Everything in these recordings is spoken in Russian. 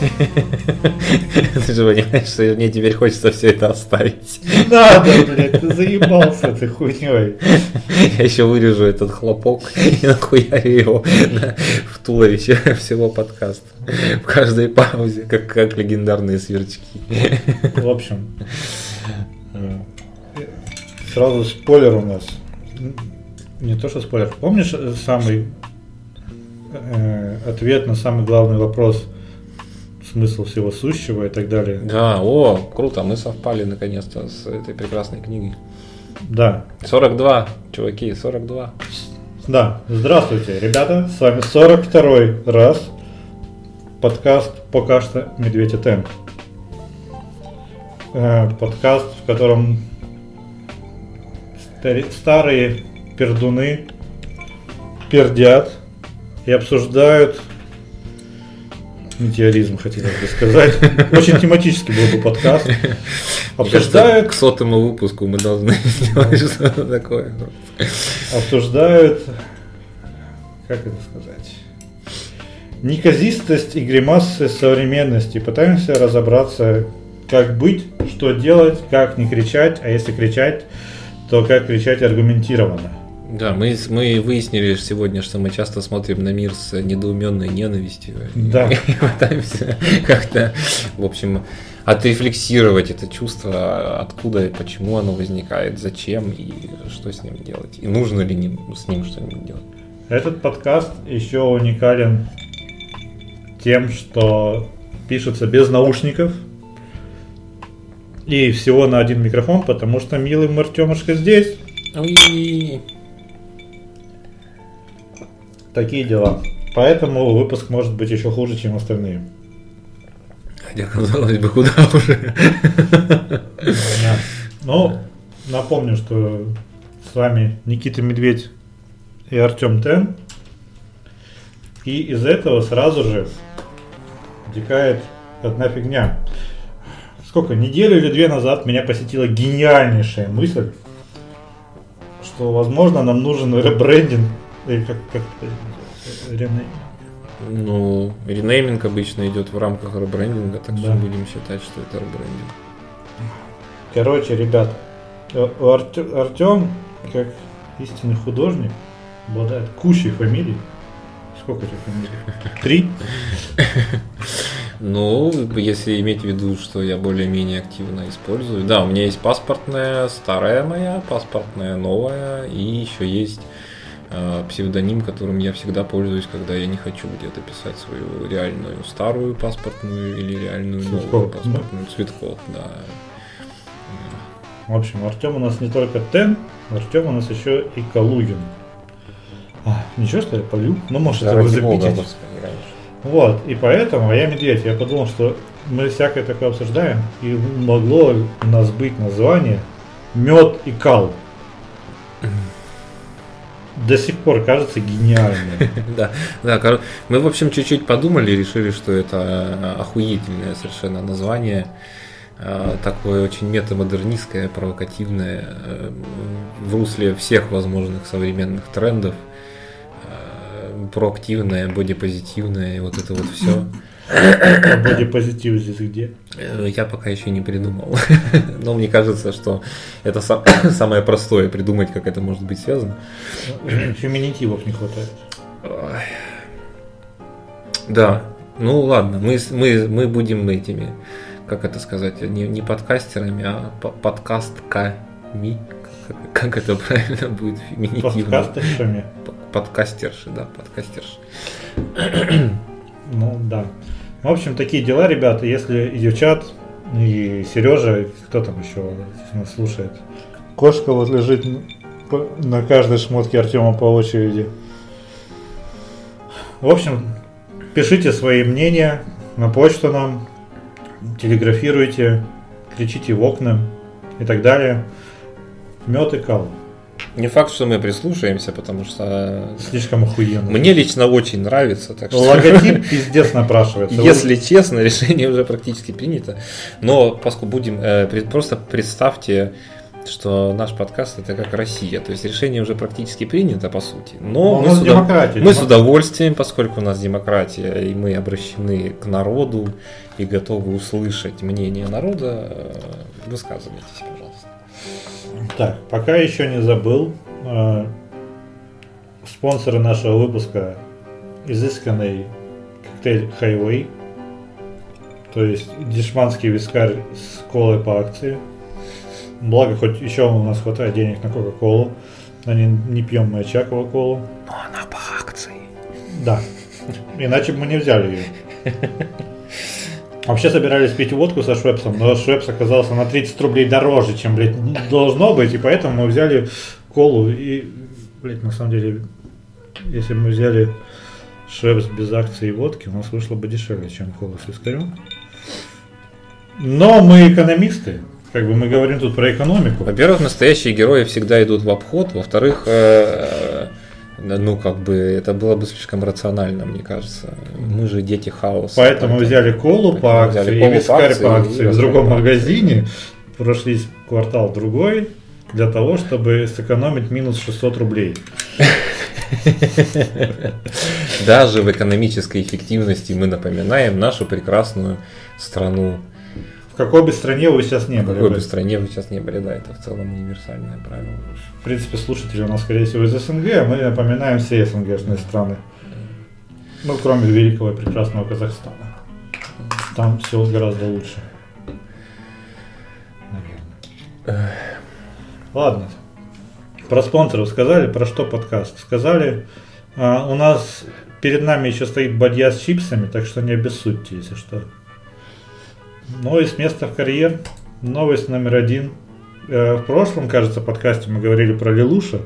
Ты же понимаешь, что мне теперь хочется все это оставить. Не надо, блядь, ты заебался этой хуйней. Я еще вырежу этот хлопок и нахуярю его на- в туловище всего подкаста. В каждой паузе, как, как легендарные сверчки. В общем, сразу спойлер у нас. Не то, что спойлер. Помнишь э, самый э, ответ на самый главный вопрос, смысл всего сущего и так далее? Да, о, круто, мы совпали наконец-то с этой прекрасной книгой. Да. 42, чуваки, 42. Да, здравствуйте, ребята, с вами 42 раз подкаст «Пока что Медведь и Темп». Э, подкаст, в котором старые пердуны пердят и обсуждают метеоризм, хотелось бы сказать. Очень тематический был бы подкаст. Обсуждают к сотому выпуску мы должны сделать что-то такое. обсуждают, как это сказать, неказистость и гримасы современности. Пытаемся разобраться, как быть, что делать, как не кричать, а если кричать, то как кричать аргументированно. Да, мы, мы выяснили сегодня, что мы часто смотрим на мир с недоуменной ненавистью. Да. И пытаемся как-то, в общем, отрефлексировать это чувство, откуда и почему оно возникает, зачем и что с ним делать. И нужно ли с ним что-нибудь делать. Этот подкаст еще уникален тем, что пишется без наушников и всего на один микрофон, потому что милый Артемушка здесь. Ой. Такие дела. Поэтому выпуск может быть еще хуже, чем остальные. Хотя, казалось бы, куда уже. Ну, напомню, что с вами Никита Медведь и Артем Тен. И из этого сразу же вытекает одна фигня. Сколько, неделю или две назад меня посетила гениальнейшая мысль, что, возможно, нам нужен ребрендинг, или как, как это называется? Рене- Ну, ренейминг обычно идет в рамках ребрендинга, так что Да. будем считать, что это ребрендинг. Короче, ребят, Артем, как истинный художник, обладает кучей фамилий. Сколько этих фамилий? Три? Ну, если иметь в виду, что я более-менее активно использую. Да, у меня есть паспортная старая моя, паспортная новая, и еще есть э, псевдоним, которым я всегда пользуюсь, когда я не хочу где-то писать свою реальную старую паспортную или реальную новую Цветков, паспортную цветков, да. В общем, Артем у нас не только Тен, Артем у нас еще и Калугин. А, ничего, что я полю? Ну, может, это запикать. господи, конечно. Вот, и поэтому, а я медведь, я подумал, что мы всякое такое обсуждаем, и могло у нас быть название Мед и Кал. До сих пор кажется гениальным. Да, да, мы, в общем, чуть-чуть подумали и решили, что это охуительное совершенно название. э, Такое очень метамодернистское, провокативное, э, в русле всех возможных современных трендов. э, Проактивное, бодипозитивное, и вот это вот все. А бодипозитив здесь где? Я пока еще не придумал. Но мне кажется, что это са- самое простое придумать, как это может быть связано. Феминитивов не хватает. Да, ну ладно, мы, мы, мы будем этими, как это сказать, не, не подкастерами, а по- подкастками. Как, как это правильно будет феминитивно? Подкастершами. Подкастерши, да, подкастерши. Ну да. В общем, такие дела, ребята. Если и девчат, и Сережа, кто там еще нас слушает. Кошка вот лежит на каждой шмотке Артема по очереди. В общем, пишите свои мнения на почту нам, телеграфируйте, кричите в окна и так далее. Мед и кал. Не факт, что мы прислушаемся, потому что Слишком охуенно. мне лично очень нравится, так что... Логотип пиздец напрашивается. Если честно, решение уже практически принято. Но поскольку будем, э, просто представьте что наш подкаст это как Россия. То есть решение уже практически принято, по сути. Но, у мы, с, удов- мы с удовольствием, поскольку у нас демократия, и мы обращены к народу и готовы услышать мнение народа, э, высказывайтесь, пожалуйста. Так, пока еще не забыл. э, Спонсоры нашего выпуска изысканный коктейль Highway. То есть дешманский вискарь с колой по акции. Благо, хоть еще у нас хватает денег на Кока-Колу. А не, не пьем мы Очакову колу. Но она по акции. Да. Иначе бы мы не взяли ее. Вообще собирались пить водку со Швепсом, но Швепс оказался на 30 рублей дороже, чем, блядь, должно быть, и поэтому мы взяли колу и, блядь, на самом деле, если мы взяли Швепс без акции и водки, у нас вышло бы дешевле, чем кола с вискарем. Но мы экономисты, как бы мы говорим тут про экономику. Во-первых, настоящие герои всегда идут в обход. Во-вторых, э, ну, как бы, это было бы слишком рационально, мне кажется. Мы же дети хаоса. Поэтому мы взяли колу по акции и колу вискарь по акции в другом по магазине. Прошлись квартал другой для того, чтобы сэкономить минус 600 рублей. Даже в экономической эффективности мы напоминаем нашу прекрасную страну. В какой бы стране вы сейчас не В были. какой бы стране вы сейчас не были, да, это в целом универсальное правило. В принципе, слушатели у нас, скорее всего, из СНГ, а мы напоминаем все СНГшные страны. Ну, кроме великого и прекрасного Казахстана. Там все гораздо лучше. Наверное. Ладно. Про спонсоров сказали, про что подкаст? Сказали, а, у нас перед нами еще стоит бадья с чипсами, так что не обессудьте, если что. Ну и с места в карьер. Новость номер один. Э, В прошлом, кажется, подкасте мы говорили про Лилуша.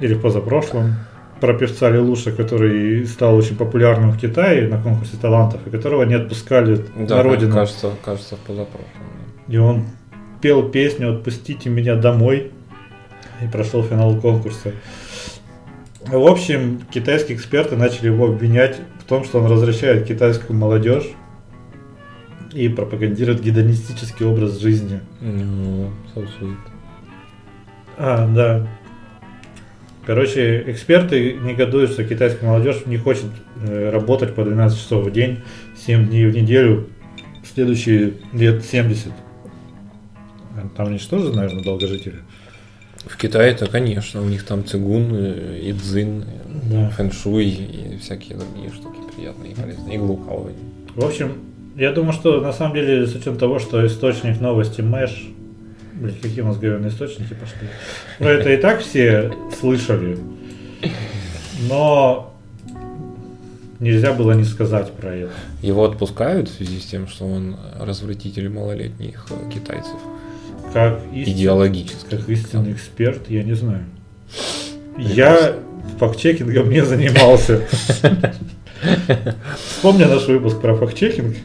Или позапрошлом. Про певца Лилуша, который стал очень популярным в Китае на конкурсе талантов, и которого не отпускали Да, на родину. кажется, кажется, в позапрошлом. И он пел песню «Отпустите меня домой» и прошел финал конкурса. В общем, китайские эксперты начали его обвинять в том, что он развращает китайскую молодежь и пропагандирует гедонистический образ жизни. Ну, so sweet. А, да. Короче, эксперты негодуют, что китайская молодежь не хочет э, работать по 12 часов в день, 7 дней в неделю, следующие лет 70. А Там они же тоже, наверное, долгожители. В Китае-то, конечно, у них там цигун, э, и дзин, Да. фэншуй и всякие другие штуки приятные и полезные. Иглоукалывание. В общем, я думаю, что на самом деле, с учетом того, что источник новости Мэш, блин, какие у нас говенные источники пошли, ну это и так все слышали, но нельзя было не сказать про это. Его отпускают в связи с тем, что он развратитель малолетних э, китайцев. Как истинный, Идеологически. как истинный эксперт, я не знаю. Я фактчекингом не занимался. Вспомни наш выпуск про фактчекинг,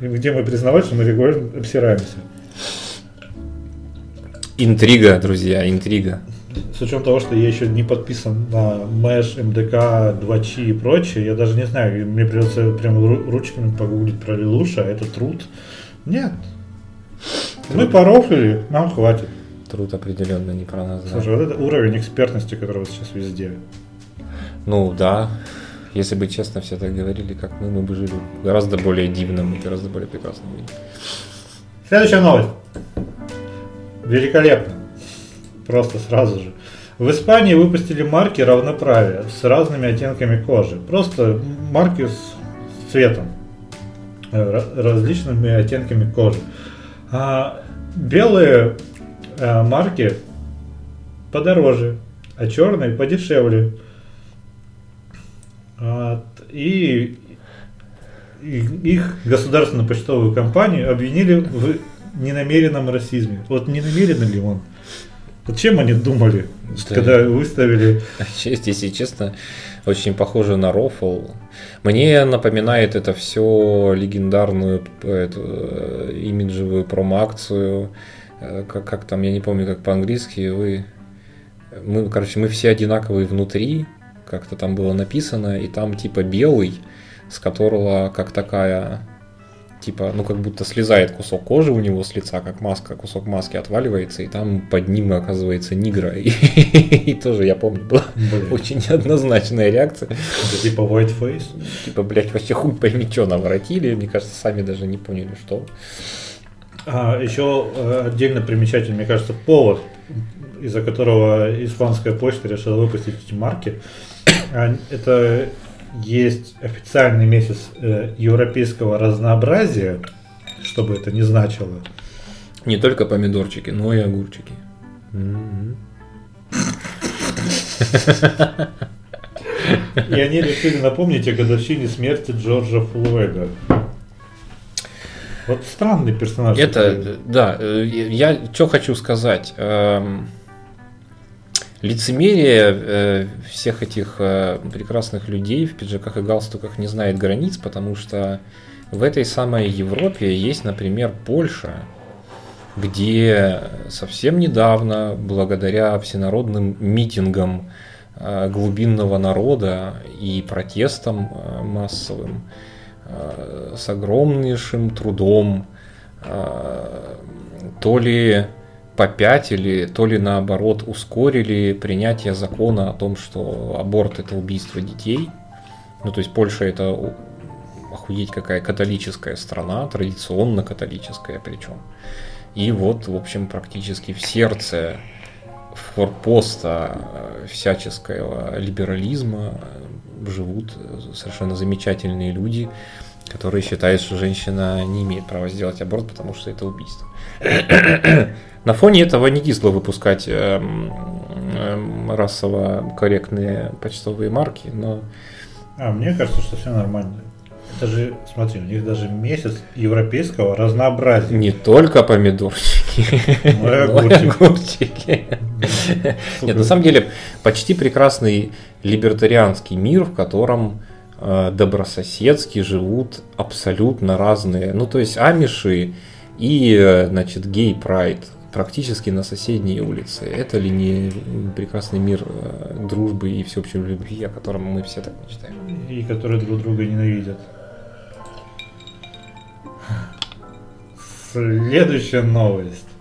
где мы признавали, что мы регулярно обсираемся. Интрига, друзья, интрига. С учетом того, что я еще не подписан на Мэш, МДК, 2Чи и прочее, я даже не знаю, мне придется прям ру- ручками погуглить про Лилуша, это труд. Нет. Мы порофлили, нам хватит. Труд определенно не про нас. да. Слушай, вот это уровень экспертности, которого сейчас везде. Ну да, если бы честно все так говорили, как мы, мы бы жили в гораздо более дивном и гораздо более прекрасном мире. Следующая новость. Великолепно. Просто сразу же. В Испании выпустили марки равноправия с разными оттенками кожи. Просто марки с цветом. э, ра- различными оттенками кожи. А белые э, марки подороже, а черные подешевле. И их государственную почтовую компанию обвинили в ненамеренном расизме. Вот ненамеренно ли он? Вот чем они думали, Да. когда выставили... Честь, если честно, очень похоже на рофл. Мне напоминает это все легендарную эту, э, имиджевую промо-акцию. Э, Как, как там, я не помню, как по-английски. Вы, мы, короче, мы все одинаковые внутри, как-то там было написано, и там типа белый, с которого как такая типа, ну как будто слезает кусок кожи у него с лица, как маска, кусок маски отваливается, и там под ним оказывается нигра. И, и тоже, я помню, была Блин. очень неоднозначная реакция. Это типа white face? Типа, блядь, вообще хуй пойми, что наворотили, мне кажется, сами даже не поняли, что. А, еще э, отдельно примечательный, мне кажется, повод, из-за которого испанская почта решила выпустить эти марки. А, это есть официальный месяц э, европейского разнообразия, чтобы это не значило. Не только помидорчики, но и огурчики. И они решили напомнить о годовщине смерти Джорджа Флойда. Вот странный персонаж. Это, да, э, я что хочу сказать. Эм, лицемерие э, всех этих э, прекрасных людей в пиджаках и галстуках не знает границ, потому что в этой самой Европе есть, например, Польша, где совсем недавно, благодаря всенародным митингам э, глубинного народа и протестам массовым, с огромнейшим трудом, то ли попятили, то ли наоборот ускорили принятие закона о том, что аборт это убийство детей. Ну, то есть Польша это охуеть какая католическая страна, традиционно католическая причем. И вот, в общем, практически в сердце форпоста э, всяческого либерализма живут совершенно замечательные люди, которые считают, что женщина не имеет права сделать аборт, потому что это убийство. На фоне этого не кисло выпускать эм, эм, расово корректные почтовые марки, но... А, мне кажется, что все нормально. Это же, смотри, у них даже месяц европейского разнообразия. Не только помидорчики, но и огурчики. Нет, на самом деле, почти прекрасный либертарианский мир, в котором э, добрососедски живут абсолютно разные. Ну, то есть амиши и, значит, гей-прайд практически на соседней улице. Это ли не прекрасный мир э, дружбы и всеобщей любви, о котором мы все так мечтаем? И которые друг друга ненавидят. Следующая новость.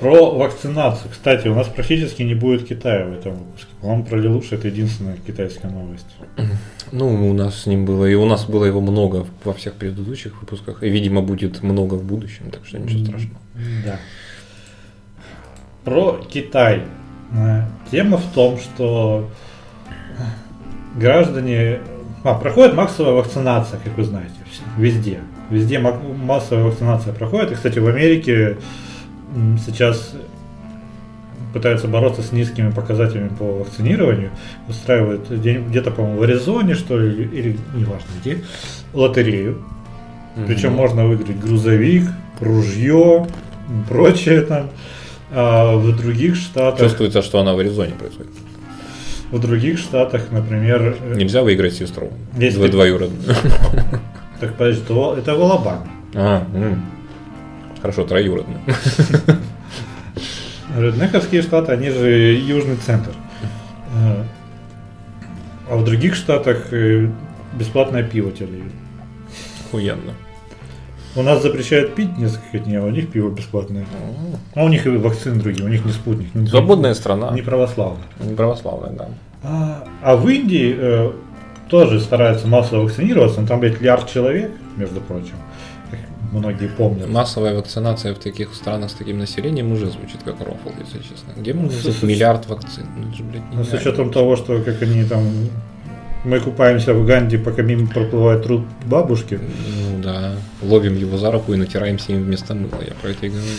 Про вакцинацию. Кстати, у нас практически не будет Китая в этом выпуске. По-моему, про Лелуш это единственная китайская новость. Ну, у нас с ним было, и у нас было его много во всех предыдущих выпусках, и, видимо, будет много в будущем, так что ничего страшного. Да. Про Китай. Э, тема в том, что граждане... А, проходит массовая вакцинация, как вы знаете, везде. Везде массовая вакцинация проходит. И, кстати, в Америке сейчас пытаются бороться с низкими показателями по вакцинированию, устраивают где-то, по-моему, в Аризоне, что ли, или неважно где, лотерею. Mm-hmm. Причем можно выиграть грузовик, ружье, прочее там. А в других штатах... Чувствуется, что она в Аризоне происходит. В других штатах, например... Э, Нельзя выиграть сестру. Если Дво- двоюродную. Так подожди, это в Алабаме. А, хорошо, троюродную. Реднековские штаты, они же южный центр. Э, а в других штатах э, бесплатное пиво тебе. Охуенно. У нас запрещают пить несколько дней, а у них пиво бесплатное. А у них и вакцины другие, у них не спутник. Не, Свободная страна. Не православная. Не православная, да. А, а в Индии э, тоже стараются массово вакцинироваться, но там, блядь, миллиард человек, между прочим многие помнят. Массовая вакцинация в таких странах с таким населением уже звучит как рофл, если честно. Где можно взять миллиард вакцин? Ну, же, блядь, ну, с учетом того, что как они там мы купаемся в Ганди, пока мимо проплывает труд бабушки. Ну да. Ловим его за руку и натираемся им вместо мыла. Я про это и говорю.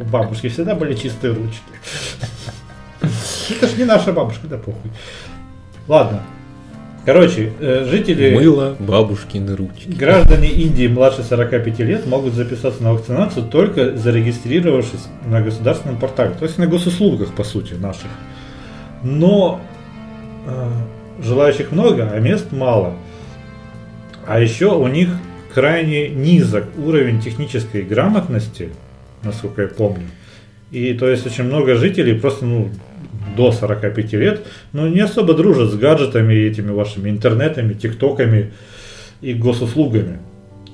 У бабушки всегда были чистые ручки. Это ж не наша бабушка, да похуй. Ладно, Короче, э, жители... Мыло бабушкины ручки. Граждане Индии младше 45 лет могут записаться на вакцинацию только зарегистрировавшись на государственном портале. То есть на госуслугах, по сути, наших. Но э, желающих много, а мест мало. А еще у них крайне низок уровень технической грамотности, насколько я помню. И то есть очень много жителей просто ну, до 45 лет, но не особо дружат с гаджетами, этими вашими интернетами, тиктоками и госуслугами.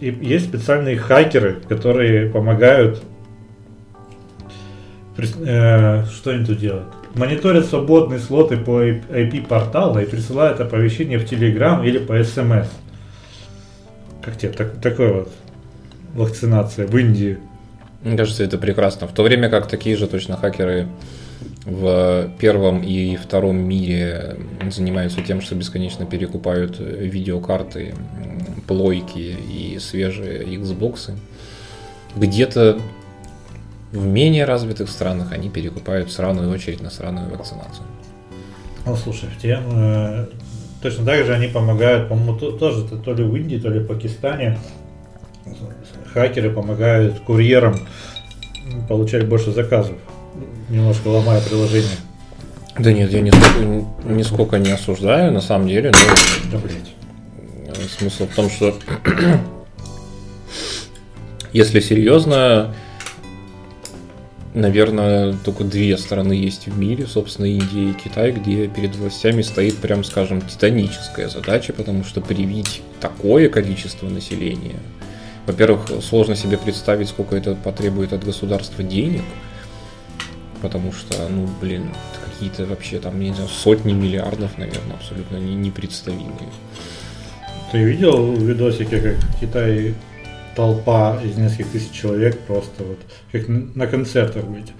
И есть специальные хакеры, которые помогают э, что они тут делают? Мониторят свободные слоты по IP-порталу и присылают оповещения в Telegram или по SMS. Как тебе так, такое вот вакцинация в Индии? Мне кажется, это прекрасно. В то время как такие же точно хакеры в первом и втором мире занимаются тем, что бесконечно перекупают видеокарты, плойки и свежие Xbox. Где-то в менее развитых странах они перекупают сраную очередь на сраную вакцинацию. Ну, слушай, в тем, э, точно так же они помогают, по-моему, то, тоже то, то ли в Индии, то ли в Пакистане хакеры помогают курьерам получать больше заказов, немножко ломая приложение. Да нет, я нисколько, нисколько не осуждаю, на самом деле. Но... Да, блядь. Смысл в том, что если серьезно, наверное, только две страны есть в мире, собственно, Индия и Китай, где перед властями стоит, прям скажем, титаническая задача, потому что привить такое количество населения, во-первых, сложно себе представить, сколько это потребует от государства денег, потому что, ну, блин, какие-то вообще там, не знаю, сотни миллиардов, наверное, абсолютно непредставимые. Ты видел видосики, как Китай толпа из нескольких тысяч человек просто вот, как на концертах, блядь,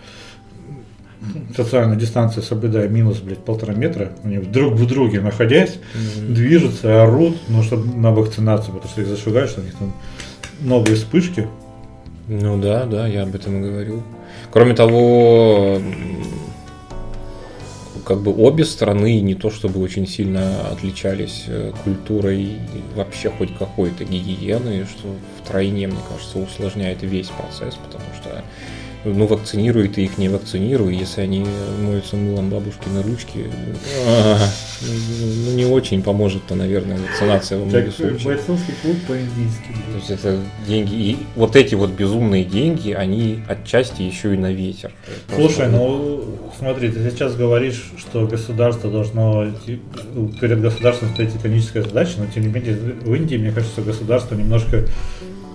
социальную дистанцию соблюдая минус, блядь, полтора метра, они друг в друге находясь, mm-hmm. движутся, орут, ну, чтобы на вакцинацию, потому что их зашугают, что у них там новые вспышки. Ну да, да, я об этом и говорю. Кроме того, как бы обе страны не то чтобы очень сильно отличались э, культурой вообще хоть какой-то гигиены, что втройне, мне кажется, усложняет весь процесс, потому что ну, вакцинируй ты их, не вакцинируй, если они моются мылом бабушки на ручки, ну, не очень поможет-то, наверное, вакцинация во многих случаях. Бойцовский клуб по-индийски. То есть это деньги, и вот эти вот безумные деньги, они отчасти еще и на ветер. Слушай, ну смотри, ты сейчас говоришь, что государство должно, перед государством стоит титаническая задача, но тем не менее в Индии, мне кажется, государство немножко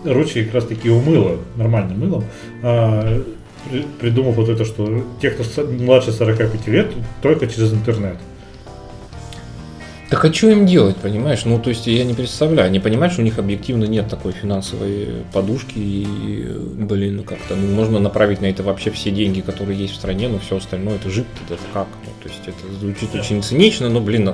ручки как раз таки умыло нормальным мылом, а, придумав вот это, что те, кто младше 45 лет, только через интернет. Так а что им делать, понимаешь? Ну, то есть я не представляю. Они понимают, что у них объективно нет такой финансовой подушки. И, блин, ну как-то, ну, можно направить на это вообще все деньги, которые есть в стране, но все остальное это жить это как? Ну, то есть это звучит да. очень цинично, но, блин,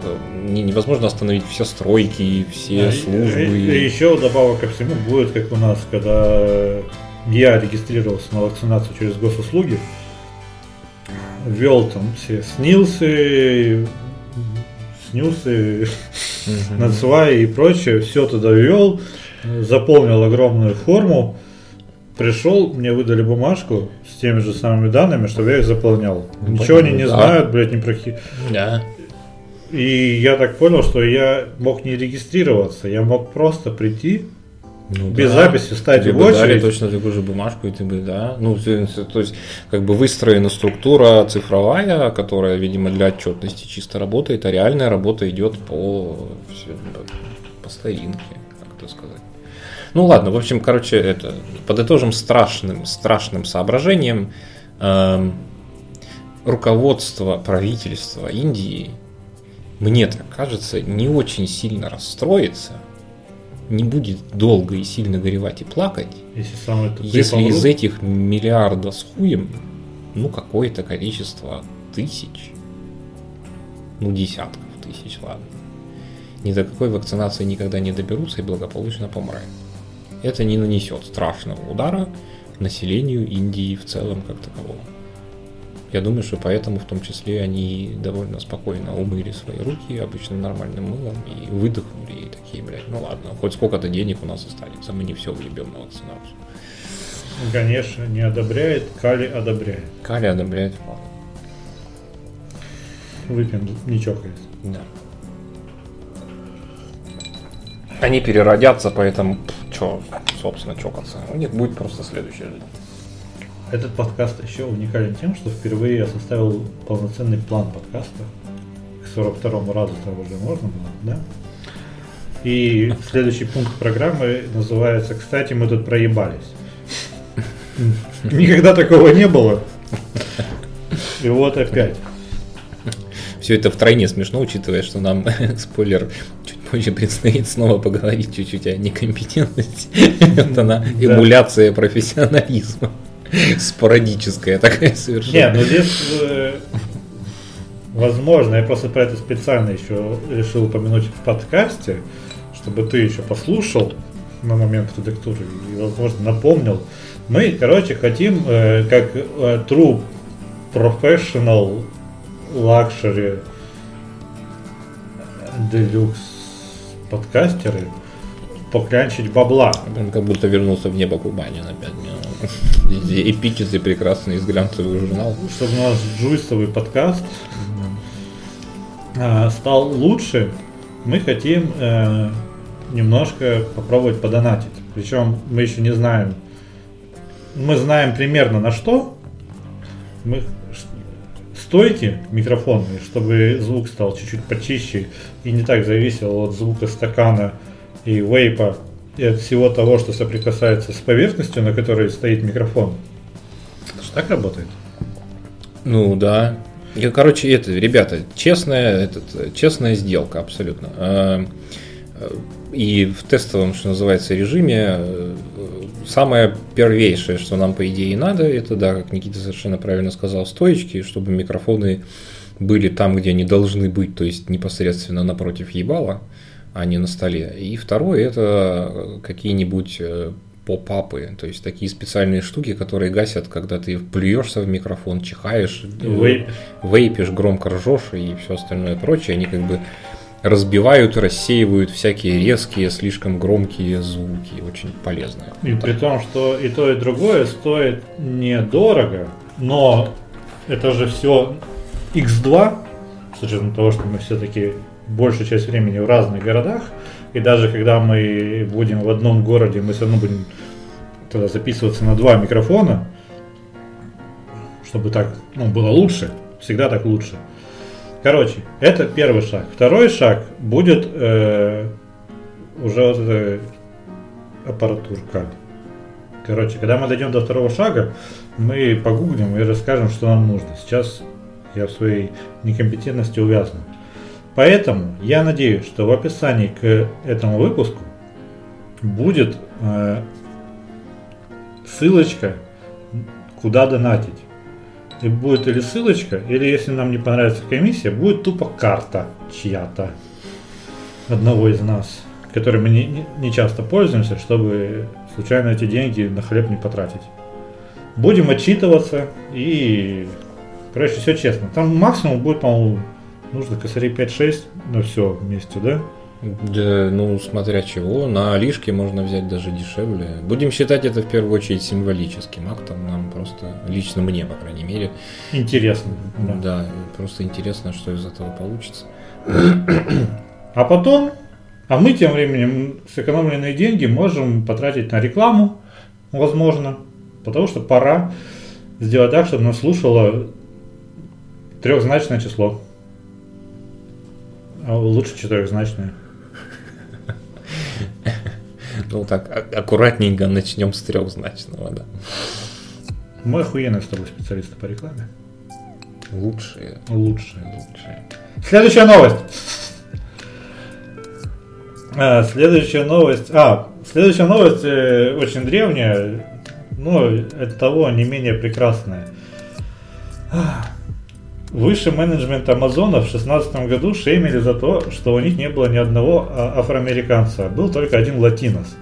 невозможно остановить все стройки, все а, службы. И, и еще добавок ко всему будет, как у нас, когда я регистрировался на вакцинацию через госуслуги, ввел там все снился, снюсы, нацвай и прочее, все туда ввел, заполнил огромную форму, пришел, мне выдали бумажку с теми же самыми данными, чтобы я их заполнял. Ну, Ничего они не да. знают, блядь, не про Да. И я так понял, что я мог не регистрироваться, я мог просто прийти, ну, без да. записи встать Тебе в очередь. дали точно такую же бумажку, и ты бы, да. Ну, то есть, как бы выстроена структура цифровая, которая, видимо, для отчетности чисто работает, а реальная работа идет по, по старинке, как это сказать. Ну ладно, в общем, короче, это подытожим страшным, страшным соображением. Эм, руководство правительства Индии, мне так кажется, не очень сильно расстроится – не будет долго и сильно горевать и плакать, если, самые если из этих миллиарда с хуем, ну, какое-то количество тысяч, ну, десятков тысяч, ладно, ни до какой вакцинации никогда не доберутся и благополучно помрают. Это не нанесет страшного удара населению Индии в целом как такового. Я думаю, что поэтому в том числе они довольно спокойно умыли свои руки обычным нормальным мылом и выдохнули и такие, блядь, ну ладно, хоть сколько-то денег у нас останется, мы не все въебем на вакцинацию. Конечно, не одобряет, Кали одобряет. Кали одобряет вполне. Выпьем, не чокаясь. Да. Они переродятся, поэтому, что, собственно, чокаться. У них будет просто следующая жизнь. Этот подкаст еще уникален тем, что впервые я составил полноценный план подкаста. К 42 разу там уже можно было, да? И следующий пункт программы называется «Кстати, мы тут проебались». Никогда такого не было. И вот опять. Все это втройне смешно, учитывая, что нам, спойлер, чуть позже предстоит снова поговорить чуть-чуть о некомпетентности. Это на эмуляция профессионализма. Спорадическая такая совершенно. Нет, ну здесь э, возможно, я просто про это специально еще решил упомянуть в подкасте, чтобы ты еще послушал на момент редактуры и, возможно, напомнил. Мы, короче, хотим, э, как э, true professional luxury deluxe подкастеры, поклянчить бабла. Он как будто вернулся в небо Кубани на 5 минут. Эпический прекрасный из глянцевых журналов. Чтобы у нас джуйсовый подкаст э, стал лучше, мы хотим э, немножко попробовать подонатить. Причем мы еще не знаем, мы знаем примерно на что. Мы стойки микрофонные, чтобы звук стал чуть-чуть почище и не так зависел от звука стакана и вейпа и от всего того, что соприкасается с поверхностью, на которой стоит микрофон. Это же так работает? Ну да. И, короче, это, ребята, честная, этот, честная сделка абсолютно. А, и в тестовом, что называется, режиме э, самое первейшее, что нам, по идее, надо, это, да, как Никита совершенно правильно сказал, стоечки, чтобы микрофоны были там, где они должны быть, то есть непосредственно напротив ебала, а не на столе. И второе, это какие-нибудь э, поп-апы, то есть такие специальные штуки, которые гасят, когда ты плюешься в микрофон, чихаешь, Вейп. вейпишь, громко ржешь и все остальное прочее, они как бы разбивают и рассеивают всякие резкие, слишком громкие звуки. Очень полезно. И при том, что и то, и другое стоит недорого, но это же все X2, с учетом того, что мы все-таки большую часть времени в разных городах, и даже когда мы будем в одном городе, мы все равно будем тогда записываться на два микрофона, чтобы так ну, было лучше, всегда так лучше. Короче, это первый шаг. Второй шаг будет э, уже вот эта аппаратурка. Короче, когда мы дойдем до второго шага, мы погуглим и расскажем, что нам нужно. Сейчас я в своей некомпетентности увязну. Поэтому я надеюсь, что в описании к этому выпуску будет э, ссылочка, куда донатить. И будет или ссылочка, или если нам не понравится комиссия, будет тупо карта чья-то одного из нас, которой мы не, не, часто пользуемся, чтобы случайно эти деньги на хлеб не потратить. Будем отчитываться и, короче, все честно. Там максимум будет, по-моему, нужно косарей 5-6 на все вместе, да? Да, ну, смотря чего, на Алишке можно взять даже дешевле. Будем считать это в первую очередь символическим актом, нам просто, лично мне, по крайней мере. Интересно. Да, да просто интересно, что из этого получится. А потом, а мы тем временем сэкономленные деньги можем потратить на рекламу, возможно, потому что пора сделать так, чтобы нас слушало трехзначное число. А лучше четырехзначное. Ну так, аккуратненько начнем с трехзначного, да. Мы охуенные с тобой специалисты по рекламе. Лучшие. Лучшие. Лучшие. Следующая новость. А, следующая новость. А, следующая новость э, очень древняя, но от того не менее прекрасная. Высший менеджмент Амазона в 2016 году шеймили за то, что у них не было ни одного а, афроамериканца, был только один латинос.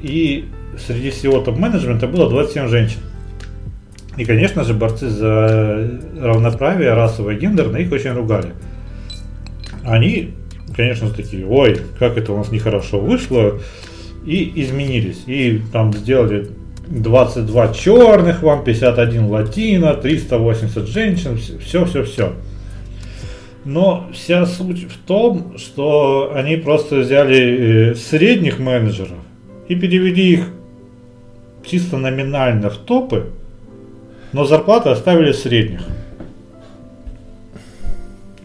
И среди всего топ-менеджмента было 27 женщин. И, конечно же, борцы за равноправие расовое гендерное их очень ругали. Они, конечно такие, ой, как это у нас нехорошо вышло, и изменились. И там сделали 22 черных вам, 51 латино, 380 женщин, все, все, все. Но вся суть в том, что они просто взяли э, средних менеджеров и перевели их чисто номинально в топы, но зарплаты оставили средних.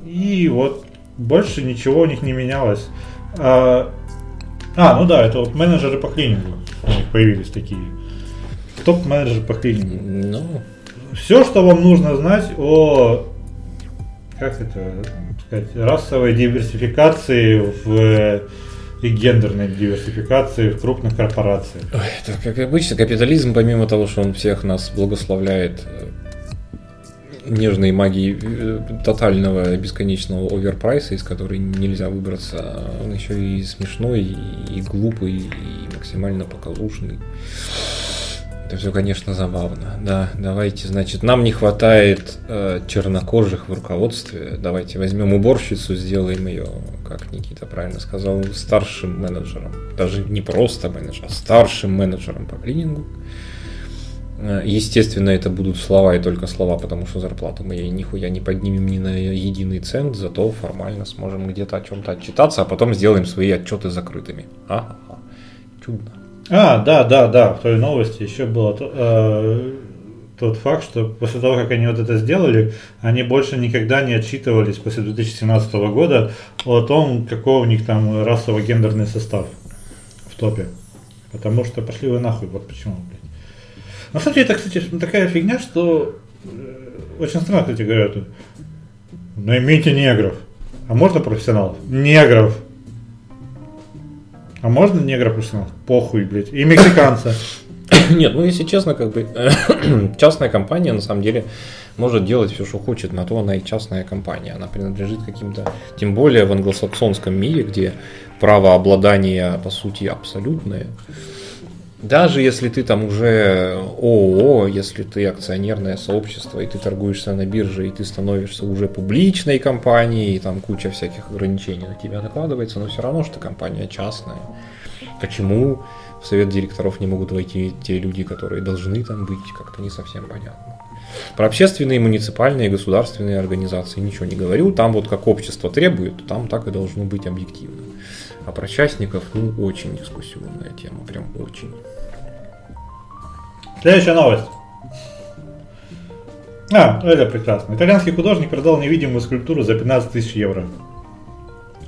И вот больше ничего у них не менялось. А, а ну да, это вот менеджеры по клинингу у них появились такие. Топ-менеджеры по клинингу. Ну, Все, что вам нужно знать о как это сказать, расовой диверсификации в и гендерной диверсификации в крупных корпорациях. ой, это как обычно, капитализм, помимо того, что он всех нас благословляет э, нежной магией э, тотального бесконечного оверпрайса, из которой нельзя выбраться, он еще и смешной, и, и глупый, и максимально показушный. Это все, конечно, забавно. Да, давайте, значит, нам не хватает э, чернокожих в руководстве. Давайте возьмем уборщицу, сделаем ее, как Никита правильно сказал, старшим менеджером. Даже не просто менеджером, а старшим менеджером по клинингу. Э, Естественно, это будут слова и только слова, потому что зарплату мы ей нихуя не поднимем ни на единый цент, зато формально сможем где-то о чем-то отчитаться, а потом сделаем свои отчеты закрытыми. Ага, чудно. А, да, да, да, в той новости еще было э, тот факт, что после того, как они вот это сделали, они больше никогда не отчитывались после 2017 года о том, какой у них там расово-гендерный состав в топе. Потому что пошли вы нахуй, вот почему, блядь. На самом деле, это, кстати, такая фигня, что э, очень странно, кстати, говорят, наймите негров. А можно профессионалов? Негров. А можно негров профессионалов? Похуй, блядь. И мексиканца. Нет, ну если честно, как бы частная компания на самом деле может делать все, что хочет, на то она и частная компания. Она принадлежит каким-то, тем более в англосаксонском мире, где право обладания по сути абсолютное. Даже если ты там уже ООО, если ты акционерное сообщество, и ты торгуешься на бирже, и ты становишься уже публичной компанией, и там куча всяких ограничений на тебя накладывается, но все равно, что компания частная. Почему в совет директоров не могут войти те люди, которые должны там быть, как-то не совсем понятно. Про общественные, муниципальные, государственные организации ничего не говорю. Там вот как общество требует, там так и должно быть объективно. А про частников, ну, очень дискуссионная тема, прям очень. Следующая новость. А, это прекрасно. Итальянский художник продал невидимую скульптуру за 15 тысяч евро.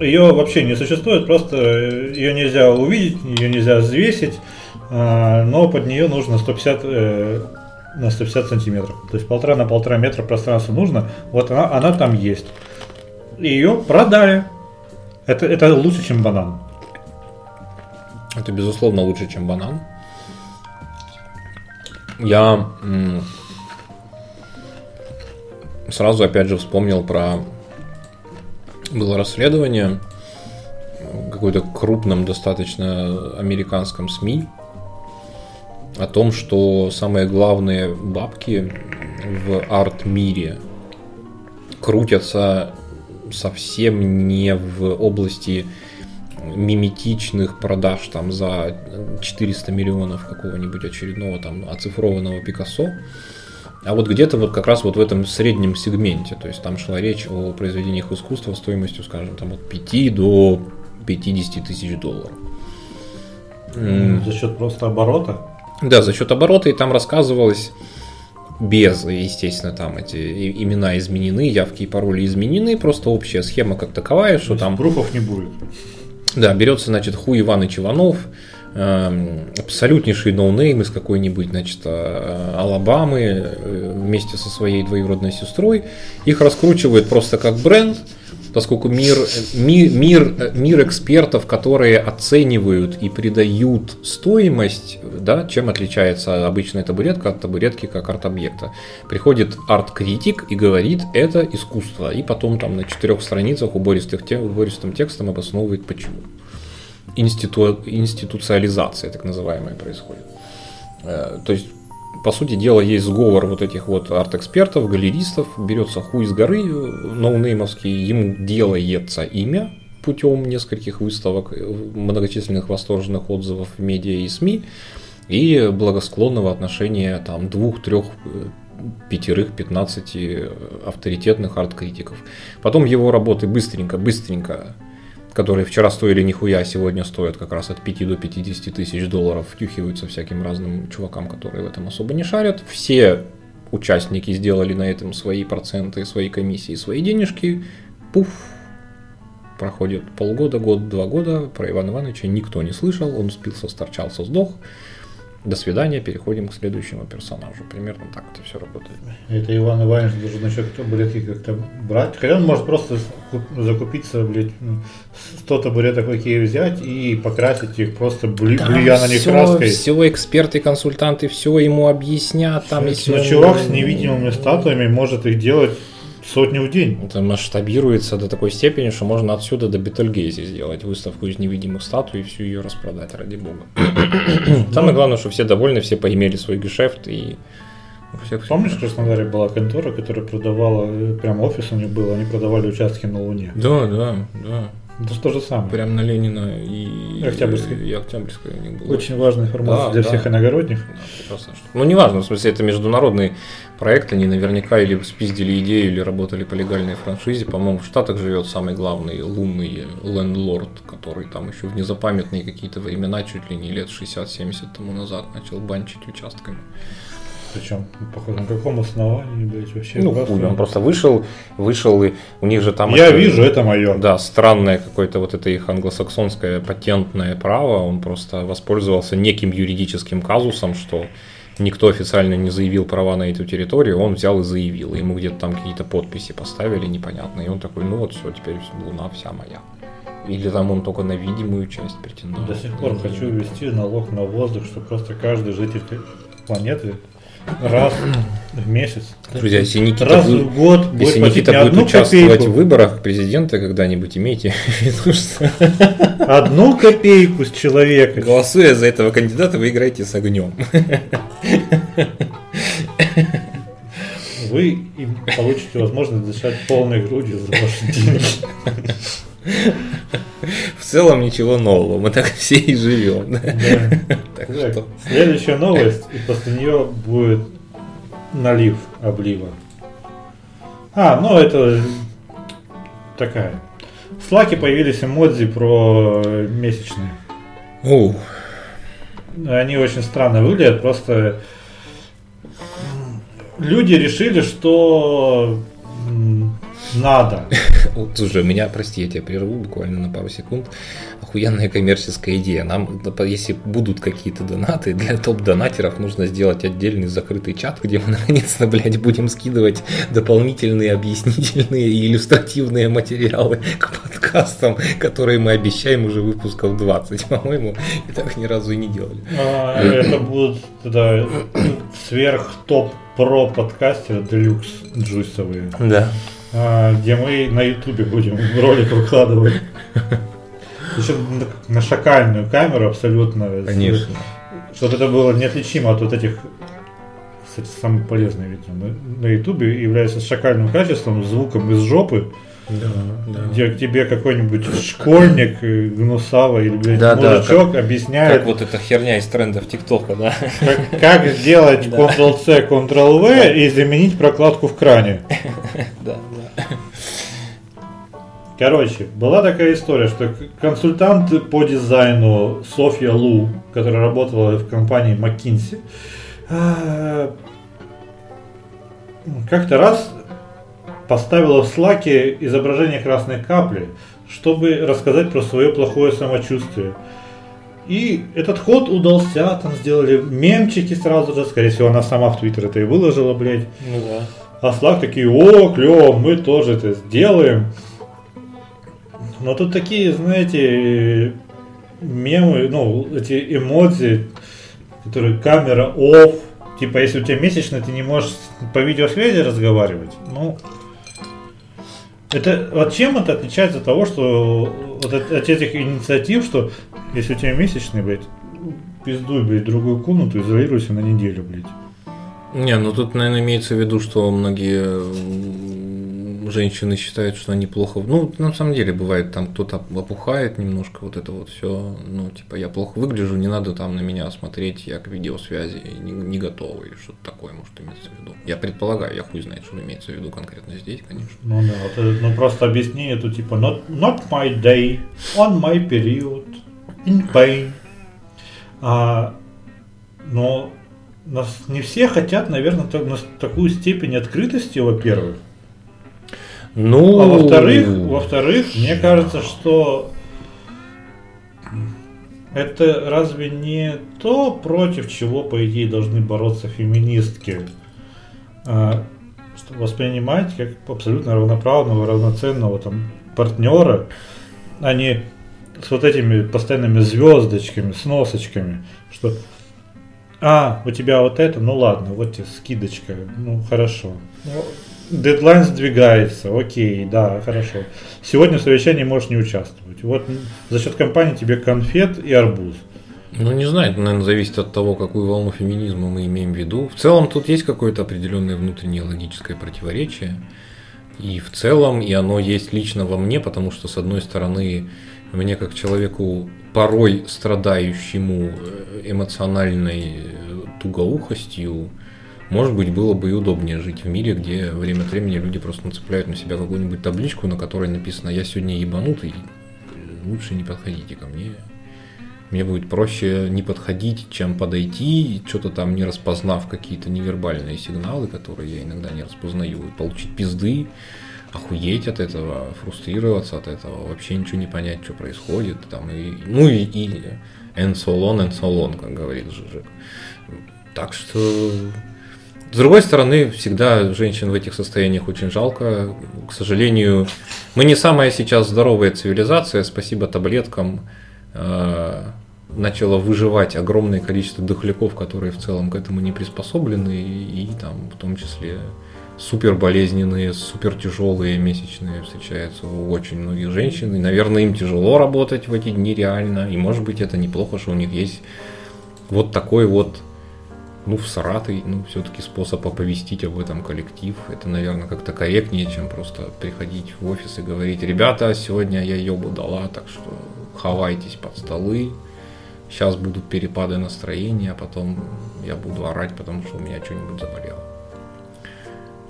Ее вообще не существует, просто э, ее нельзя увидеть, ее нельзя взвесить, а, но под нее нужно 150, э, на 150 сантиметров. То есть полтора на полтора метра пространства нужно. Вот она, она там есть. Ее продали. Это, это лучше, чем банан. Это, безусловно, лучше, чем банан. Я сразу, опять же, вспомнил про... Было расследование в какой-то крупном достаточно американском СМИ о том, что самые главные бабки в арт-мире крутятся совсем не в области миметичных продаж там за 400 миллионов какого-нибудь очередного там оцифрованного Пикассо, а вот где-то вот как раз вот в этом среднем сегменте, то есть там шла речь о произведениях искусства стоимостью, скажем, там от 5 до 50 тысяч долларов. За счет просто оборота. Да, за счет оборота, и там рассказывалось без, естественно, там эти имена изменены, явки и пароли изменены, просто общая схема как таковая, что там Пруфов не будет. Да, берется, значит, Хуй Иваныч Иванов, абсолютнейший no-name из какой-нибудь, значит, э, Алабамы э, вместе со своей двоюродной сестрой. Их раскручивают просто как бренд, поскольку мир, ми- мир, э, мир экспертов, которые оценивают и придают стоимость, да, чем отличается обычная табуретка от табуретки как арт-объекта. Приходит арт-критик и говорит, это искусство. И потом там на четырех страницах убористых убористым текстом обосновывает почему. Институ, институциализация так называемая происходит. Э, То есть, по сути дела, есть сговор вот этих вот арт-экспертов, галеристов, берется хуй с горы, ноунеймовский, ему делается имя путем нескольких выставок, э, многочисленных восторженных отзывов в медиа и СМИ, и благосклонного отношения там двух, трех, э, пятерых, пятнадцати авторитетных арт-критиков. Потом его работы быстренько, быстренько которые вчера стоили нихуя, а сегодня стоят как раз от 5 до 50 тысяч долларов, втюхиваются всяким разным чувакам, которые в этом особо не шарят. Все участники сделали на этом свои проценты, свои комиссии, свои денежки, пуф, проходит полгода, год, два года, про Ивана Ивановича никто не слышал, он спился, сторчался, сдох, до свидания, переходим к следующему персонажу. Примерно так это все работает. Это Иван Иванович должен еще табуретки как-то брать. Хотя он может просто закупиться, блядь, 100 табуреток Икее взять и покрасить их просто бли, Там блюя на них все, краской. все эксперты, консультанты, все ему объяснят. Там, если Но он- чувак с невидимыми статуями может их делать сотню в день. Это масштабируется до такой степени, что можно отсюда до Бетельгейзе сделать выставку из невидимых статуй и всю ее распродать, ради бога. Самое главное, что все довольны, все поимели свой гешефт и всех Помнишь, в. Краснодаре была контора, которая продавала, э, прям офис у них был, они продавали участки на Луне. Да, да, да. Это же то же самое. Прям на Ленина и И Октябрьской. И Октябрьской у них было. Очень важная информация Да, для да. всех иногородних. Да, прекрасно. Ну, неважно, в смысле, это международный проект, они наверняка или спиздили идею, или работали по легальной франшизе. По-моему, в Штатах живет самый главный лунный лендлорд, который там еще в незапамятные какие-то времена, чуть ли не лет 60-70 тому назад, начал банчить участками. Причем, походу, на каком основании, блядь, вообще. Ну, просто- он просто вышел, вышел, и у них же там... Я это- вижу, это мое. Да, странное какое-то вот это их англосаксонское патентное право, он просто воспользовался неким юридическим казусом, что никто официально не заявил права на эту территорию, он взял и заявил, ему где-то там какие-то подписи поставили непонятные, и он такой, ну вот все, теперь луна вся моя. Или там он только на видимую часть претендовал. До сих пор хочу ввести налог на воздух, что просто каждый житель планеты раз в месяц, Друзья, если Никита, раз будет- в год если Никита будет участвовать копейку, в выборах президента когда-нибудь, имейте в виду, что одну копейку с человека. голосуя за этого кандидата, вы играете с огнем. Вы получите возможность дышать полной грудью за ваши деньги. В целом ничего нового, мы так все и живем. Да. Так Так, что Следующая новость, и после нее будет налив облива. А, ну это такая. В Слаке появились эмодзи про месячные. Оу, Они очень странно выглядят, просто люди решили, что надо. вот уже меня, прости, я тебя прерву буквально на пару секунд. Охуенная коммерческая идея. Нам, да, если будут какие-то донаты, для топ-донатеров нужно сделать отдельный закрытый чат, где мы наконец-то, блядь, будем скидывать дополнительные объяснительные и иллюстративные материалы к подкастам, которые мы обещаем уже выпусков 20, по-моему, и так ни разу и не делали. А, Это будут тогда сверх топ про подкастеры делюкс джуйсовые. Да. А, где мы на ютубе будем ролик выкладывать. Еще на, шакальную камеру абсолютно. Конечно. Чтобы это было неотличимо от вот этих, кстати, самый полезный на, на ютубе является шакальным качеством, звуком из жопы, Да, да. где к тебе какой-нибудь школьник, э, гнусава или, блядь, Да, да, мужичок объясняет, Как вот эта херня из трендов ТикТока, да? как, как сделать Да. Ctrl-C, Ctrl-V и заменить прокладку в кране. Да, да. Короче, была такая история, что консультант по дизайну Софья Лу, которая работала в компании McKinsey, а, как-то раз поставила в слаке изображение красной капли, чтобы рассказать про свое плохое самочувствие. И этот ход удался, там сделали мемчики сразу же, скорее всего, она сама в Твиттер это и выложила, блядь. Ну да. А Slack такие, о, клево, мы тоже это сделаем. Но тут такие, знаете, мемы, ну, эти эмодзи, которые камера off, типа, если у тебя месячно, ты не можешь по видеосвязи разговаривать. Ну, это, вот чем это отличается от того, что вот от, от этих инициатив, что если у тебя месячный, блядь, пиздуй, блядь, другую комнату, изолируйся на неделю, блядь. Не, ну тут, наверное, имеется в виду, что многие женщины считают, что они плохо... Ну, на самом деле, бывает, там кто-то опухает немножко, вот это вот все, ну, типа, я плохо выгляжу, не надо там на меня смотреть, я к видеосвязи не, не готова, или что-то такое может иметься в виду. Я предполагаю, я хуй знает, что имеется в виду конкретно здесь, конечно. Ну да, вот это, ну просто объяснение тут типа not, not my day, on my period, in pain. А, но нас не все хотят, наверное, так, на такую степень открытости, во-первых. Ну, А во-вторых, во-вторых, мне кажется, что это разве не то, против чего, по идее, должны бороться феминистки? А, воспринимать как абсолютно равноправного, равноценного там партнера, а не с вот этими постоянными звездочками, с носочками, что а, у тебя вот это, ну ладно, вот тебе скидочка, ну хорошо. Дедлайн сдвигается, окей, да, хорошо. Сегодня в совещании можешь не участвовать. Вот за счет компании тебе конфет и арбуз. Ну, не знаю, это, наверное, зависит от того, какую волну феминизма мы имеем в виду. В целом, тут есть какое-то определенное внутреннее логическое противоречие. И в целом, и оно есть лично во мне, потому что, с одной стороны, мне как человеку порой страдающему э, эмоциональной э, тугоухостью, может быть, было бы и удобнее жить в мире, где время от времени люди просто нацепляют на себя какую-нибудь табличку, на которой написано «Я сегодня ебанутый, лучше не подходите ко мне». Мне будет проще не подходить, чем подойти, что-то там не распознав какие-то невербальные сигналы, которые я иногда не распознаю, и получить пизды, охуеть от этого, фрустрироваться от этого, вообще ничего не понять, что происходит. Там, и, ну и, и and so on, and so on, как говорит Жижик. Так что с другой стороны, всегда женщин в этих состояниях очень жалко. К сожалению, мы не самая сейчас здоровая цивилизация. Спасибо таблеткам э, начало выживать огромное количество дохляков, которые в целом к этому не приспособлены, и, и там в том числе супер болезненные, супер тяжелые месячные встречаются у очень многих женщин. И, наверное, им тяжело работать в эти дни реально. И может быть это неплохо, что у них есть вот такой вот ну, всратый, ну, все-таки способ оповестить об этом коллектив. Это, наверное, как-то корректнее, чем просто приходить в офис и говорить, ребята, сегодня я ебу дала, так что хавайтесь под столы. Сейчас будут перепады настроения, а потом я буду орать, потому что у меня что-нибудь заболело.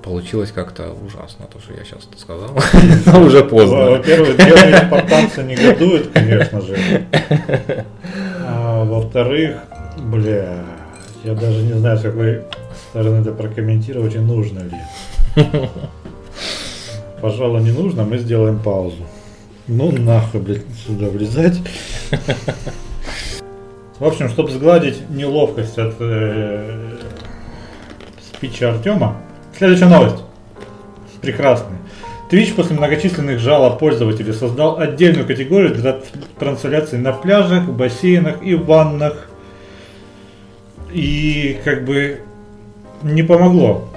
Получилось как-то ужасно, то, что я сейчас сказал. Но уже поздно. Во-первых, белые спартанцы негодуют, конечно же. А во-вторых, бля, я даже не знаю, с какой стороны это прокомментировать и нужно ли. Пожалуй, не нужно, мы сделаем паузу. Ну нахуй, блядь, сюда влезать. В общем, чтобы сгладить неловкость от э, спича Артема, следующая новость. Прекрасная. Twitch после многочисленных жалоб пользователей создал отдельную категорию для трансляций на пляжах, бассейнах и ваннах. И как бы не помогло,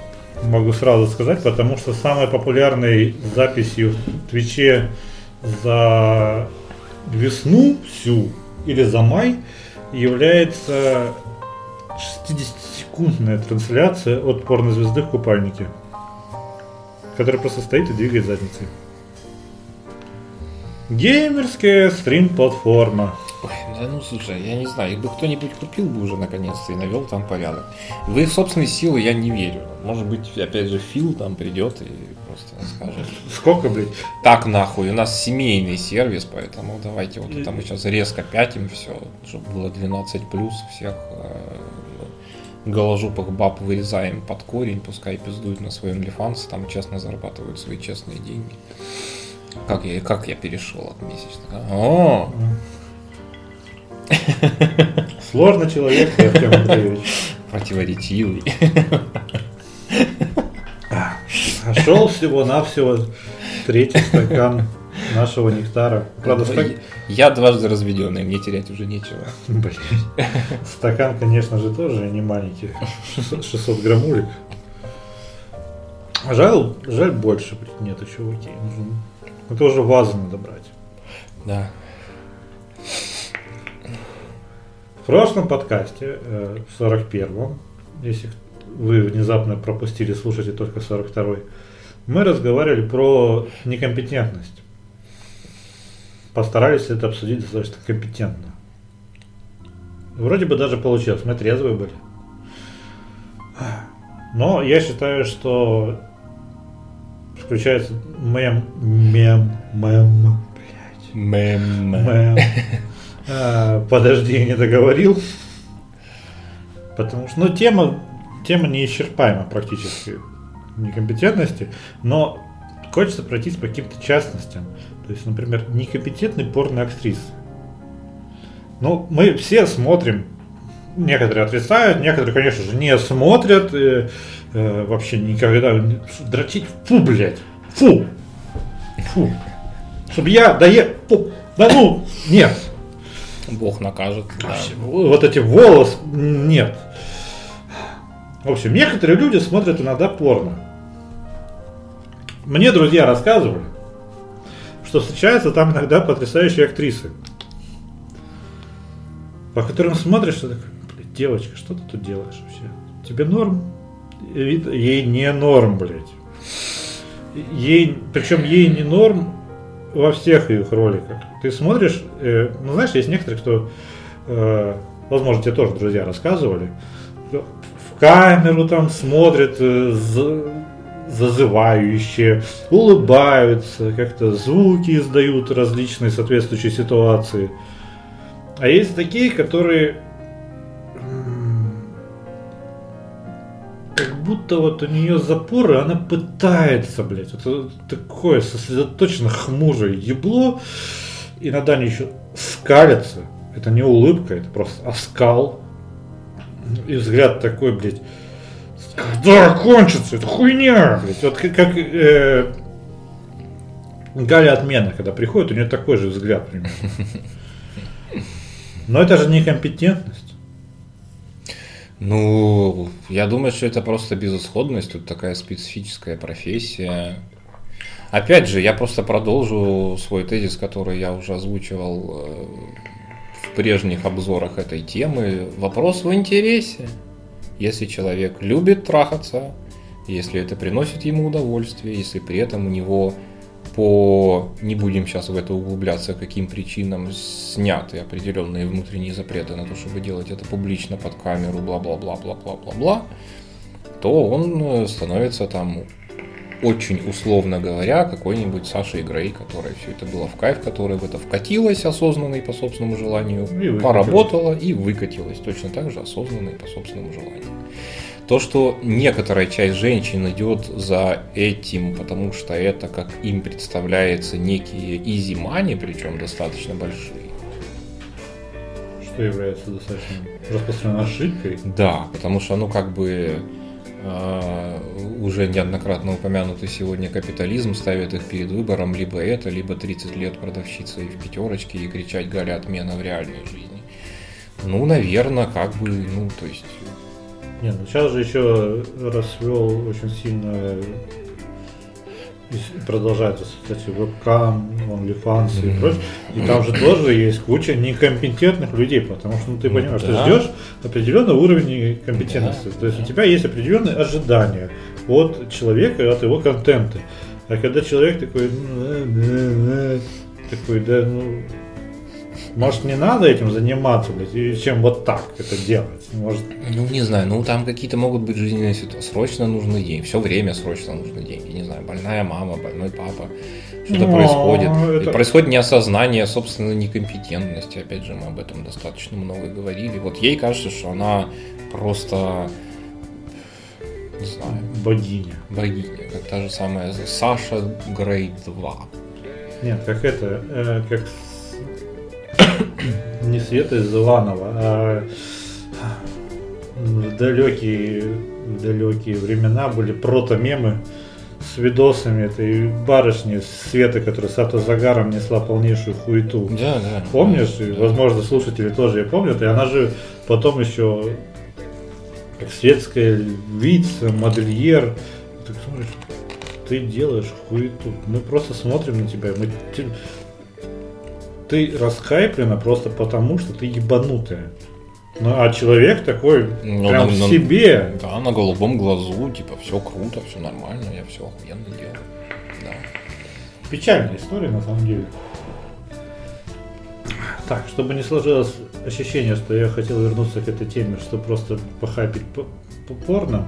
могу сразу сказать, потому что самой популярной записью в Твиче за весну всю или за май является 60-секундная трансляция от порнозвезды в купальнике, которая просто стоит и двигает задницей. Геймерская стрим-платформа. Да ну слушай, я не знаю, их бы кто-нибудь купил бы уже наконец-то и навел там порядок. В их собственные силы я не верю. Может быть, опять же, Фил там придет и просто скажет. Сколько, блядь? Так нахуй, у нас семейный сервис, поэтому давайте вот это мы сейчас резко пятим все, чтобы было 12 плюс всех э, голожопых баб вырезаем под корень, пускай пиздуют на своем лифанс, там честно зарабатывают свои честные деньги. Как я, как я перешел от месячных? а? О, Сложный человек, Артем Андреевич. противоречивый. Нашел всего-навсего третий стакан нашего нектара. Правда, стак... Я дважды разведенный, мне терять уже нечего. Блин. Стакан, конечно же, тоже не маленький. 600, 600 граммулек. Жаль, жаль больше, блин, нету чуваки. Нужно- Это уже вазу надо брать. Да. В прошлом подкасте, э, в 41-м, если вы внезапно пропустили, слушайте только 42-й, мы разговаривали про некомпетентность. Постарались это обсудить достаточно компетентно. Вроде бы даже получилось, мы трезвые были. Но я считаю, что включается мем, мем, мем, блядь. Мэм. Мэм. А, Подожди, я не договорил. Потому что, ну, тема, тема неисчерпаема практически некомпетентности, но хочется пройтись по каким-то частностям. То есть, например, некомпетентный порно-актрис. Ну, мы все смотрим, некоторые отрицают, некоторые, конечно же, не смотрят, э, э, вообще никогда дрочить, фу, блядь, фу, фу, чтобы я, да фу, да ну, нет. Бог накажет. Да. Вот эти волосы, нет. В общем, некоторые люди смотрят иногда порно. Мне друзья рассказывали, что встречаются там иногда потрясающие актрисы, по которым смотришь, такое, блядь, девочка, что ты тут делаешь вообще? Тебе норм? Ей не норм, блядь. Ей, причем ей не норм во всех их роликах. Ты смотришь, э, ну знаешь, есть некоторые, кто, э, возможно, тебе тоже друзья рассказывали, в камеру там смотрят, э, зазывающие, улыбаются, как-то звуки издают различные соответствующие ситуации. А есть такие, которые будто вот у нее запоры, она пытается, блядь, это такое сосредоточенно хмурое ебло, иногда они еще скалятся, это не улыбка, это просто оскал, и взгляд такой, блядь, когда кончится эта хуйня? Блядь, вот как, как э, Галя Отмена, когда приходит, у нее такой же взгляд примерно. Но это же некомпетентность. Ну, я думаю, что это просто безысходность, тут такая специфическая профессия. Опять же, я просто продолжу свой тезис, который я уже озвучивал э, в прежних обзорах этой темы. Вопрос в интересе. Если человек любит трахаться, если это приносит ему удовольствие, если при этом у него по, не будем сейчас в это углубляться, каким причинам сняты определенные внутренние запреты на то, чтобы делать это публично под камеру, бла-бла-бла-бла-бла-бла-бла, то он э, становится там очень условно говоря, какой-нибудь Сашей Грей, которая все это было в кайф, которая в это вкатилась осознанно и по собственному желанию, и поработала и выкатилась точно так же осознанно и по собственному желанию. То, что некоторая часть женщин идет за этим, потому что это, как им представляется, некие money, причем достаточно большие. Что является достаточно распространенной ошибкой? Да, потому что, ну, как бы а, уже неоднократно упомянутый сегодня капитализм ставит их перед выбором либо это, либо 30 лет продавщицей в пятерочке и кричать Галя отмена в реальной жизни. Ну, наверное, как бы, ну, то есть... Не, ну сейчас же еще расцвел очень сильно продолжается, кстати, вебкам, OnlyFans mm-hmm. и прочее. И там же тоже есть куча некомпетентных людей, потому что ну, ты понимаешь, да. ты ждешь определенный уровень компетентности. Да. То есть у тебя есть определенные ожидания от человека, от его контента. А когда человек такой, «Ну, такой, да, ну, может, не надо этим заниматься, блядь, чем вот так это делать? Может... Ну, не знаю, ну там какие-то могут быть жизненные ситуации. Срочно нужны деньги. Все время срочно нужны деньги. Не знаю, больная мама, больной папа. Что-то происходит. Это... Происходит неосознание собственной некомпетентности. Опять же, мы об этом достаточно много говорили. Вот ей кажется, что она просто не знаю. Богиня. Богиня. Как та же самая Саша Грей 2. Нет, как это, э, как не Света из Иванова, а в далекие, далекие времена были прото-мемы с видосами этой барышни Светы, которая с автозагаром несла полнейшую хуету. Да, да. Помнишь? Да. И, возможно, слушатели тоже ее помнят. И она же потом еще как светская львица, модельер. Ты смотришь, ты делаешь хуету. Мы просто смотрим на тебя. Мы ты расхайплена просто потому, что ты ебанутая. Ну, а человек такой ну, прям на, в себе. Да, на голубом глазу, типа, все круто, все нормально, я все охуенно делаю. Да. Печальная история, на самом деле. Так, чтобы не сложилось ощущение, что я хотел вернуться к этой теме, что просто похапить порно,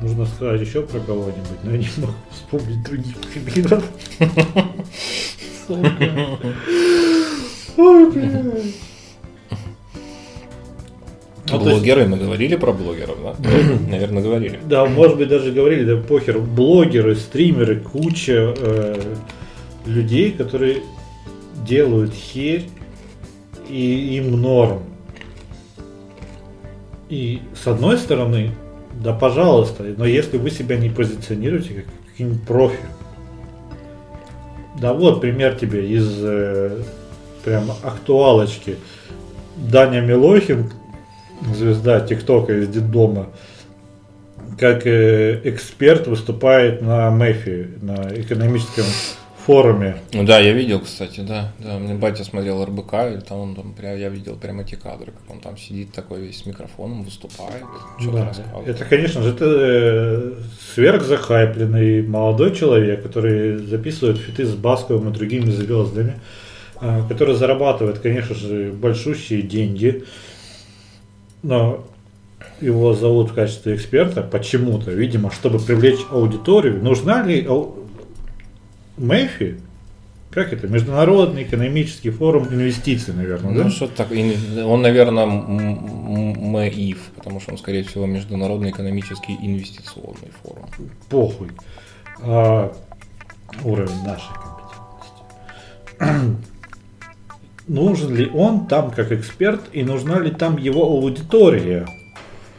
нужно сказать еще про кого-нибудь, но я не могу вспомнить других примеров. Ой, блядь. Ну, то есть- Блогеры, мы говорили про блогеров, да? Наверное, говорили. Да, может быть, даже говорили, да похер, блогеры, стримеры, куча э, людей, которые делают херь, и им норм. И с одной стороны, да пожалуйста, но если вы себя не позиционируете как какие-нибудь профи, да вот пример тебе из э, прям актуалочки. Даня Милохин, звезда ТикТока из детдома, как э, эксперт выступает на МЭФИ, на экономическом форуме. Ну да, я видел, кстати, да. Да, мне батя смотрел РБК, и там он там прям, я видел прямо эти кадры, как он там сидит такой весь с микрофоном, выступает, что-то Да, рассказывает. Это, конечно же, это э, сверхзахайпленный молодой человек, который записывает фиты с Басковым и другими звездами, а, который зарабатывает, конечно же, большущие деньги, но его зовут в качестве эксперта почему-то, видимо, чтобы привлечь аудиторию. Нужна ли МЭФИ? Как это? Международный экономический форум инвестиций, наверное, Ну, да? что так, он, наверное, МЭИФ, потому что он, скорее всего, Международный экономический инвестиционный форум. похуй. А, уровень нашей компетентности. Нужен ли он там как эксперт и нужна ли там его аудитория?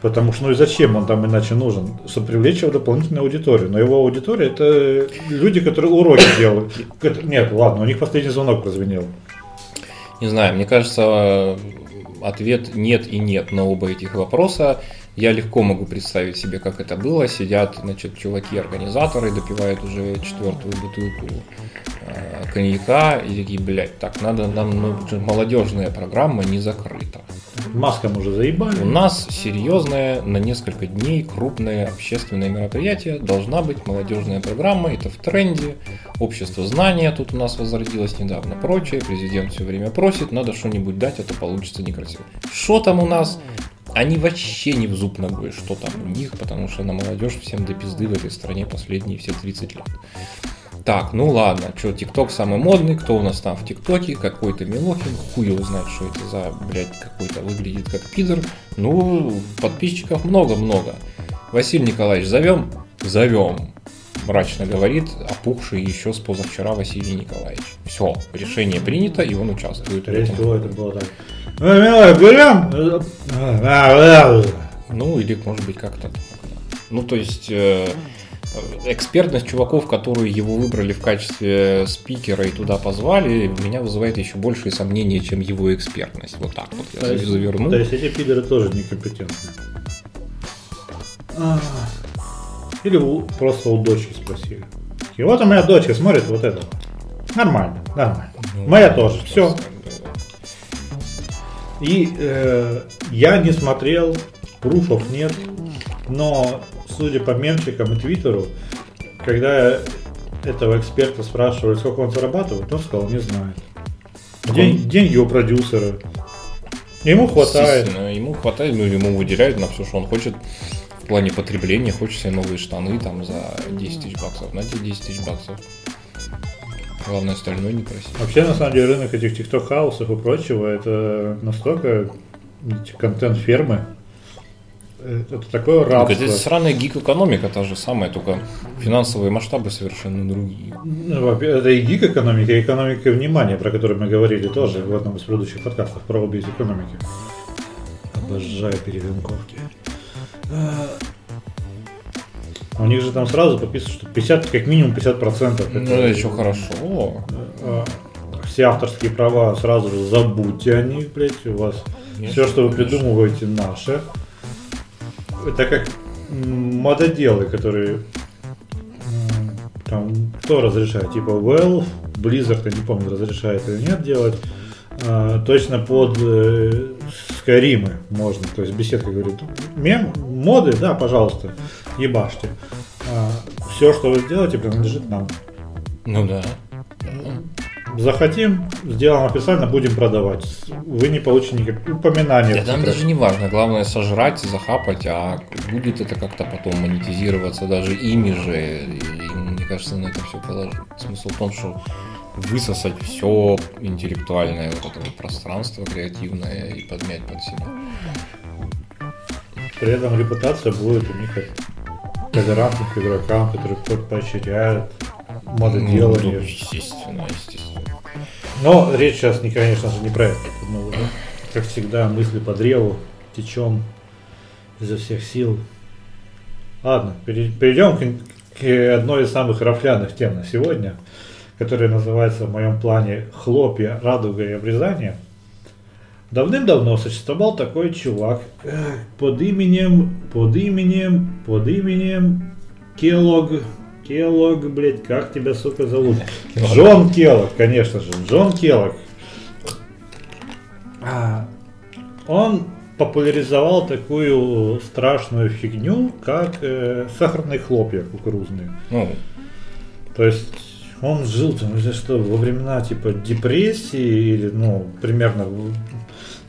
Потому что, ну и зачем он там иначе нужен? Чтобы привлечь его дополнительную аудиторию. Но его аудитория это люди, которые уроки делают. Нет, ладно, у них последний звонок прозвенел. Не знаю, мне кажется, ответ нет и нет на оба этих вопроса. Я легко могу представить себе, как это было. Сидят, значит, чуваки-организаторы, допивают уже четвертую бутылку э, коньяка и такие, блядь, так, надо нам, ну, молодежная программа не закрыта. Маскам уже заебали. У нас серьезное, на несколько дней крупное общественное мероприятие. Должна быть молодежная программа, это в тренде. Общество знания тут у нас возродилось недавно, прочее. Президент все время просит, надо что-нибудь дать, а то получится некрасиво. Что там у нас? Они вообще не в зуб ногой, что там у них, потому что на молодежь всем до пизды в этой стране последние все 30 лет. Так, ну ладно, что, ТикТок самый модный, кто у нас там в ТикТоке, какой-то Милохин, хуй его знает, что это за, блядь, какой-то выглядит как пидор. Ну, подписчиков много-много. Василий Николаевич, зовем? Зовем. Мрачно говорит, опухший еще с позавчера Василий Николаевич. Все, решение принято, и он участвует. Скорее всего, это было так. «Ну? А, Ну, или может быть как-то. Ну, то есть, э, экспертность чуваков, которые его выбрали в качестве спикера и туда позвали, меня вызывает еще большие сомнения, чем его экспертность. Вот так вот То я есть- заверну. То есть эти пидоры тоже некомпетентны. А, Или у- просто у дочки спросили. И вот у меня дочка смотрит вот это. Нормально, нормально. Ну, Моя тоже. Все. И э, я не смотрел, пруфов нет, но судя по мемчикам и твиттеру, когда этого эксперта спрашивали, сколько он зарабатывает, он сказал, не знает. День- Он- деньги у продюсера. Ему хватает. Ему хватает, ну, ему выделяют на все, что он хочет в плане потребления, хочет себе новые штаны там за 10 тысяч баксов, на тебе 10 тысяч баксов. Главное, остальное не просить. Вообще, на самом деле, рынок этих тикток-хаусов и прочего, это настолько контент-фермы. Это такое Так рабство. это сраная гик-экономика та же самая, только финансовые масштабы совершенно другие. Ну, Это и гик-экономика, и экономика внимания, про которую мы говорили тоже в одном из предыдущих подкастов про обе экономики. Обожаю перевинковки. А, У них же там сразу подписано, что 50, как минимум 50 процентов. Ну, это еще хорошо. Все авторские права сразу же забудьте о них, блядь, у вас Конечно, все, что вы придумываете, наше. Это как мододелы, которые там кто разрешает, типа Valve, Blizzard, я не помню, разрешает или нет делать. А, точно под э, Скайримы можно, то есть беседка говорит, мем, моды, да, пожалуйста, ебашьте. все, что вы сделаете, принадлежит нам. Ну да. Захотим, сделаем официально, будем продавать. Вы не получите никаких упоминаний. Да там даже не важно, главное сожрать, захапать, а будет это как-то потом монетизироваться даже ими же. И, мне кажется, на это все положить. Смысл в том, что высосать все интеллектуальное вот это пространство креативное и подмять под себя. при этом репутация будет у них толерантных игрокам, которые по- поощряют мододелание. Ну, естественно, естественно. Но речь сейчас, не, конечно же, не про это. Мы уже, как всегда, мысли по древу, течем изо всех сил. Ладно, пере- перейдем к, к одной из самых рафляных тем на сегодня, которая называется в моем плане «Хлопья, радуга и обрезание». Давным-давно существовал такой чувак э, под именем, под именем, под именем Келлог. Келлог, блядь, как тебя, сука, зовут? Джон Келлог, конечно же, Джон Келлог. А, Он популяризовал такую страшную фигню, как э, сахарные хлопья кукурузные. Ну, То есть он жил там, не знаю, что, во времена типа депрессии или, ну, примерно, в-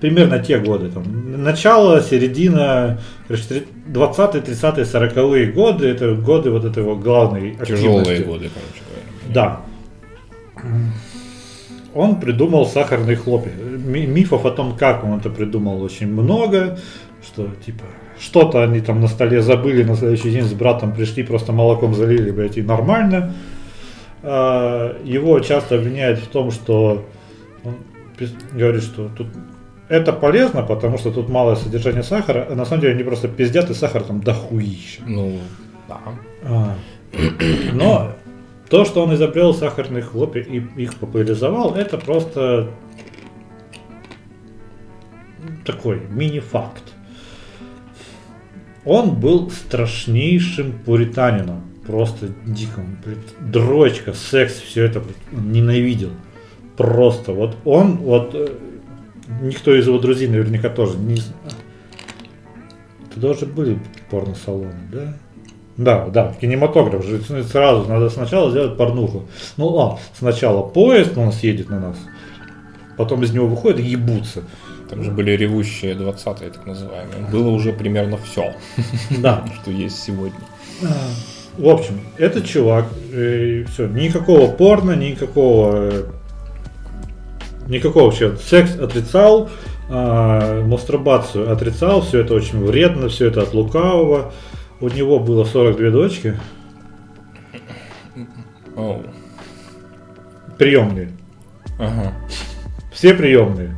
примерно те годы, там, начало, середина, короче, три- 20-е, 30-е, 40-е годы, это годы вот этого главной тяжелые активности. годы, короче говоря. Да. Он придумал сахарные хлопья. Ми- Мифов о том, как он это придумал, очень много. Что, типа, что-то они там на столе забыли, на следующий день с братом пришли, просто молоком залили, блядь, и нормально. А, Его часто обвиняют в том, что он говорит, что тут это полезно, потому что тут малое содержание сахара, на самом деле они просто пиздят, и сахар там дохуища. Ну, да. А, Но то, что он изобрел сахарные хлопья и их популяризовал, это просто такой мини-факт. Он был страшнейшим пуританином. Просто диким. блядь, Дрочка, секс, все это блядь, ненавидел. Просто. Вот он, вот э, никто из его друзей наверняка тоже не Это даже были порно-салоны, да? Да, да, кинематограф же сразу надо сначала сделать порнуху. Ну а, сначала поезд у нас едет на нас, потом из него выходят и ебутся. Там же были ревущие 20-е, так называемые. Было уже примерно все, Да. что есть сегодня. В общем, этот чувак, все, никакого порно, никакого, э, никакого вообще секс отрицал, а, мастурбацию отрицал, все это очень вредно, все это от лукавого. У него было 42 дочки, Оу. приемные. Ага. Все приемные.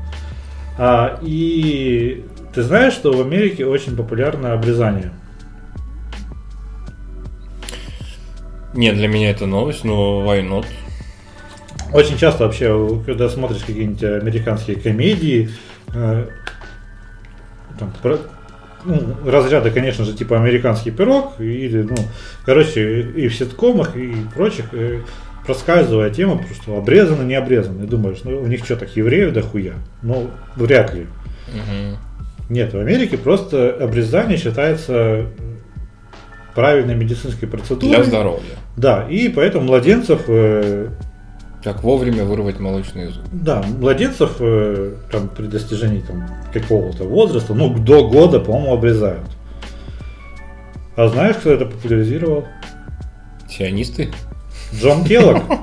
А, и ты знаешь, что в Америке очень популярно обрезание. Не, для меня это новость, но why not? Очень часто вообще, когда смотришь какие-нибудь американские комедии, э, там, про- ну, разряда, конечно же, типа американский пирог, или, ну, короче, и в ситкомах, и прочих, э, проскальзывая тема, что обрезаны, не обрезаны. И думаешь, ну, у них что, так евреев дохуя? Ну, вряд ли. Нет, в Америке просто обрезание считается правильной медицинской процедурой. Для здоровья. Да, и поэтому младенцев, э, Как вовремя вырвать молочные зубы. да, младенцев э, там, при достижении там, какого-то возраста, ну, до года, по-моему, обрезают. А знаешь, кто это популяризировал? Сионисты? Джон Келлог.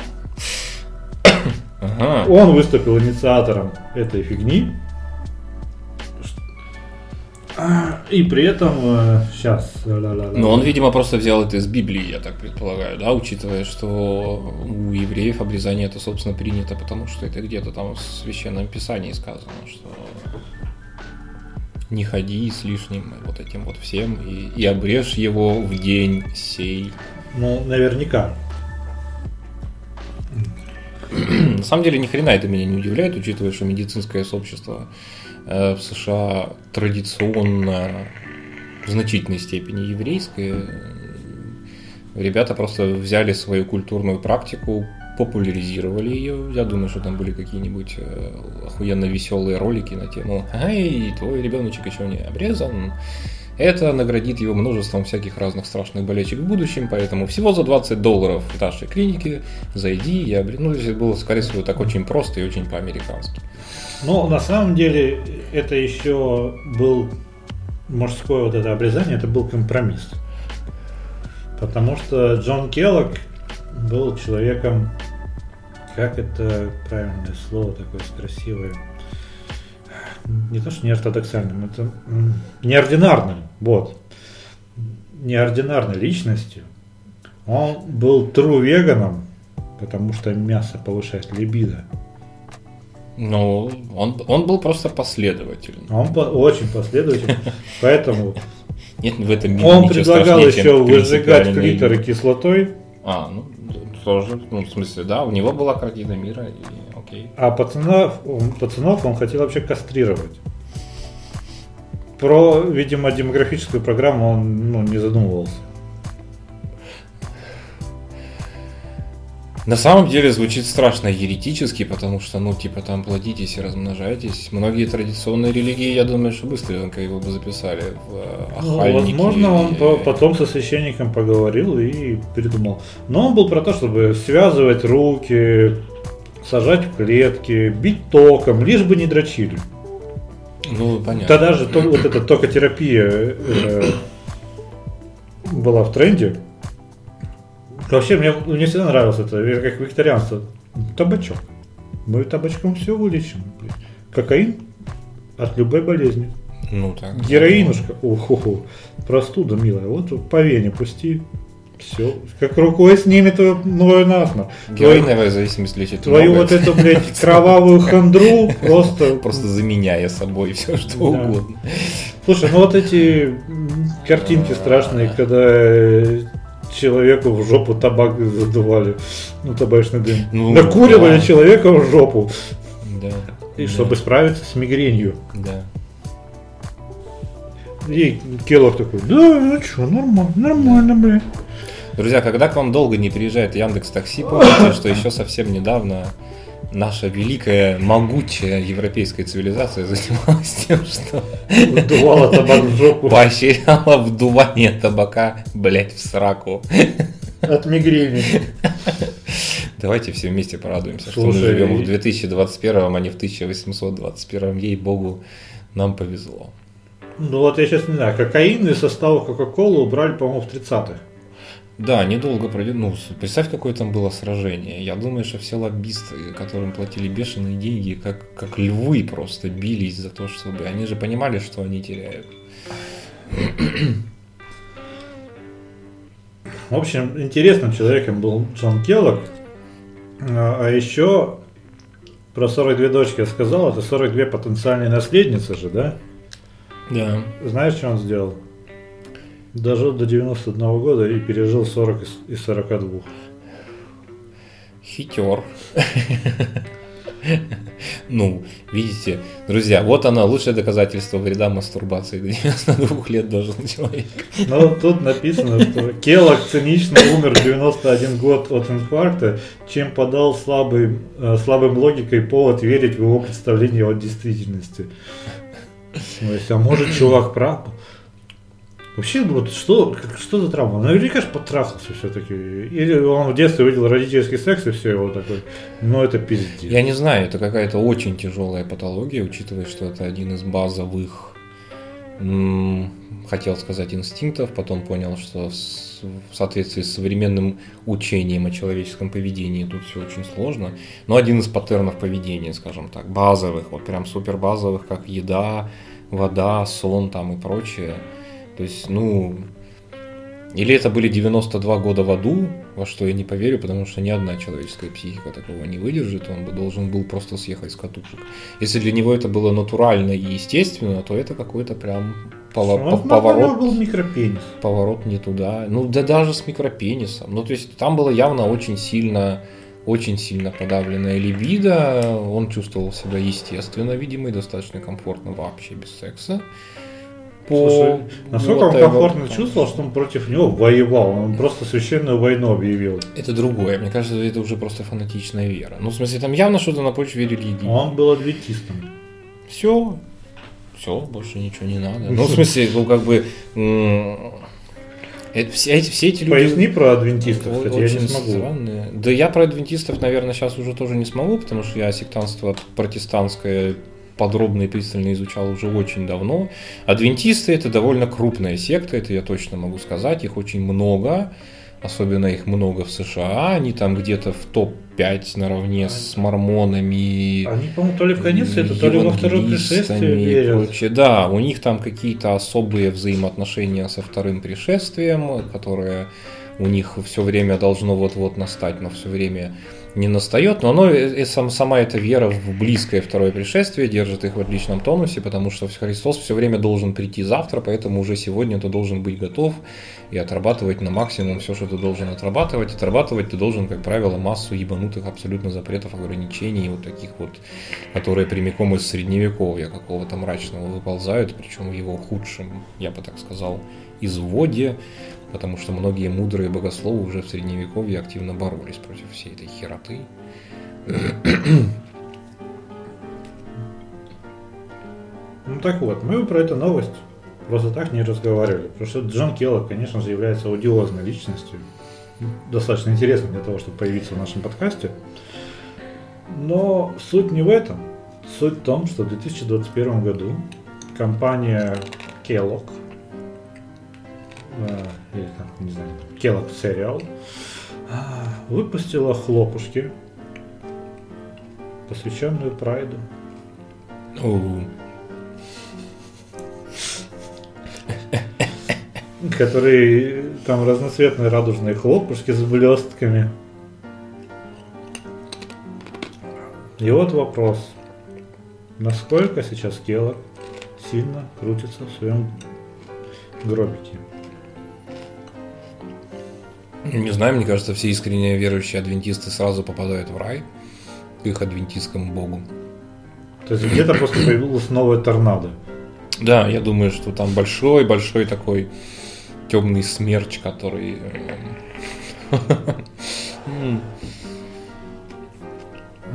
Ага. Он выступил инициатором этой фигни. И при этом сейчас. Но он, видимо, просто взял это из Библии, я так предполагаю, да, учитывая, что у евреев обрезание это, собственно, принято, потому что это где-то там в Священном Писании сказано, что не ходи с лишним вот этим вот всем и, и обрежь его в день сей. Ну, наверняка. На самом деле, ни хрена это меня не удивляет, учитывая, что медицинское сообщество э, в США традиционно в значительной степени еврейское. Ребята просто взяли свою культурную практику, популяризировали ее. Я думаю, что там были какие-нибудь э, охуенно веселые ролики на тему «Эй, твой ребеночек еще не обрезан». Это наградит его множеством всяких разных страшных болячек в будущем, поэтому всего за 20 долларов в нашей клинике зайди обре... Ну, здесь было, скорее всего, так очень просто и очень по-американски. Но на самом деле это еще был мужское вот это обрезание, это был компромисс. Потому что Джон Келлог был человеком, как это правильное слово такое красивое, не то что неортодоксальным, это неординарным, вот, неординарной личностью. Он был true веганом, потому что мясо повышает либидо. Ну, он, он был просто последовательным. Он по- очень последовательный, поэтому Нет в этом мире он предлагал еще выжигать клиторы кислотой, А, ну, тоже, ну, в смысле, да, у него была картина мира, и окей. а пацанов, пацанов он хотел вообще кастрировать. Про, видимо, демографическую программу он ну, не задумывался. На самом деле звучит страшно еретически, потому что, ну, типа, там плодитесь и размножайтесь. Многие традиционные религии, я думаю, что быстренько его бы записали в э, Ну, возможно, он по- потом со священником поговорил и придумал. Но он был про то, чтобы связывать руки, сажать в клетки, бить током, лишь бы не дрочили. Ну, понятно. Тогда же то- вот эта токотерапия э, была в тренде. Вообще, мне, мне всегда нравилось это, это как вегетарианство. Табачок. Мы табачком все вылечим. Кокаин от любой болезни. Ну, так. Героинушка, охо простуда, милая, вот по вене пусти, все, как рукой снимет твою новую насморк. Героиновая зависимость лечит твою вот эту, блядь, кровавую хандру просто... Просто заменяя собой все, что Да. угодно. Слушай, ну вот эти картинки страшные, когда э, человеку в жопу табак задували, ну табачный дым. Ну, Накуривали да. человека в жопу, Да. и Да. чтобы справиться с мигренью. Да. И Келлог такой, да, ну что, нормально, нормально, блядь. Друзья, когда к вам долго не приезжает Яндекс Такси, помните, что еще совсем недавно наша великая, могучая европейская цивилизация занималась тем, что Дувала табак в жопу поощряла вдувание табака, блять, в сраку. от мигрени. Давайте все вместе порадуемся, что мы Слушай, живем в и- 2021, а не в 1821. Ей-богу, нам повезло. Ну вот я сейчас не знаю, кокаин из состава Кока-Колы убрали, по-моему, в 30-х. Да, недолго пройдет. Ну, представь, какое там было сражение. Я думаю, что все лоббисты, которым платили бешеные деньги, как, как львы просто бились за то, чтобы... Они же понимали, что они теряют. В общем, интересным человеком был Джон Келлог. А а еще про 42 дочки я сказал, это 42 потенциальные наследницы же, да? Да. Знаешь, что он сделал? Дожил до 91 года и пережил 40 из- из 42. Хитер. Ну, видите, друзья, вот оно, лучшее доказательство вреда мастурбации. До 92 лет дожил человек. Но тут написано, что Келлог цинично умер в 91 год от инфаркта, чем подал слабый, э, слабым логикой повод верить в его представление о действительности. То есть, а может чувак прав? Вообще, вот что, что за травма? Наверняка же потрахался все-таки. Или он в детстве увидел родительский секс и все, его такой, ну это пиздец. Я не знаю, это какая-то очень тяжелая патология, учитывая, что это один из базовых, хотел сказать, инстинктов, потом понял, что в соответствии с современным учением о человеческом поведении тут все очень сложно. Но один из паттернов поведения, скажем так, базовых, вот прям супер базовых, как еда, вода, сон там и прочее. То есть, ну, или это были 92 года в аду, во что я не поверю, потому что ни одна человеческая психика такого не выдержит, он бы должен был просто съехать с катушек. Если для него это было натурально и естественно, то это какой-то прям пово- Он, поворот, был микропенис. поворот не туда. Ну да даже с микропенисом. Ну то есть там было явно очень сильно очень сильно подавленная либидо, он чувствовал себя естественно, видимо, и достаточно комфортно вообще без секса. По Слушай, насколько он whatever комфортно там. чувствовал, что он против него воевал. Он просто священную войну объявил. Это другое. Мне кажется, это уже просто фанатичная вера. Ну, в смысле, там явно что-то на почве религии. Он был адвентистом. Все. Все, больше ничего не надо. Ну, в смысле, ну, как бы... это все, эти, все эти люди... Поясни про адвентистов, кстати, я не очень смогу. странные. Да я про адвентистов, наверное, сейчас уже тоже не смогу, потому что я сектантство протестантское подробно и пристально изучал уже очень давно. Адвентисты это довольно крупная секта, это я точно могу сказать, их очень много. особенно их много в США, они там где-то в топ-5 наравне с мормонами. Они, по-моему, то ли в конец это, то ли во второе пришествие верят. Да, у них там какие-то особые взаимоотношения со вторым пришествием, которое у них все время должно вот-вот настать, но все время не настает, но оно, и сам, сама эта вера в близкое второе пришествие держит их в отличном тонусе, потому что Христос все время должен прийти завтра, поэтому уже сегодня ты должен быть готов и отрабатывать на максимум все, что ты должен отрабатывать. Отрабатывать ты должен, как правило, массу ебанутых абсолютно запретов, ограничений, вот таких вот, которые прямиком из средневековья какого-то мрачного выползают, причем в его худшем, я бы так сказал, изводе, потому что многие мудрые богословы уже в средневековье активно боролись против всей этой хероты. Ну так вот, мы про эту новость просто так не разговаривали. Потому что Джон Келлог, конечно же, является аудиозной личностью. Достаточно интересно для того, чтобы появиться в нашем подкасте. Но суть не в этом. Суть в том, что в 2021 году компания Kellogg или там, не знаю, Kellogg Cereal, а, выпустила хлопушки, посвященную Прайду. Которые там разноцветные радужные хлопушки с блестками. И вот вопрос. Насколько сейчас Келлог сильно крутится в своем гробике? Не знаю, мне кажется, все искренне верующие адвентисты сразу попадают в рай к их адвентистскому богу. То есть где-то просто появилась новая торнадо. Да, я думаю, что там большой-большой такой темный смерч, который... Э,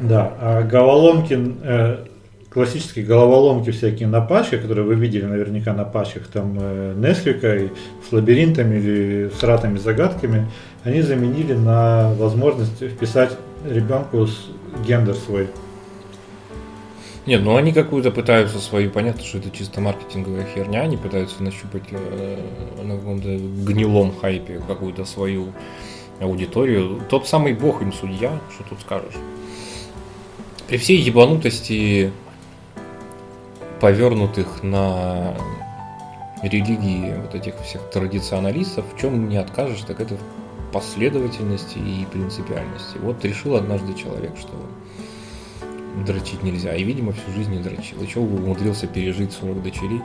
да, а головоломки, э, классические головоломки всякие на пачках, которые вы видели наверняка на пачках, там э, Несквика с лабиринтами или с ратами загадками, они заменили на возможность вписать ребенку с гендер свой. Нет, ну они какую-то пытаются свою, понятно, что это чисто маркетинговая херня, они пытаются нащупать э, на каком-то гнилом хайпе какую-то свою аудиторию. Тот самый бог им судья, что тут скажешь. При всей ебанутости повернутых на религии вот этих всех традиционалистов, в чем не откажешь, так это в последовательности и принципиальности. Вот решил однажды человек, что дрочить нельзя, и, видимо, всю жизнь не дрочил. И что умудрился пережить 40 дочерей.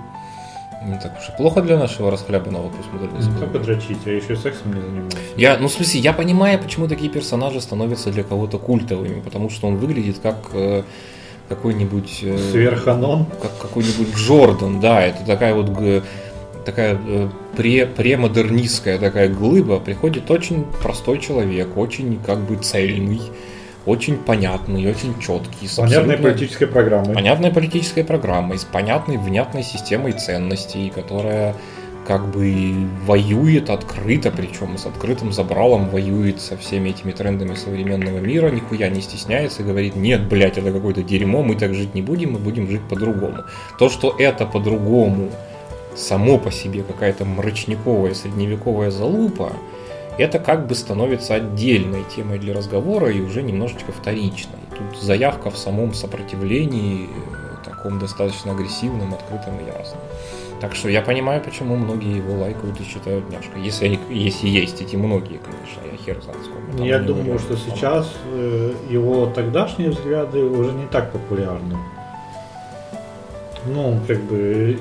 Не так уж и плохо для нашего расхлябанного постмодернизма. Только дрочить, а еще сексом не заниматься. Я, ну, в смысле, я понимаю, почему такие персонажи становятся для кого-то культовыми, потому что он выглядит как э, какой-нибудь... Э, Сверханон? Как какой-нибудь Джордан, да, это такая вот такая э, пре премодернистская такая глыба, приходит очень простой человек, очень как бы цельный, очень понятный, очень четкий. С понятной политической программой. Понятной политической программой, с понятной, внятной системой ценностей, которая как бы воюет открыто, причем с открытым забралом воюет со всеми этими трендами современного мира, нихуя не стесняется и говорит, нет, блядь, это какое-то дерьмо, мы так жить не будем, мы будем жить по-другому. То, что это по-другому, само по себе какая-то мрачниковая средневековая залупа, это как бы становится отдельной темой для разговора и уже немножечко вторичной. Тут заявка в самом сопротивлении, э, таком достаточно агрессивном, открытом и ясном. Так что я понимаю, почему многие его лайкают и считают няшкой. Если, они, если есть эти многие, конечно, я хер знает сколько. Я думаю, что сейчас э, его тогдашние взгляды уже не так популярны. Ну, как бы,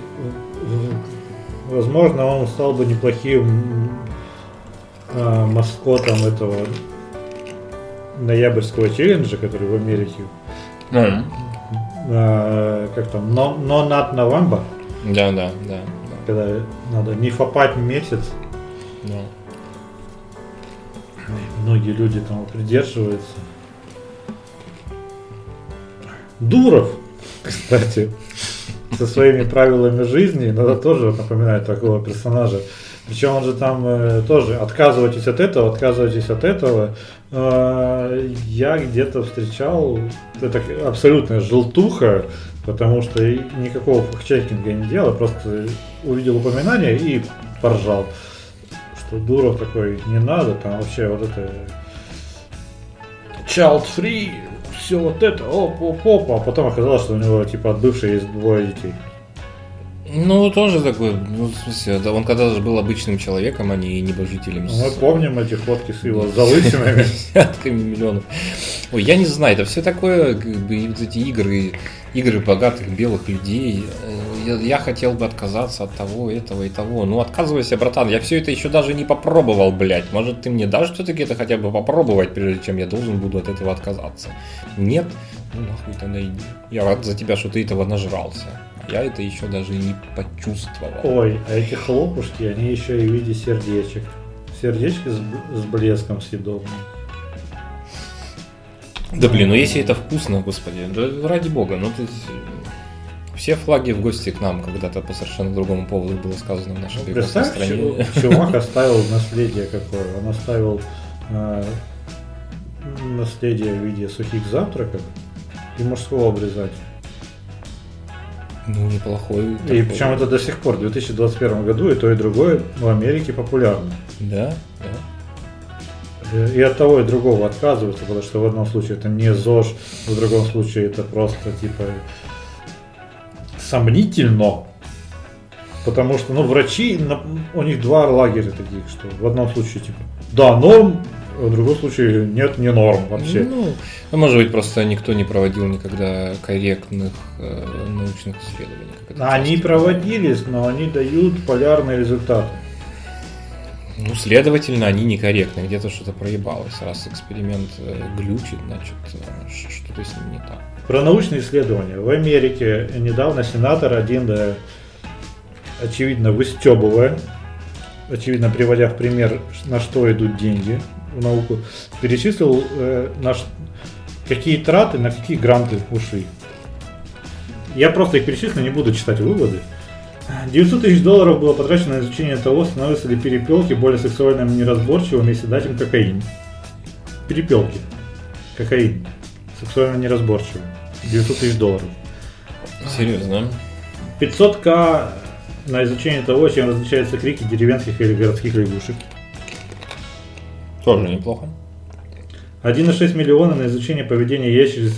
возможно, он стал бы неплохим э, маскотом этого ноябрьского челленджа, который в Америке. Mm. Э, как там, но, но not November. Да, да, да. Когда надо не фопать месяц. Да. Многие люди там придерживаются. Дуров, кстати, со своими правилами жизни, надо тоже напоминать такого персонажа. Причем он же там э, тоже отказывайтесь от этого, отказывайтесь от этого. Э, я где-то встречал, это абсолютная желтуха, потому что никакого факт-чекинга не делал, просто увидел упоминание и поржал. что Дуров такой, не надо, там вообще вот это child free, все вот это, оп, оп, оп, а потом оказалось, что у него типа от бывшей есть двое детей. Ну, тоже такой, ну, в смысле, да, он когда же был обычным человеком, а не небожителем. Ну, мы помним эти фотки с его залысинами. Десятками миллионов. Ой, я не знаю, это все такое, как бы, вот эти игры, игры богатых белых людей. Э, Я, я хотел бы отказаться от того, этого и того. Ну, отказывайся, братан, я все это еще даже не попробовал, блядь. Может, ты мне дашь все-таки это хотя бы попробовать, прежде чем я должен буду от этого отказаться? Нет? Ну, нахуй тогда иди. Я рад за тебя, что ты этого нажрался. Я это еще даже не почувствовал. Ой, а эти хлопушки, они еще и в виде сердечек. Сердечки с, с блеском съедобным. Да блин, ну если это вкусно, господи, да ради бога, ну ты... Все флаги в гости к нам когда-то по совершенно другому поводу было сказано в нашей прекрасной Представь, стране. чу- чувак оставил наследие какое. Он оставил э, наследие в виде сухих завтраков и мужского обрезать. Ну, неплохой. И такой. причем это до сих пор, в 2021 году, и то, и другое в Америке популярно. Да, да. И от того, и другого отказываются, потому что в одном случае это не ЗОЖ, в другом случае это просто типа сомнительно. Потому что, ну, врачи, у них два лагеря таких, что в одном случае типа да, норм, а в другом случае нет, не норм вообще. Ну, ну, может быть, просто никто не проводил никогда корректных э, научных исследований. Они проводились, но они дают полярные результаты. Ну, следовательно, они некорректны, где-то что-то проебалось. Раз эксперимент э, глючит, значит, э, что-то с ним не так. Про научные исследования. В Америке недавно сенатор один, да, очевидно, выстебывая, очевидно, приводя в пример, на что идут деньги в науку, перечислил, э, на ш- какие траты, на какие гранты ушли. Я просто их перечислю, не буду читать выводы. 900 тысяч долларов было потрачено на изучение того, становятся ли перепелки более сексуально неразборчивыми, если дать им кокаин. Перепелки. Кокаин. Сексуально неразборчивый. 900 тысяч долларов. Серьезно? 500к на изучение того, чем различаются крики деревенских или городских лягушек. Тоже неплохо. 1,6 миллиона на изучение поведения ящериц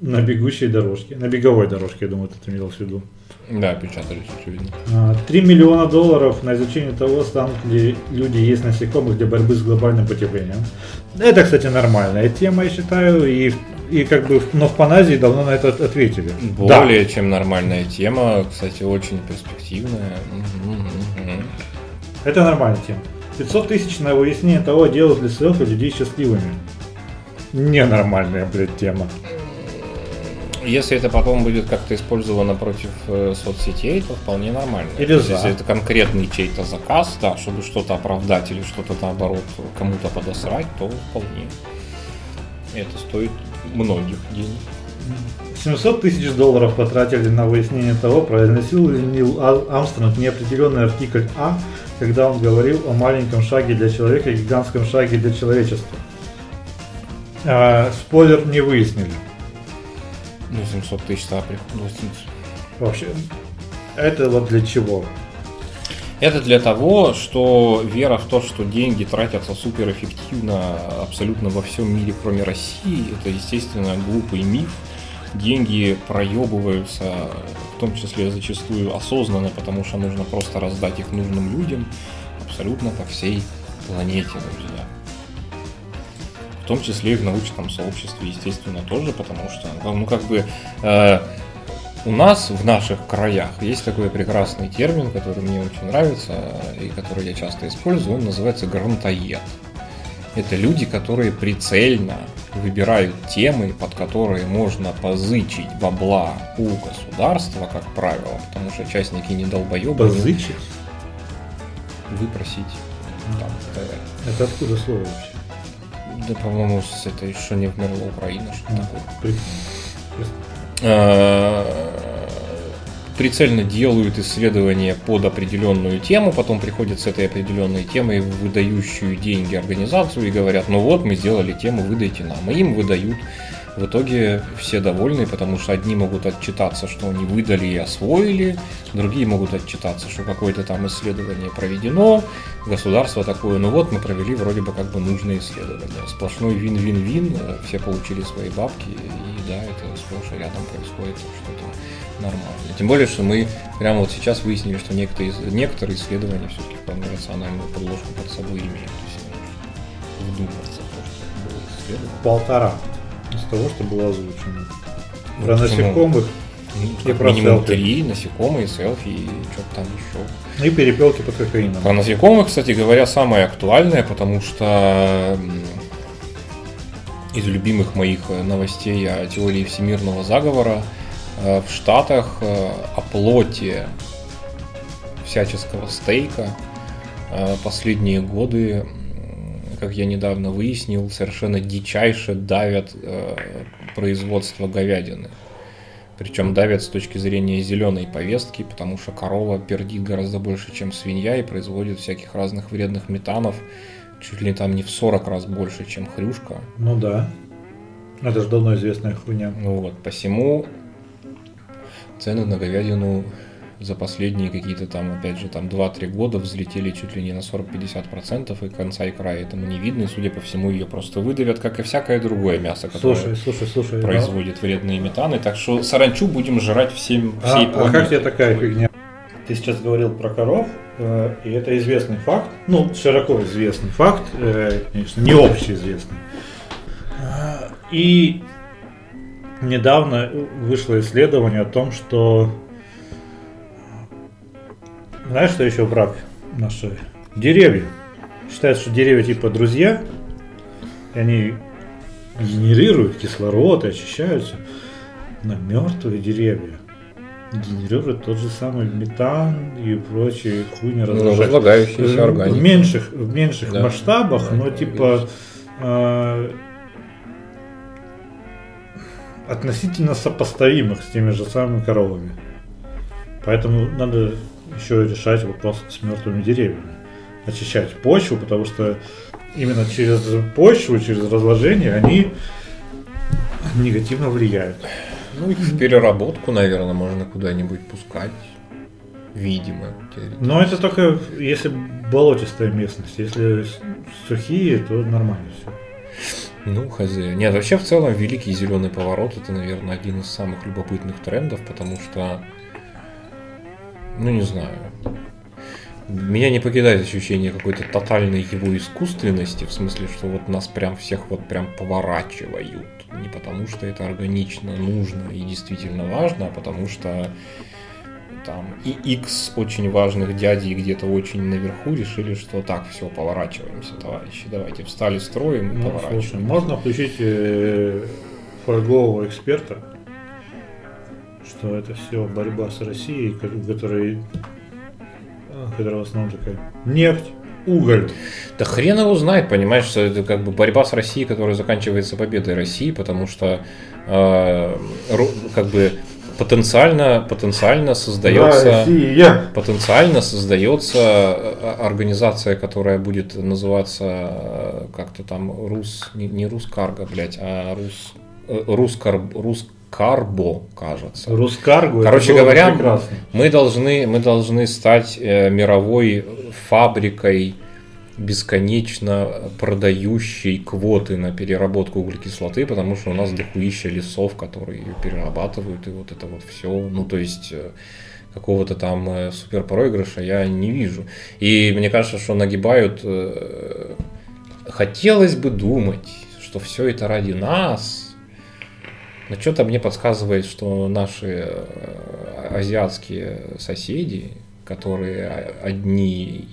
на бегущей дорожке. На беговой дорожке, я думаю, это имелось в виду. Да, печатались, очевидно. А, 3 миллиона долларов на изучение того, станут ли люди есть насекомых для борьбы с глобальным потеплением. Это, кстати, нормальная тема, я считаю, и, и как бы, но в Паназии давно на это ответили. Да. Более чем нормальная тема, кстати, очень перспективная. Это нормальная тема. 500 тысяч на выяснение того, делают ли селфи людей счастливыми. Ненормальная, блядь, тема. Если это потом будет как-то использовано против э, соцсетей, то вполне нормально. Или за. Если это конкретный чей-то заказ, да, чтобы что-то оправдать или что-то наоборот кому-то подосрать, то вполне. Это стоит многих денег. 700 тысяч долларов потратили на выяснение того, произносил ли Нил А- Амстронг неопределенный артикль А, когда он говорил о маленьком шаге для человека и гигантском шаге для человечества. А, спойлер не выяснили. Ну, 700 тысяч, да, приходит. Вообще, это вот для чего? Это для того, что вера в то, что деньги тратятся суперэффективно абсолютно во всем мире, кроме России, это, естественно, глупый миф. Деньги проебываются, в том числе зачастую осознанно, потому что нужно просто раздать их нужным людям абсолютно по всей планете, друзья. В том числе и в научном сообществе, естественно, тоже, потому что, ну, как бы, э, у нас в наших краях есть такой прекрасный термин, который мне очень нравится и который я часто использую, он называется грантоед. Это люди, которые прицельно выбирают темы, под которые можно позычить бабла у государства, как правило, потому что частники не долбоебы, Позычить? выпросить. Там. Это откуда слово вообще? Да, по-моему, с этой что не вмерла Украина, что Ну, такое. Э, прицельно делают исследования под определенную тему, потом приходят с этой определенной темой в выдающую деньги организацию и говорят, ну вот, мы сделали тему, выдайте нам. И им выдают В итоге все довольны, потому что одни могут отчитаться, что они выдали и освоили, другие могут отчитаться, что какое-то там исследование проведено, государство такое, ну вот мы провели вроде бы как бы нужное исследование. Сплошной вин-вин-вин, все получили свои бабки, и да, это сплошь и рядом происходит что-то нормально. Тем более, что мы прямо вот сейчас выяснили, что некоторые, некоторые исследования все-таки вполне рациональную подложку под собой имеют. Есть вдуматься, то, что было исследовано. Полтора из того, что было озвучено. Ну, про насекомых и про минимум селфи. три насекомые, селфи и что-то там еще. И перепелки под кофеином. Про насекомых, кстати говоря, самое актуальное, потому что из любимых моих новостей о теории всемирного заговора э, в Штатах э, о плоте всяческого стейка э, последние годы как я недавно выяснил, совершенно дичайше давят э, производство говядины. Причем давят с точки зрения зеленой повестки, потому что корова пердит гораздо больше, чем свинья, и производит всяких разных вредных метанов, чуть ли там не в 40 раз больше, чем хрюшка. Ну да. Это же давно известная хуйня. Ну вот, посему цены на говядину за последние какие-то там, опять же, там 2-3 года взлетели чуть ли не на 40-50%, и конца и края этому не видно, и, судя по всему, ее просто выдавят, как и всякое другое мясо, которое слушай, слушай, слушай, производит да. вредные метаны. Так что саранчу будем жрать всем, всей а, А как тебе такая фигня? Ты сейчас говорил про коров, э, и это известный факт, ну, широко известный факт, э, конечно, не общеизвестный. И недавно вышло исследование о том, что знаешь, что еще враг наши? Деревья. Считают, что деревья типа друзья, и они генерируют кислород и очищаются. Но мертвые деревья генерируют тот же самый метан и прочие хуйни ну, разлагающиеся органики. В меньших, в меньших да. масштабах, да, но типа э, относительно сопоставимых с теми же самыми коровами. Поэтому надо еще решать вопрос с мертвыми деревьями. Очищать почву, потому что именно через почву, через разложение они негативно влияют. Ну, их в переработку, наверное, можно куда-нибудь пускать. Видимо. Но это только если болотистая местность. Если сухие, то нормально все. Ну, хз. Нет, вообще в целом великий зеленый поворот это, наверное, один из самых любопытных трендов, потому что ну не знаю, меня не покидает ощущение какой-то тотальной его искусственности, в смысле, что вот нас прям всех вот прям поворачивают. Не потому что это органично, нужно и действительно важно, а потому что там и X очень важных дядей где-то очень наверху решили, что так, все, поворачиваемся, товарищи, давайте встали строим и ну, поворачиваемся. Слушай, можно включить э, фольгового эксперта, что это все борьба с Россией, которая, которая в основном такая нефть, уголь. Да хрен его знает, понимаешь, что это как бы борьба с Россией, которая заканчивается победой России, потому что э, как бы потенциально, потенциально создается, Россия. потенциально создается э, организация, которая будет называться э, как-то там Рус, не, не Рускарго, блядь, а Рус, э, Рускар, Рус, Карбо, кажется. Рускарго. Короче говоря, прекрасно. мы должны, мы должны стать э, мировой фабрикой бесконечно продающей квоты на переработку углекислоты, потому что у нас дохуища лесов, которые ее перерабатывают, и вот это вот все, ну то есть э, какого-то там э, супер проигрыша я не вижу. И мне кажется, что нагибают, хотелось бы думать, что все это ради нас, но что-то мне подсказывает, что наши э, азиатские соседи, которые одни,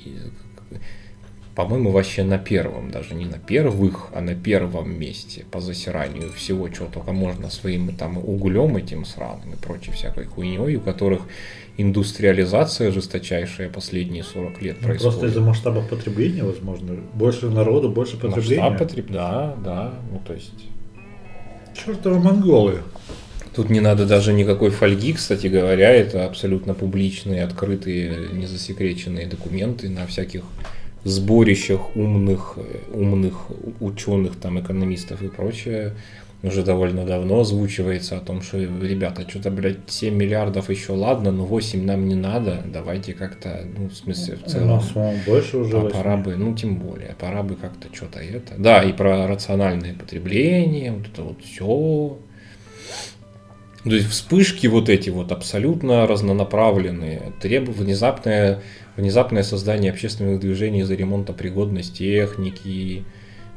по-моему, вообще на первом, даже не на первых, а на первом месте по засиранию всего, чего только можно своим там углем этим сраным и прочей всякой хуйней, у которых индустриализация жесточайшая последние 40 лет ну, происходит. Просто из-за масштаба потребления, возможно. Больше народу, больше потребления. Масштаб потреб... Да, да. Ну, то есть Чертовы монголы. Тут не надо даже никакой фольги, кстати говоря, это абсолютно публичные, открытые, незасекреченные документы на всяких сборищах умных, умных ученых, там, экономистов и прочее. Уже довольно давно озвучивается о том, что, ребята, что-то, блядь, 7 миллиардов еще ладно, но 8 нам не надо, давайте как-то, ну, в смысле, в целом. Ну, больше уже. А пора бы, ну, тем более, пора бы как-то что-то это. Да, и про рациональное потребление, вот это вот все. То есть вспышки вот эти вот абсолютно разнонаправленные, требуют внезапное, внезапное создание общественных движений за ремонтопригодность техники,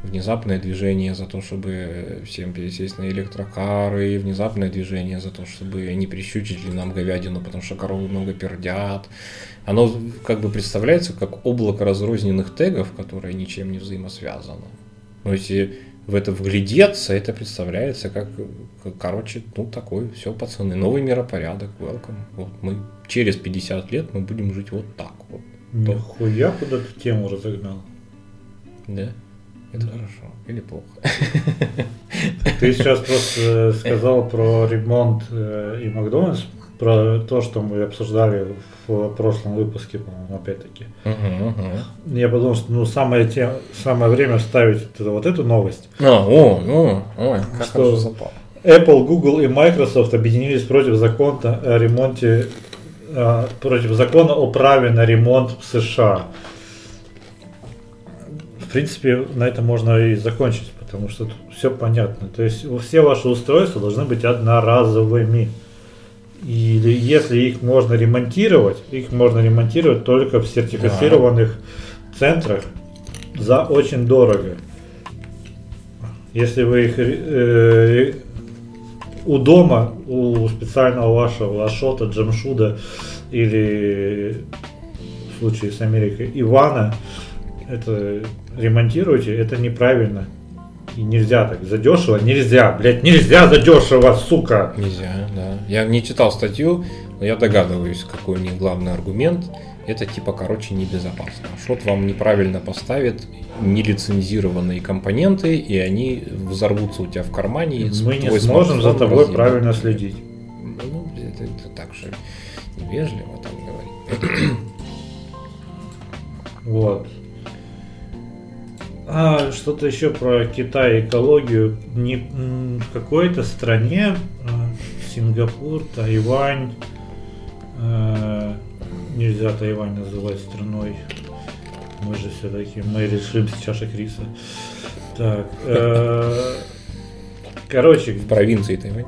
внезапное движение за то, чтобы всем пересесть на электрокары, внезапное движение за то, чтобы не прищучили нам говядину, потому что коровы много пердят. Оно как бы представляется как облако разрозненных тегов, которые ничем не взаимосвязаны. Но если в это вглядеться, это представляется как, короче, ну такой, все, пацаны, новый миропорядок, welcome. Вот мы через 50 лет мы будем жить вот так вот. Нихуя куда ты тему разогнал. Да? Это хорошо или плохо? Ты сейчас просто сказал про ремонт э, и Макдональдс, про то, что мы обсуждали в прошлом выпуске, по-моему, опять-таки. Угу, угу. Я подумал, что ну, самое, тем, самое время вставить вот эту новость. А, о, о, ой, как что запал. Apple, Google и Microsoft объединились против закона о ремонте, э, против закона о праве на ремонт в США в принципе, на этом можно и закончить, потому что все понятно. То есть все ваши устройства должны быть одноразовыми. Или если их можно ремонтировать, их можно ремонтировать только в сертифицированных да. центрах за очень дорого. Если вы их э, у дома, у специального вашего Ашота, Джамшуда или в случае с Америкой Ивана, это ремонтируете, это неправильно. И нельзя так, задешево нельзя, блядь, нельзя задешево, сука. Нельзя, да. Я не читал статью, но я догадываюсь, какой у них главный аргумент. Это типа, короче, небезопасно. Шот вам неправильно поставит нелицензированные компоненты, и они взорвутся у тебя в кармане. И Мы не сможем за тобой разъедет. правильно следить. Ну, это, это так же невежливо там говорить. Вот. А, что-то еще про Китай экологию. Не, в какой-то стране, а, Сингапур, Тайвань, э, нельзя Тайвань называть страной. Мы же все-таки, мы решим с чашек риса. Так, э, короче. В провинции Тайвань.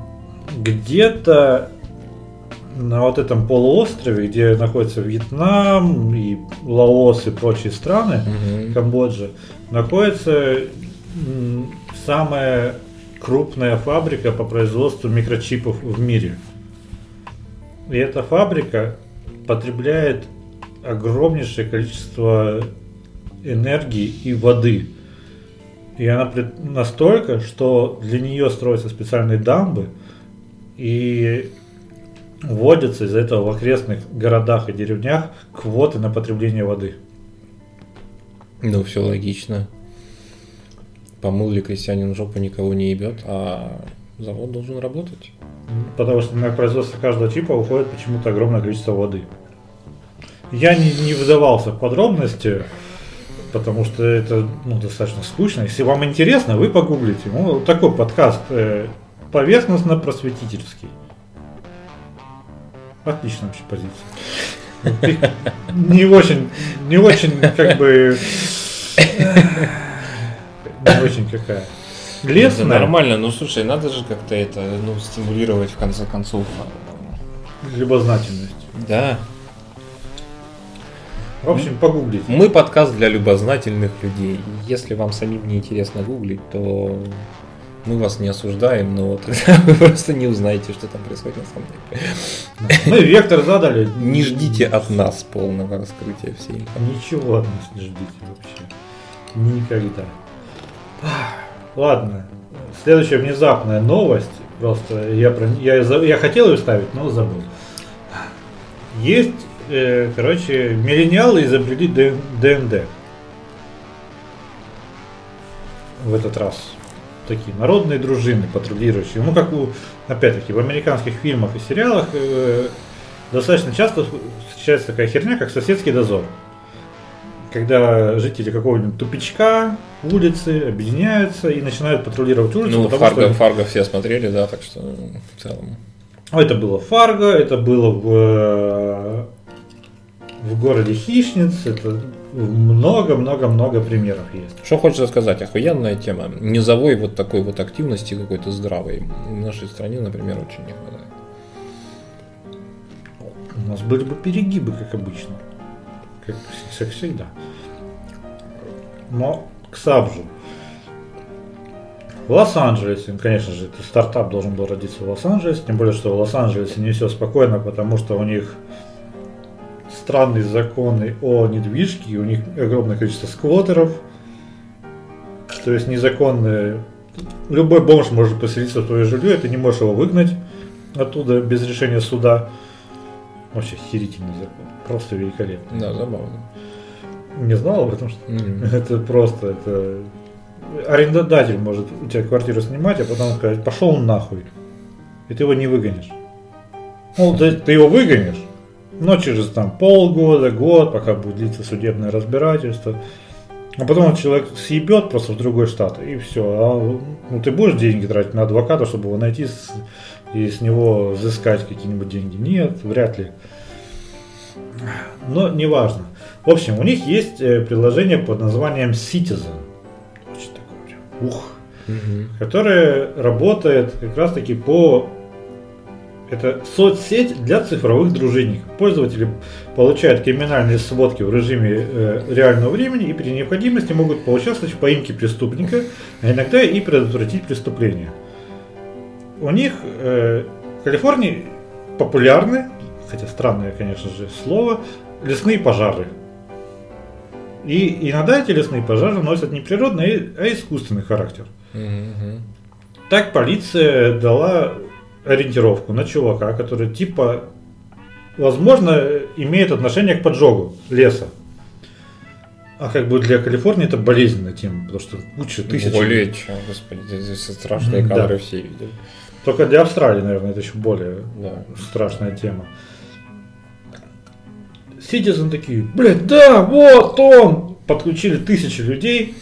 Где-то на вот этом полуострове, где находится Вьетнам и Лаос и прочие страны, угу. Камбоджа, находится самая крупная фабрика по производству микрочипов в мире. И эта фабрика потребляет огромнейшее количество энергии и воды. И она настолько, что для нее строятся специальные дамбы, и вводятся из-за этого в окрестных городах и деревнях квоты на потребление воды. Ну, все логично. Помыл крестьянин жопу никого не ебет, а завод должен работать. Потому что на производство каждого чипа уходит почему-то огромное количество воды. Я не, не выдавался в подробности, потому что это ну, достаточно скучно. Если вам интересно, вы погуглите. Ну, такой подкаст э, поверхностно-просветительский. Отличная вообще позиция. Не очень, не очень, как бы, не очень какая. Лесная. нормально, ну слушай, надо же как-то это, ну, стимулировать в конце концов. Любознательность. Да. В общем, погуглите. Мы подкаст для любознательных людей. Если вам самим не интересно гуглить, то мы вас не осуждаем, но тогда вы просто не узнаете, что там происходит на самом деле. Мы вектор задали. Не ждите от нас полного раскрытия всей Ничего от нас не ждите вообще. Никогда. Ладно. Следующая внезапная новость. Просто я, про, я, я хотел ее ставить, но забыл. Есть, э, короче, миллениалы изобрели ДНД. В этот раз такие народные дружины, патрулирующие. Ну, как у, опять-таки, в американских фильмах и сериалах э, достаточно часто встречается такая херня, как соседский дозор. когда жители какого-нибудь тупичка, улицы объединяются и начинают патрулировать улицу. Ну, Фарго, что... Фарго все смотрели, да, так что в целом. Это было Фарго, это было в, э, в городе Хищниц, это много-много-много примеров есть. Что хочется сказать, охуенная тема. Низовой вот такой вот активности какой-то здравой в нашей стране, например, очень не хватает. У нас были бы перегибы, как обычно. Как, как всегда. Но к Сабжу. В Лос-Анджелесе, конечно же, стартап должен был родиться в Лос-Анджелесе, тем более, что в Лос-Анджелесе не все спокойно, потому что у них странные законы о недвижке, у них огромное количество сквотеров, то есть незаконные. Любой бомж может поселиться в твое жилье, и ты не можешь его выгнать оттуда без решения суда. Вообще херительный закон. Просто великолепно. Да, забавно. Не знал об этом, что Мгм. это просто, это арендодатель может у тебя квартиру снимать, а потом сказать, пошел нахуй. И ты его не выгонишь. Ну, ты, ты его выгонишь, но через там полгода, год, пока будет длиться судебное разбирательство. А потом человек съебет просто в другой штат, и все. А, ну, ты будешь деньги тратить на адвоката, чтобы его найти с- и с него взыскать какие-нибудь деньги? Нет, вряд ли. Но неважно. В общем, у них есть э, приложение под названием Citizen. Очень такое прям, ух. Мгм. Которое работает как раз таки по... Это соцсеть для цифровых дружинников. Пользователи получают криминальные сводки в режиме э, реального времени и при необходимости могут поучаствовать в поимке преступника, а иногда и предотвратить преступление. У них э, в Калифорнии популярны, хотя странное, конечно же, слово, лесные пожары. И иногда эти лесные пожары носят не природный, а искусственный характер. Мгм. Так полиция дала ориентировку на чувака, который типа, возможно, имеет отношение к поджогу леса. А как бы для Калифорнии это болезненная тема, потому что куча тысяч. Более чем, господи, здесь страшные Да. кадры все видели. Только для Австралии, наверное, это еще более Да. страшная тема. Citizen такие, блядь, да, вот он! Подключили тысячи людей.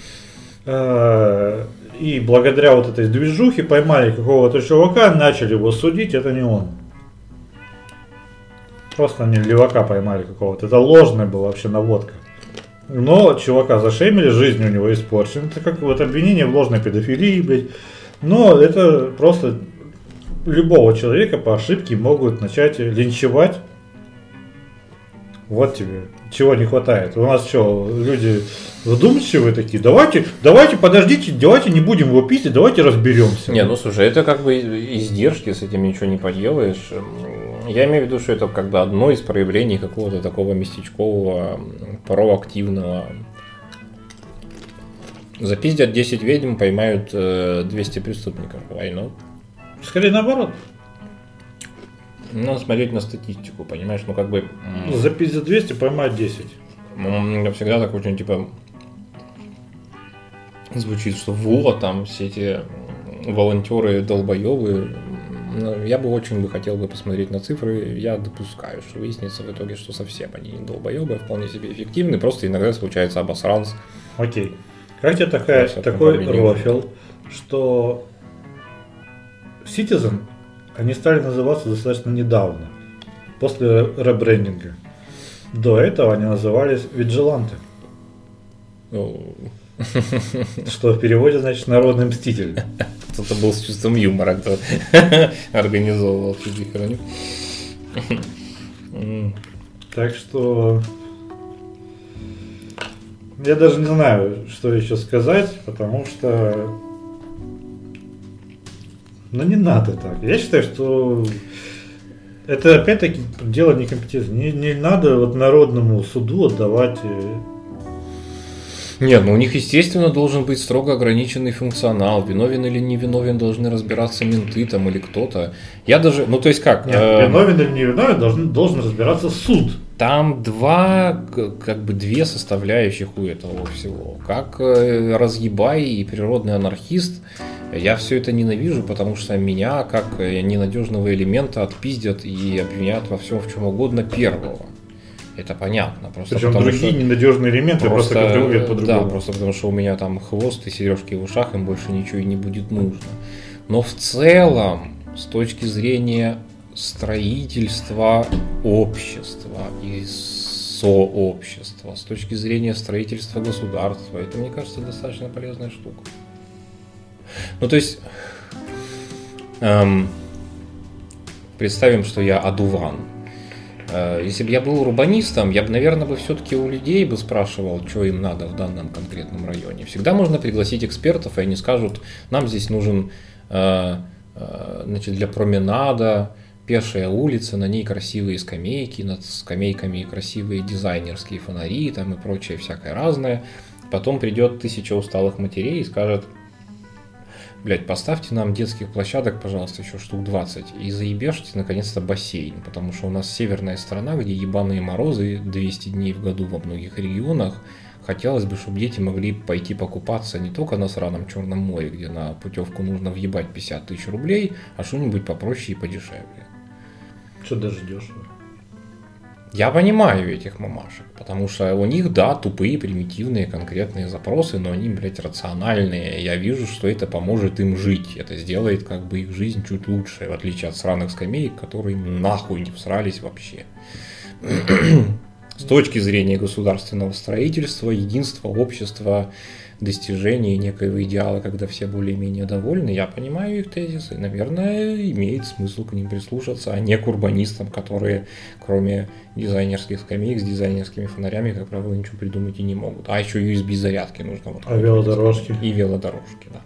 э, И благодаря вот этой движухе поймали какого-то чувака, начали его судить, это не он. Просто они левака поймали какого-то. Это ложная была вообще наводка. Но чувака зашемили, жизнь у него испорчена. Это как вот обвинение в ложной педофилии, блядь. Но это просто любого человека по ошибке могут начать линчевать. Вот тебе, чего не хватает. У нас что, люди вдумчивые такие, давайте, давайте, подождите, давайте не будем его пиздить, давайте разберемся. Не, ну слушай, это как бы издержки, с этим ничего не поделаешь. Я имею в виду, что это как бы одно из проявлений какого-то такого местечкового, проактивного. Запиздят 10 ведьм, поймают э, 200 преступников. Not? Скорее наоборот. Надо смотреть на статистику, понимаешь? Ну как бы... За пиздец 200 поймать 10. м, Я всегда так очень типа звучит, что вот там все эти волонтеры долбоебы. Но я бы очень бы хотел бы посмотреть на цифры. Я допускаю, что выяснится в итоге, что совсем они не долбоебы, а вполне себе эффективны. Просто иногда случается обосранс. Окей. Как тебе такая, такой рофел, что Citizen, они стали называться достаточно недавно, после ребрендинга. До этого они назывались Виджиланты, что в переводе значит народный мститель. Кто-то был с чувством юмора, кто организовывал хроню. М, Так что я даже не знаю, что еще сказать, потому что ну не надо так. Я считаю, что это опять-таки дело некомпетентности. Не, не надо вот народному суду отдавать. э, Нет, ну у них, естественно, должен быть строго ограниченный функционал. Виновен или не виновен должны разбираться менты там или кто-то. Я даже, ну то есть как? Нет, э, виновен или не виновен должен, должен разбираться суд. Там два, как бы две составляющих у этого всего. Как э, разъебай и природный анархист, я все это ненавижу, потому что меня, как э, ненадежного элемента, отпиздят и обвинят во всем, в чем угодно первого. Это понятно. Просто Причем потому другие что- ненадежные элементы просто, контролируют да, по-другому. просто потому что у меня там хвост и сережки в ушах, им больше ничего и не будет нужно. Но в целом, с точки зрения строительства общества и сообщества, с точки зрения строительства государства, это, мне кажется, достаточно полезная штука. Ну, то есть, эм, представим, что я адуван. Э, Если бы я был урбанистом, я бы, наверное, бы все-таки у людей бы спрашивал, что им надо в данном конкретном районе. Всегда можно пригласить экспертов, и они скажут, нам здесь нужен э, э, значит, для променада пешая улица, на ней красивые скамейки, над скамейками красивые дизайнерские фонари там и прочее всякое разное. Потом придет тысяча усталых матерей и скажет, блядь, поставьте нам детских площадок, пожалуйста, еще штук 20, и заебешьте наконец-то бассейн, потому что у нас северная страна, где ебаные морозы 200 дней в году во многих регионах, хотелось бы, чтобы дети могли пойти покупаться не только на сраном Черном море, где на путевку нужно въебать 50 тысяч рублей, а что-нибудь попроще и подешевле. Что даже дешево. Я понимаю этих мамашек, потому что у них, да, тупые, примитивные, конкретные запросы, но они, блядь, рациональные. Я вижу, что это поможет им жить. Это сделает как бы их жизнь чуть лучше, в отличие от сраных скамеек, которые нахуй не всрались вообще. С точки зрения государственного строительства, единства общества, достижения некоего идеала, когда все более-менее довольны, я понимаю их тезисы. Наверное, имеет смысл к ним прислушаться, а не к урбанистам, которые, кроме дизайнерских скамеек с дизайнерскими фонарями, как правило, ничего придумать и не могут. А еще USB-зарядки нужно. Вот А велодорожки? И велодорожки, да.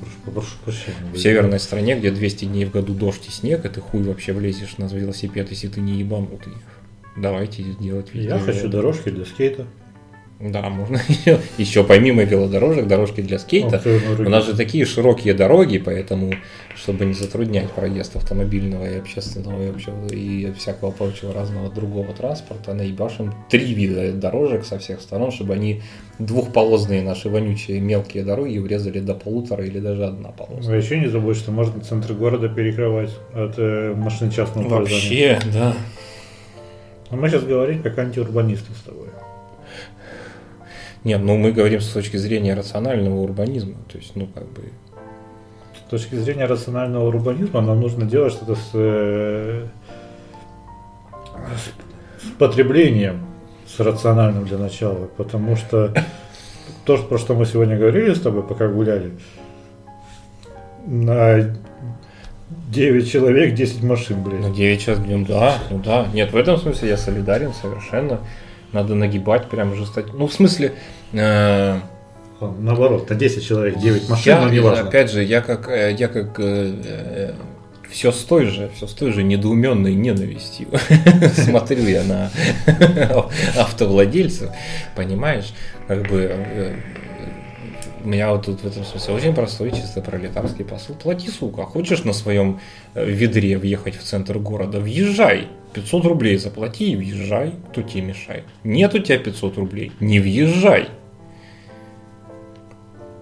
Прошу, прошу прощения. В северной стране, где 200 дней в году дождь и снег, и ты хуй вообще влезешь на велосипед, если ты не ебанутый. Давайте делать Я везде хочу дорожки для скейта. Да, можно еще помимо велодорожек, дорожки для скейта. У нас же такие широкие дороги, поэтому, чтобы не затруднять проезд автомобильного и общественного и, общего, и всякого прочего разного другого транспорта, наебашим три вида дорожек со всех сторон, чтобы они двухполосные наши вонючие мелкие дороги урезали до полутора или даже одна полоса. А еще не забудь, что можно центр города перекрывать от э, машин частного пользования. Вообще, да. А мы сейчас говорим как антиурбанисты с тобой. Нет, ну мы говорим с точки зрения рационального урбанизма. То есть, ну как бы. С точки зрения рационального урбанизма нам нужно делать что-то с, э, с, с потреблением, с рациональным для начала, потому что то, про что мы сегодня говорили с тобой, пока гуляли, на 9 человек 10 машин, Ну, блин. 9 час днем, да, ну да. Нет, в этом смысле я солидарен совершенно. Надо нагибать прям жестать. Ну, в смысле, э, Наоборот, на 10 человек 9 машин, я, но не важно. опять же, я как, э, я как все с той же, все с той же недоуменной ненавистью смотрю я на автовладельцев, понимаешь, как бы э, у меня вот тут в этом смысле очень простой, чисто пролетарский посыл. Плати, сука. Хочешь на своем э, ведре въехать в центр города? Въезжай. 500 рублей заплати и въезжай. Кто тебе мешает? Нет у тебя 500 рублей. Не въезжай.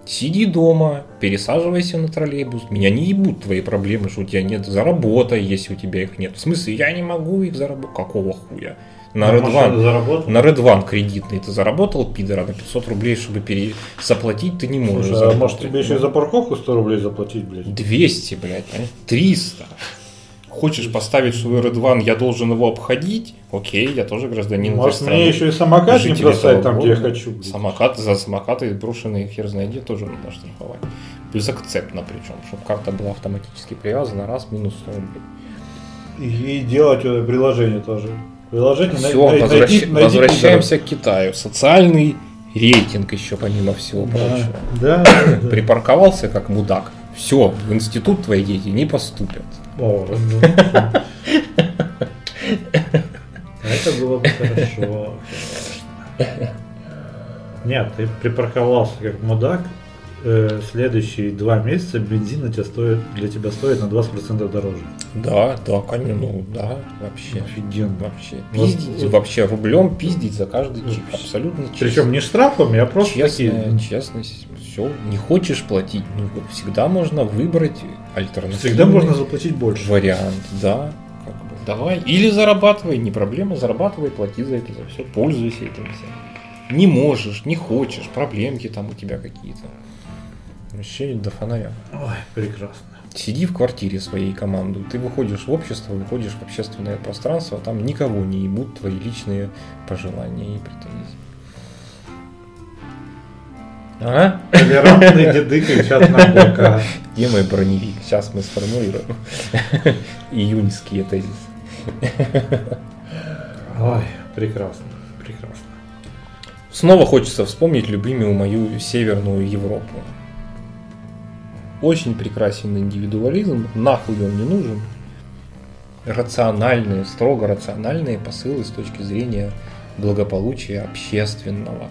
Сиди дома, пересаживайся на троллейбус. Меня не ебут твои проблемы, что у тебя нет. Заработай, если у тебя их нет. В смысле, я не могу их заработать. Какого хуя? На Red One, на Red One кредитный ты заработал, пидора, на 500 рублей, чтобы пере... заплатить ты не можешь. Слушай, а может тебе еще и за парковку 100 рублей заплатить, блядь? 200, блядь, понимаешь? 300. Хочешь поставить свой Red One, я должен его обходить? Окей, я тоже гражданин Может страны. мне еще и самокат не бросать там, где я города. хочу, блядь? Самокат, за самокаты брошенные хер знает где тоже надо штрафовать. Плюс акцептно причем, чтобы карта была автоматически привязана, раз, минус 100 рублей. И, и делать э, приложение тоже. Приложение Все, най- возвращ- найти- найти возвращаемся к Китаю. Социальный рейтинг еще помимо всего пидора. прочего. Да, да, да. Припарковался как мудак. Все, в институт твои дети не поступят. О, ну, хорошо. Это было бы хорошо. конечно. Нет, ты припарковался как мудак. э, Следующие два месяца бензин для тебя стоит, для тебя стоит на 20% дороже. Да, да, конечно, ну да, вообще. Офигенно. Вообще. Пиздить вот- вообще рублем пиздить за каждый чип. Абсолютно честно. Причем не штрафами, а просто честная, такие. честность. Все. Не хочешь платить, ну всегда можно выбрать альтернативный Всегда можно заплатить больше. вариант, да. Как бы. Давай. Или зарабатывай, не проблема, зарабатывай, плати за это, за все, пользуйся этим всем. Не можешь, не хочешь, проблемки там у тебя какие-то. Вообще до фонаря. Ой, прекрасно. Сиди в квартире своей команды, ты выходишь в общество, выходишь в общественное пространство, там никого не ебут твои личные пожелания и претензии. Ага. Толерантные деды кричат на бока. Где мой броневик? Сейчас мы сформулируем июньские тезисы. Ой, прекрасно, прекрасно. Снова хочется вспомнить любимую мою Северную Европу. Очень прекрасен индивидуализм, нахуй он не нужен. Рациональные, строго рациональные посылы с точки зрения благополучия общественного.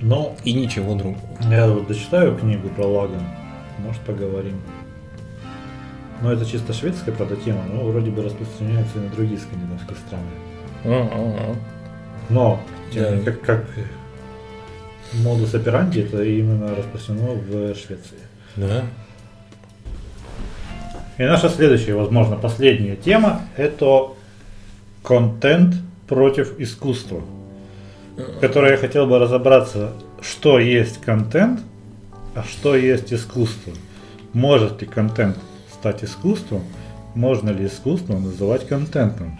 Но И ничего другого. я вот дочитаю книгу про Лаган, может поговорим. Но это чисто шведская, правда, тема, но вроде бы распространяется и на другие скандинавские страны. А-а-а. Но тем- Да. как, как модус операнди это именно распространено в Швеции. Да. И наша следующая, возможно, последняя тема это контент против искусства. В которой я хотел бы разобраться, что есть контент, а что есть искусство. Может ли контент стать искусством? Можно ли искусство называть контентом?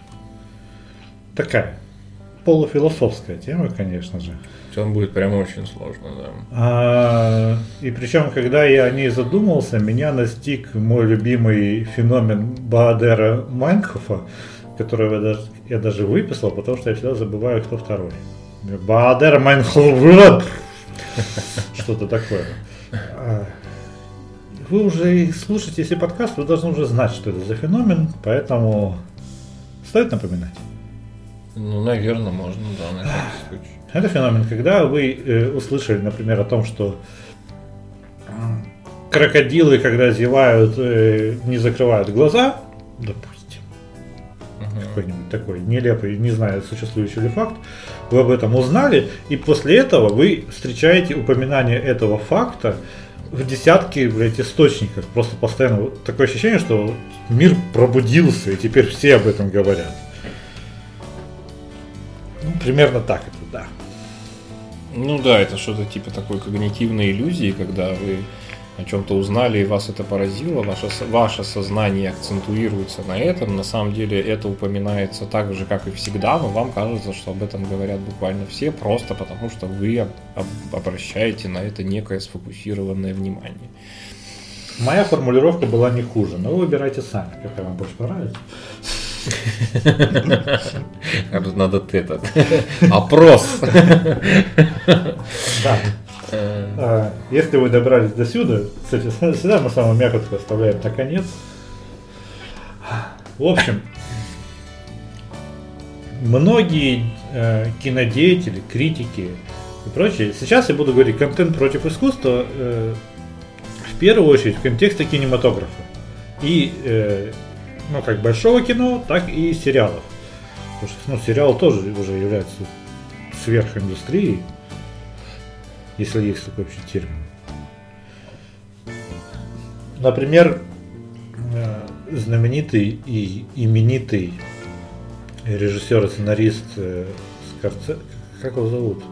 Такая полуфилософская тема, конечно же. Там будет прям очень сложно, да. А, и причем, когда я о ней задумался, меня настиг мой любимый феномен Баадера Майнхофа, которого я даже, я даже выписал, потому что я всегда забываю, кто второй. Баадер Майнхоф. Что-то такое. А, Вы уже и слушаете, если подкаст, вы должны уже знать, что это за феномен, поэтому стоит напоминать. Ну, наверное, можно, да, на всякий случай. Это феномен, когда вы э, услышали, например, о том, что крокодилы, когда зевают, э, не закрывают глаза, допустим, какой-нибудь такой нелепый, не знаю, существующий ли факт, вы об этом узнали, и после этого вы встречаете упоминание этого факта в десятке, блядь, источников. Просто постоянно такое ощущение, что мир пробудился, и теперь все об этом говорят. Ну, примерно так это, да. Ну да, это что-то типа такой когнитивной иллюзии, когда вы о чем-то узнали и вас это поразило, ваше, ваше сознание акцентуируется на этом. На самом деле это упоминается так же, как и всегда, но вам кажется, что об этом говорят буквально все, просто потому что вы об- об- обращаете на это некое сфокусированное внимание. Моя формулировка была не хуже, но вы выбирайте сами, какая вам больше понравится. Надо этот опрос. Да. А, Если вы добрались до сюда, кстати, всегда мы самую мякотку оставляем на конец. В общем, многие э, кинодеятели, критики и прочее, сейчас я буду говорить контент против искусства э, в первую очередь в контексте кинематографа. И э, ну, как большого кино, так и сериалов. Потому что ну, сериал тоже уже является сверхиндустрией, если есть такой вообще термин. Например, э, знаменитый и именитый режиссер и сценарист э, Скорце... Как его зовут?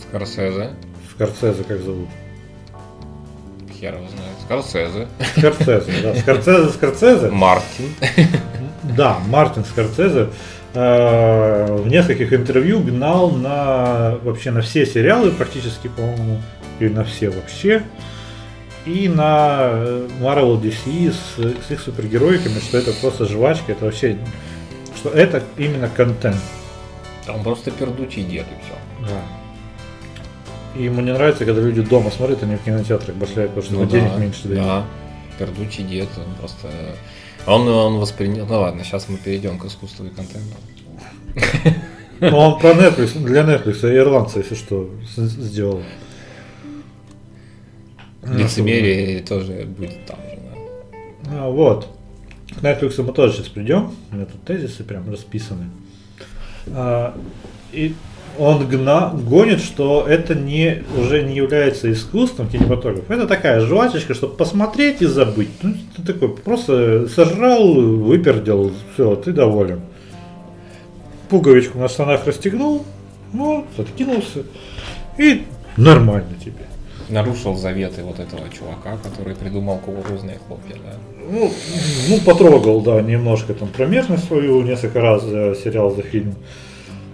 Скорсезе. Скорцезе как зовут? Хер его знает. Скорсезе. Скорцезе, да. Скорцезе, Скорцезе. Мартин. Да, Мартин Скорцезе э, в нескольких интервью гнал на вообще на все сериалы практически, по-моему, или на все вообще, и на э, Marvel DC с, с их супергероиками, что это просто жвачка, это вообще, что это именно контент. Он просто пердучий дед и все. Да. И ему не нравится, когда люди дома смотрят, не в кинотеатрах башляют, потому что Ну на денег да, меньше дают. Да, пердучий дед, он просто... Он, он воспринял... Ну ладно, сейчас мы перейдем к искусству и контенту. Но он про Netflix, для Netflix и ирландца, если что, сделал. Лицемерие тоже будет там же, да. А, вот. К Netflix мы тоже сейчас придем. У меня тут тезисы прям расписаны. А, и он гна, гонит, что это не, уже не является искусством кинематограф. Это такая жвачечка, чтобы посмотреть и забыть. Ну, ты такой просто сожрал, выпердел, все, ты доволен. Пуговичку на штанах расстегнул, вот, откинулся, и нормально тебе. Нарушил заветы вот этого чувака, который придумал кукурузные хлопья, да. Ну, ну, потрогал, да, немножко там промежность свою, несколько раз за сериал, за фильм.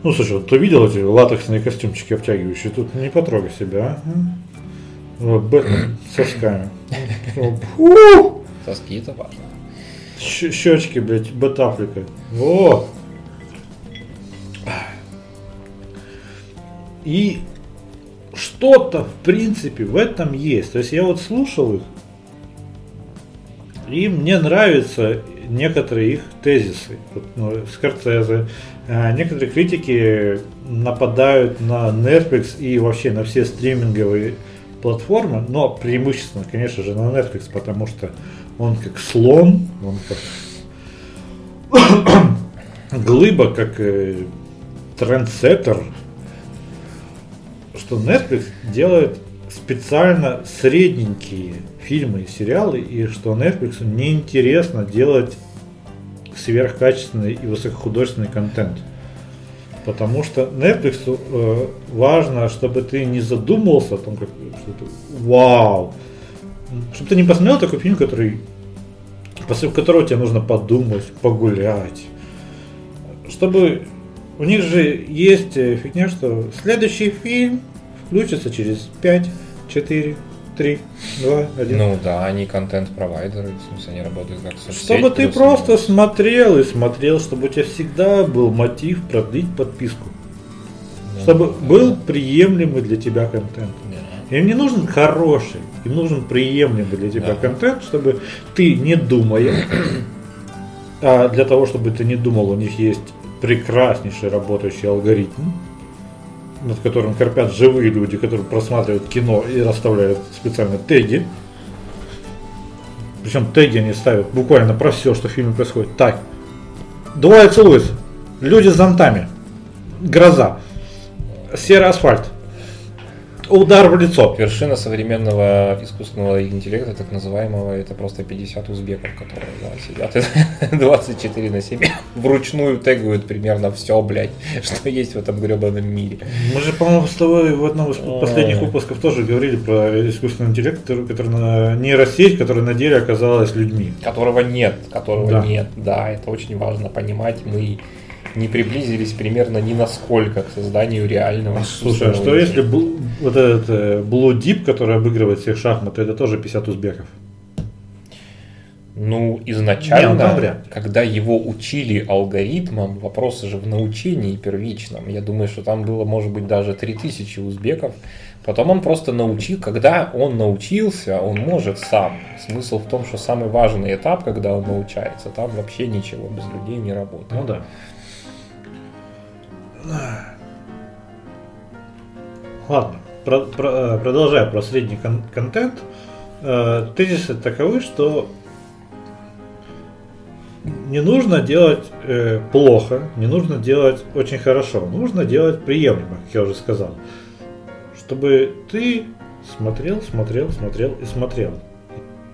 Ну, слушай, вот ты видел эти латексные костюмчики обтягивающие? Тут не потрогай себя, а? Вот, Бэтмен с сосками. Фу! Соски это важно. Щечки, блядь, Бэтафрика. О! И что-то, в принципе, в этом есть. То есть я вот слушал их, и мне нравятся некоторые их тезисы. Вот, ну, Скорсезе. А, Некоторые критики нападают на Netflix и вообще на все стриминговые платформы, но преимущественно, конечно же, на Netflix, потому что он как слон, он как глыба, как э, трендсеттер, что Netflix делает специально средненькие фильмы и сериалы, и что Netflix неинтересно делать сверхкачественный и высокохудожественный контент. Потому что Netflix э, важно, чтобы ты не задумывался о том, как что-то вау. Чтобы ты не посмотрел такой фильм, который после которого тебе нужно подумать, погулять. Чтобы у них же есть э, фигня, что следующий фильм включится через 5, 4, 3, 2, 1. Ну да, они контент-провайдеры, в смысле они работают как соцсеть. Чтобы ты просто смотрел и смотрел, чтобы у тебя всегда был мотив продлить подписку. Ну, Чтобы да. был приемлемый для тебя контент. Да. Им не нужен хороший, им нужен приемлемый для тебя Да. контент, чтобы ты не думая, а для того, чтобы ты не думал, у них есть прекраснейший работающий алгоритм, над которым корпят живые люди, которые просматривают кино и расставляют специально теги. Причем теги они ставят буквально про все, что в фильме происходит. Так, двое целуются, люди с зонтами, гроза, серый асфальт, удар в лицо. Вершина современного искусственного интеллекта, так называемого, это просто 50 узбеков, которые да, сидят и 24 на 7 вручную тегают примерно все, блядь, что есть в этом гребаном мире. Мы же, по-моему, с тобой в одном из последних выпусков тоже говорили про искусственный интеллект, который, который на нейросеть, которая на деле оказалась людьми. Которого нет, которого Да. нет, да, это очень важно понимать. Мы не приблизились примерно ни насколько к созданию реального Слушай, а что если интеллекта. бл- вот этот э, Blue Deep, который обыгрывает всех шахматы, это тоже 50 узбеков? Ну, изначально, ну вряд ли. когда его учили алгоритмам, вопросы же в научении первичном, я думаю, что там было, может быть, даже 3000 узбеков. Потом он просто научил, когда он научился, он может сам. Смысл в том, что самый важный этап, когда он научается, там вообще ничего без людей не работает. Ну да. Ладно, про- про- э, продолжая про средний кон- контент, э, тезисы таковы, что не нужно делать э, плохо, не нужно делать очень хорошо, нужно делать приемлемо, как я уже сказал, чтобы ты смотрел, смотрел, смотрел и смотрел.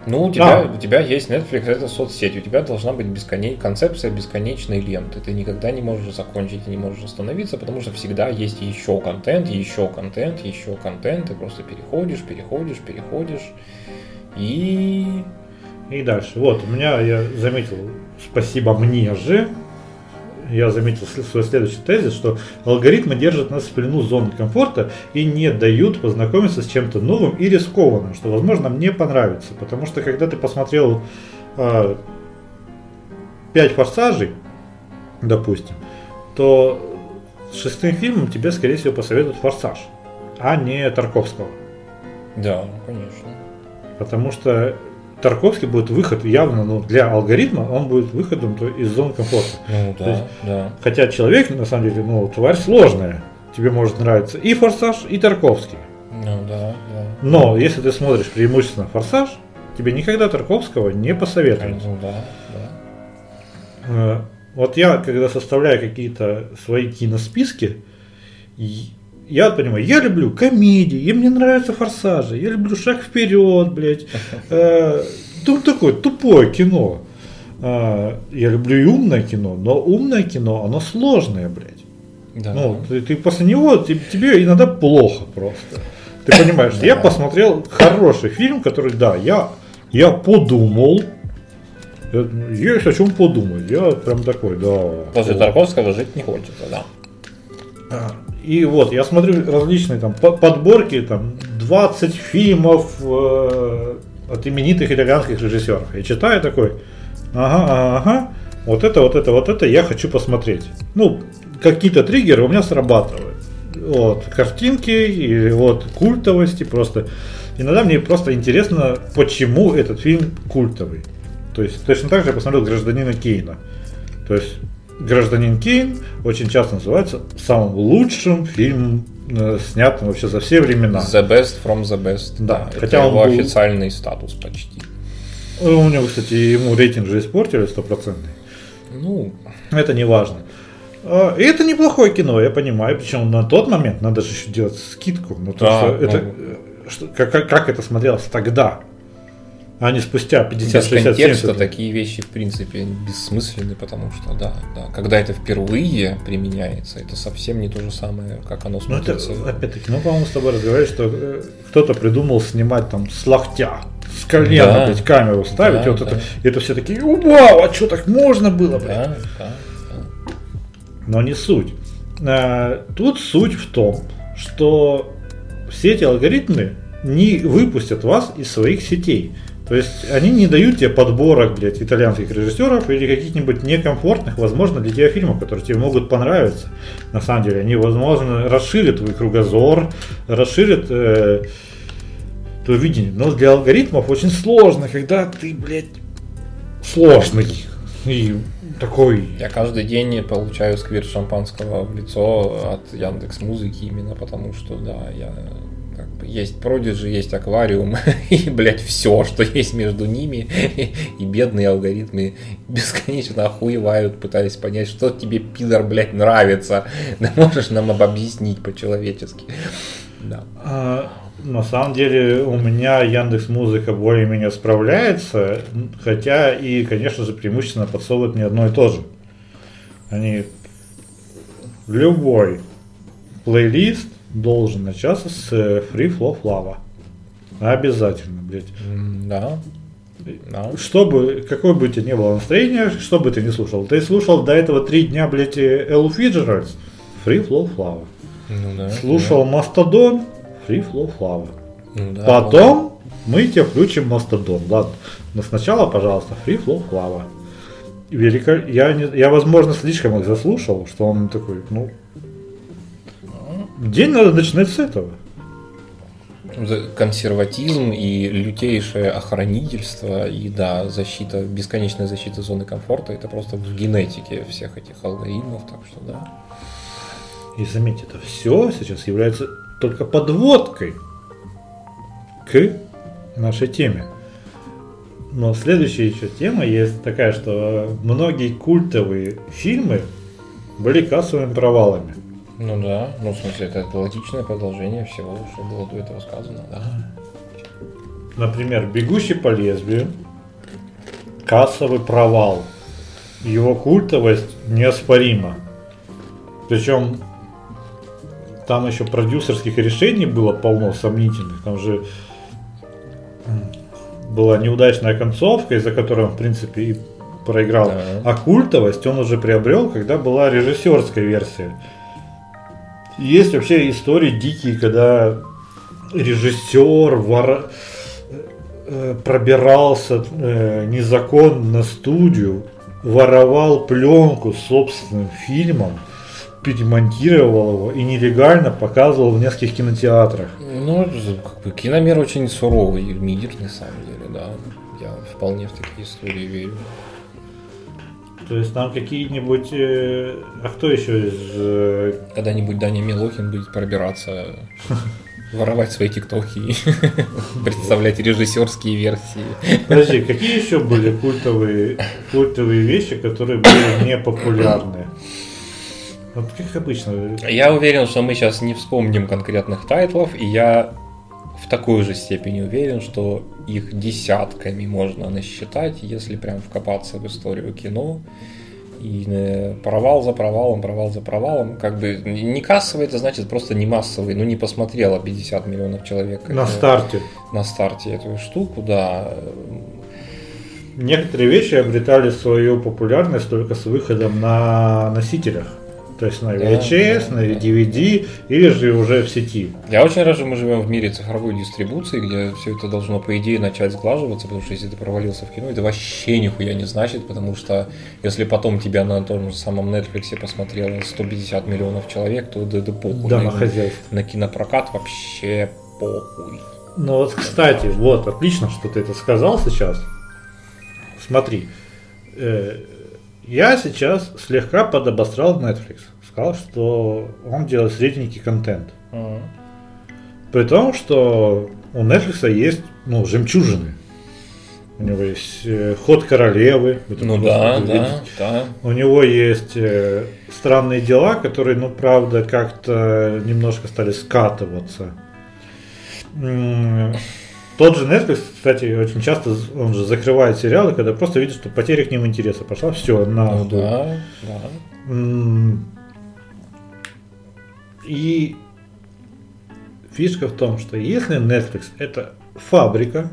Ну, у тебя, А. у тебя есть Netflix, это соцсеть, у тебя должна быть бесконе- концепция бесконечной ленты. Ты никогда не можешь закончить и не можешь остановиться, потому что всегда есть еще контент, еще контент, еще контент. Ты просто переходишь, переходишь, переходишь. И И дальше. Вот, у меня, я заметил, спасибо мне же, я заметил свой следующий тезис, что алгоритмы держат нас в плену зоны комфорта и не дают познакомиться с чем-то новым и рискованным, что, возможно, мне понравится. Потому что, когда ты посмотрел а, пять форсажей, допустим, то шестым фильмом тебе, скорее всего, посоветуют форсаж, а не Тарковского. да, конечно. Потому что Тарковский будет выход явно, ну, для алгоритма он будет выходом то из зоны комфорта. Ну да, есть- да. Хотя человек, на самом деле, ну, тварь сложная. Тебе может нравиться и Форсаж, и Тарковский. Ну да, да. Но если ты смотришь преимущественно Форсаж, тебе никогда Тарковского не посоветуют. Ну да, да. Э, Вот я, когда составляю какие-то свои киносписки, Я понимаю, я люблю комедии, и мне нравятся форсажи, я люблю шаг вперед, блядь. Э, Ну, такое тупое кино. Э, Я люблю и умное кино, но умное кино, оно сложное, блядь. Да. Ну, ты, ты после него, те- тебе иногда плохо просто. Ты понимаешь, я Да. посмотрел хороший фильм, который, да, я, я подумал, есть о чем подумать. Я прям такой, да. После о. Тарковского жить не хочется, да. И вот, я смотрю различные там по- подборки, там 20 фильмов э, от именитых итальянских режиссеров. Я читаю такой, ага, ага, вот это, вот это, вот это я хочу посмотреть. Ну, какие-то триггеры у меня срабатывают. Вот, картинки и вот культовости просто. Иногда мне просто интересно, почему этот фильм культовый. То есть точно так же я посмотрел «Гражданина Кейна». То есть «Гражданин Кейн» очень часто называется самым лучшим фильмом, э, снятым вообще за все времена. The best from the best. Да, это хотя он его был- официальный статус почти. Ну, У него, кстати, ему рейтинг же испортили стопроцентный. Ну, Это не важно. А, И это неплохое кино, я понимаю. Причем на тот момент надо же еще делать скидку. Ну, Да, что это, ну. э, что- как- как это смотрелось тогда, а не спустя 50, без 60, контекста 70 лет. такие вещи, в принципе, бессмысленны, потому что, да, да, когда это впервые применяется, это совсем не то же самое, как оно Ну, это, смотрится. опять-таки, ну, по-моему, с тобой разговаривали, что э, кто-то придумал снимать там с локтя, с колена, Да. блядь, камеру ставить, Да, вот да. это, и это все такие, вау, а что так можно было, блядь? Да, да, да. Но не суть. Э, Тут суть в том, что все эти алгоритмы не выпустят вас из своих сетей. То есть они не дают тебе подборок, блядь, итальянских режиссеров или каких-нибудь некомфортных, возможно, для тебя фильмов, которые тебе могут понравиться. На самом деле, они, возможно, расширят твой кругозор, расширят э, твое видение. Но для алгоритмов очень сложно, когда ты, блядь, сложный и такой Я каждый день получаю сквирт шампанского в лицо от Яндекс Музыки именно потому, что, да, я есть Продиджи, есть аквариум и, блядь, все, что есть между ними, и бедные алгоритмы бесконечно охуевают, пытаясь понять, что тебе, пидор, блядь, нравится. Да можешь нам об- объяснить по-человечески. Да. А, на самом деле у меня Яндекс Музыка более-менее справляется, хотя и, конечно же, преимущественно подсовывают мне одно и то же. Они любой плейлист должен начаться с э, Free Flow Lava. Обязательно, блядь. Да. Да. Чтобы, какое бы у тебя ни было настроение, что бы ты ни слушал. Ты слушал до этого три дня, блядь, Эллу Фиджеральдс, Free Flow Lava. Ну да. Слушал Мастодон, Free Flow Lava. Ну да, Потом мы тебе включим Мастодон. Ладно. Но сначала, пожалуйста, Free Flow Lava. Велико... Я, не... я, возможно, слишком их заслушал, что он такой, ну... День надо начинать с этого. Консерватизм и лютейшее охранительство и да, защита, бесконечная защита зоны комфорта, это просто в генетике всех этих алгоритмов, так что да. И заметьте, это все сейчас является только подводкой к нашей теме. Но следующая еще тема есть такая, что многие культовые фильмы были кассовыми провалами. Ну да, ну в смысле это логичное продолжение всего, что было до этого сказано, да. Например, «Бегущий по лезвию», кассовый провал. Его культовость неоспорима. Причем там еще продюсерских решений было полно сомнительных. Там же была неудачная концовка, из-за которой он, в принципе, и проиграл. Да. А культовость он уже приобрел, когда была режиссерская версия. Есть вообще истории дикие, когда режиссер вор- э, пробирался э, незаконно на студию, воровал пленку с собственным фильмом, перемонтировал его и нелегально показывал в нескольких кинотеатрах. Ну, как бы, киномир очень суровый мир, на самом деле, да. Я вполне в такие истории верю. То есть там какие-нибудь... э, а кто еще из... э, Когда-нибудь Даня Милохин будет пробираться, воровать свои тиктоки представлять режиссерские версии. Подожди, какие еще были культовые, культовые вещи, которые были не популярны? Вот как обычно. Я уверен, что мы сейчас не вспомним конкретных тайтлов, и я в такой же степени уверен, что их десятками можно насчитать, если прям вкопаться в историю кино. И э, провал за провалом, провал за провалом. Как бы не кассовый, это значит просто не массовый. Ну, не посмотрело 50 миллионов человек. На это- старте. На старте эту штуку, да. Некоторые вещи обретали свою популярность только с выходом на носителях. То есть на Да, VHS, да, на да. DVD или же уже в сети. Я очень рад, что мы живем в мире цифровой дистрибуции, где все это должно, по идее, начать сглаживаться, потому что если ты провалился в кино, это вообще нихуя не значит, потому что если потом тебя на том же самом Netflix посмотрело 150 миллионов человек, то да, да похуй. Да, на, на хозяйство. на кинопрокат вообще похуй. Ну вот, кстати, вот, отлично, что ты это сказал сейчас. Смотри, э, я сейчас слегка подобострал Netflix. Сказал, что он делает средненький контент. При том, что у Netflix есть ну, жемчужины. У него есть э, ход королевы. Вы Ну да, да, да. У него есть э, странные дела, которые, ну, правда, как-то немножко стали скатываться. Тот же Netflix, кстати, очень часто он же закрывает сериалы, когда просто видит, что потеря к ним интереса пошла, все, на. Ну да, да. М, И фишка в том, что если Netflix это фабрика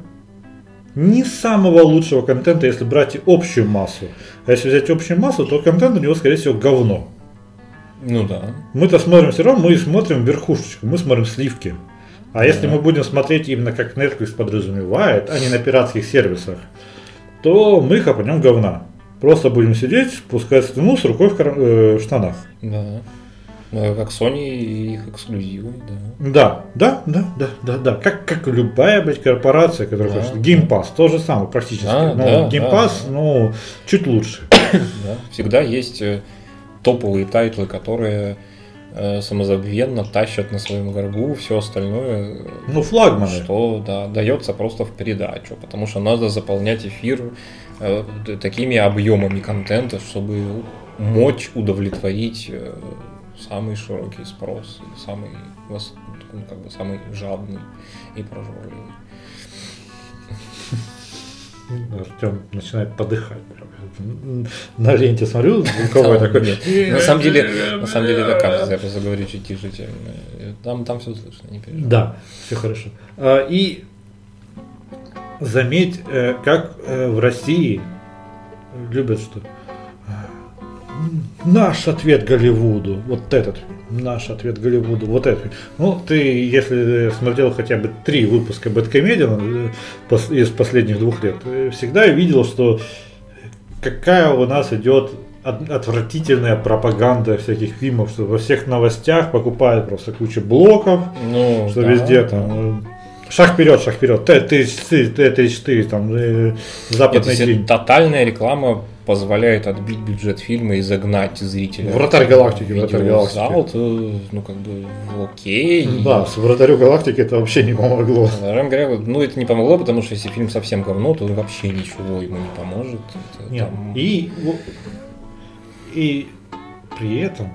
не самого лучшего контента, если брать общую массу, а если взять общую массу, то контент у него, скорее всего, говно. Ну да. Мы-то смотрим все равно, мы смотрим верхушечку, мы смотрим сливки. А если мы будем смотреть именно как Netflix подразумевает, а не на пиратских сервисах, то мы хапанем говна. Просто будем сидеть, спускать слюну с рукой в, кар- э, в штанах. Да. Ну, как Sony и их эксклюзивы, да. Да, да, да, да, да, да. Как, как любая, блядь, корпорация, которая Да, хочет. Game Pass, то же самое практически. Да, Но да, Game Pass, да. ну, чуть лучше. Да. Всегда есть э, топовые тайтлы, которые самозабвенно тащат на своем горбу все остальное, э, Ну, флагманы. что да, дается просто в передачу, потому что надо заполнять эфир э, такими объемами контента, чтобы мочь удовлетворить э, самый широкий спрос, самый, ну, как бы самый жадный и прожорливый. Артем начинает подыхать. На ленте смотрю, звуковой такой. На самом деле, на самом деле это кажется, я просто говорю чуть тише, чем э, там, там все слышно, не переживай. Да, все хорошо. А, И заметь, э, как э, в России любят, что «М, наш ответ Голливуду, вот этот, наш ответ Голливуду, вот этот. Ну, ты, если смотрел хотя бы три выпуска Бэткомедиана э, из последних двух лет, э, всегда видел, что какая у нас идет от- отвратительная пропаганда всяких фильмов, что во всех новостях покупают просто кучу блоков, Ну, что да, везде там э, шаг вперед, шаг вперед, Т-34, Т-34, там э, Нет, западный если день. тотальная реклама позволяет отбить бюджет фильма и загнать зрителя Вратарь галактики, вратарь галактики. то, ну, как бы, окей. Да, с вратарю галактики это вообще не помогло. Наверное говоря, ну, это не помогло, потому что если фильм совсем говно, то вообще ничего ему не поможет. Это Нет, там- И, и при этом,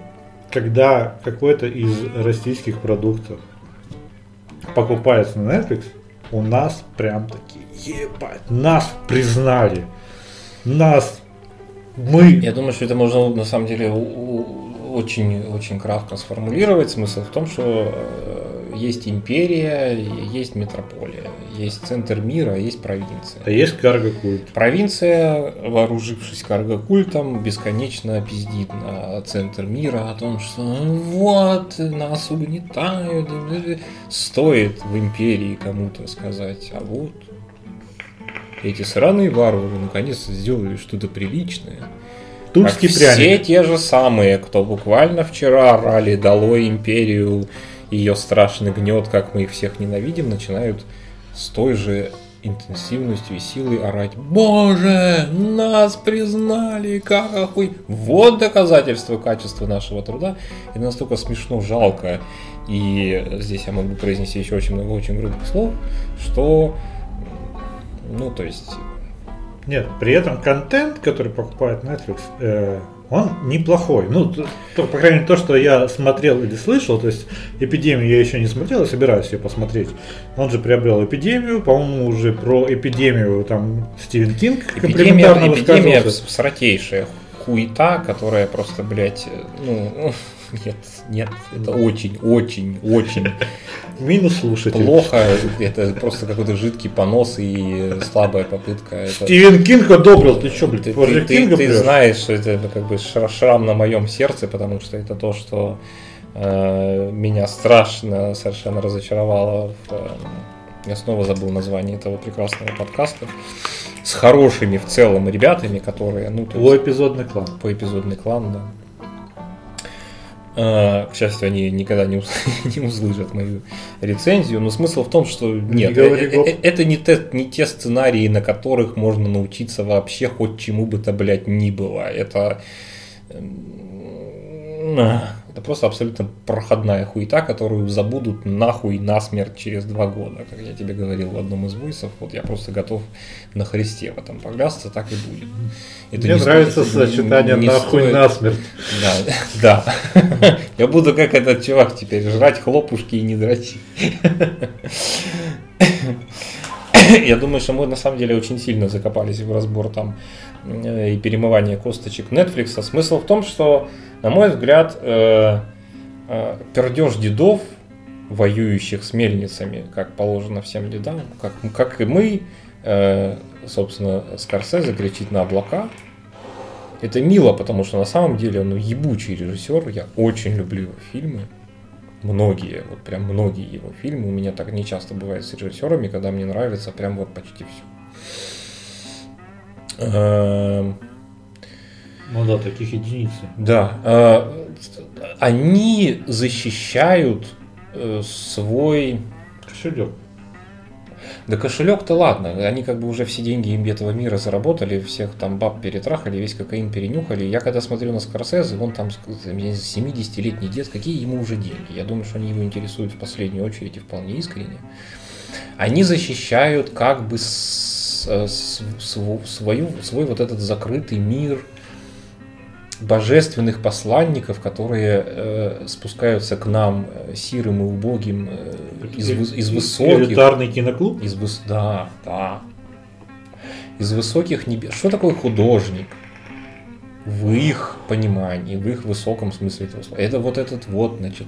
когда какой-то из российских продуктов покупается на Netflix, у нас прям такие, ебать, нас признали, нас, мы, Я думаю, что это можно на самом деле у- у- очень, очень кратко сформулировать. Смысл в том, что э, есть империя, есть метрополия, есть центр мира, есть провинция. а есть карго-культ. Провинция, вооружившись карго-культом, бесконечно пиздит на центр мира о том, что вот, нас угнетают. Стоит в империи кому-то сказать, а вот, эти сраные варвары наконец-то сделали что-то приличное. Тульский Как пряник. Все те же самые, кто буквально вчера орали «Долой империю», ее страшный гнет, как мы их всех ненавидим, начинают с той же интенсивностью и силой орать «Боже, нас признали, как охуй!» Вот доказательство качества нашего труда. Это настолько смешно, жалко. И здесь я могу произнести еще очень много очень грубых слов, что, ну, то есть, Нет, при этом контент, который покупает Netflix, э, он неплохой. Ну, то, по крайней мере, то, что я смотрел или слышал, то есть эпидемию я еще не смотрел, я собираюсь ее посмотреть. Он же приобрел эпидемию, по-моему, уже про эпидемию там Стивен Кинг эпидемия, эпидемия сратейшая хуета, которая просто, блядь, ну, нет, нет, это очень, очень, очень Минус слушатель. Плохо, это просто какой-то жидкий понос и слабая попытка. Это... Стивен Кинг одобрил, ты что, блядь, ты, ты, ты, ты знаешь, что это как бы шрам на моем сердце, потому что это то, что э, меня страшно совершенно разочаровало. В, э, я снова забыл название этого прекрасного подкаста с хорошими в целом ребятами, которые, ну, есть, эпизодный клан. По эпизодный клан, да. А, к счастью, они никогда не, не услышат мою рецензию, но смысл в том, что нет, не э, э, это не те, не те сценарии, на которых можно научиться вообще хоть чему бы то, блядь, ни было. Это это просто абсолютно проходная хуета, которую забудут нахуй насмерть через два года. Как я тебе говорил в одном из войсов, вот я просто готов на Христе в этом поклясться, так и будет. Это Мне нравится стоит, сочетание не, не нахуй стоит... насмерть. Да, да. Я буду как этот чувак теперь, жрать хлопушки и не дрочить. Я думаю, что мы на самом деле очень сильно закопались в разбор там э, и перемывание косточек Netflix. Смысл в том, что на мой взгляд, э, э, пердеж дедов, воюющих с мельницами, как положено всем дедам, как, как и мы, э, собственно, Скорсезе кричит на облака. Это мило, потому что на самом деле он ебучий режиссер, я очень люблю его фильмы. Многие, вот прям многие его фильмы. У меня так не часто бывает с режиссерами, когда мне нравится прям вот почти все. Ну да, таких единиц. Да. Э, они защищают э, свой... Кошелек. Да кошелек-то ладно, они как бы уже все деньги им этого мира заработали, всех там баб перетрахали, весь кокаин перенюхали. Я когда смотрю на Скорсезе, он там 70-летний дед, какие ему уже деньги? Я думаю, что они его интересуют в последнюю очередь и вполне искренне. Они защищают как бы с, э, с, свою, свой вот этот закрытый мир – божественных посланников, которые э, спускаются к нам э, сирым и убогим э, из, из высоких... Элитарный киноклуб? Из, да, да. Из высоких небес. Что такое художник? В их понимании, в их высоком смысле этого слова. Это вот этот вот, значит,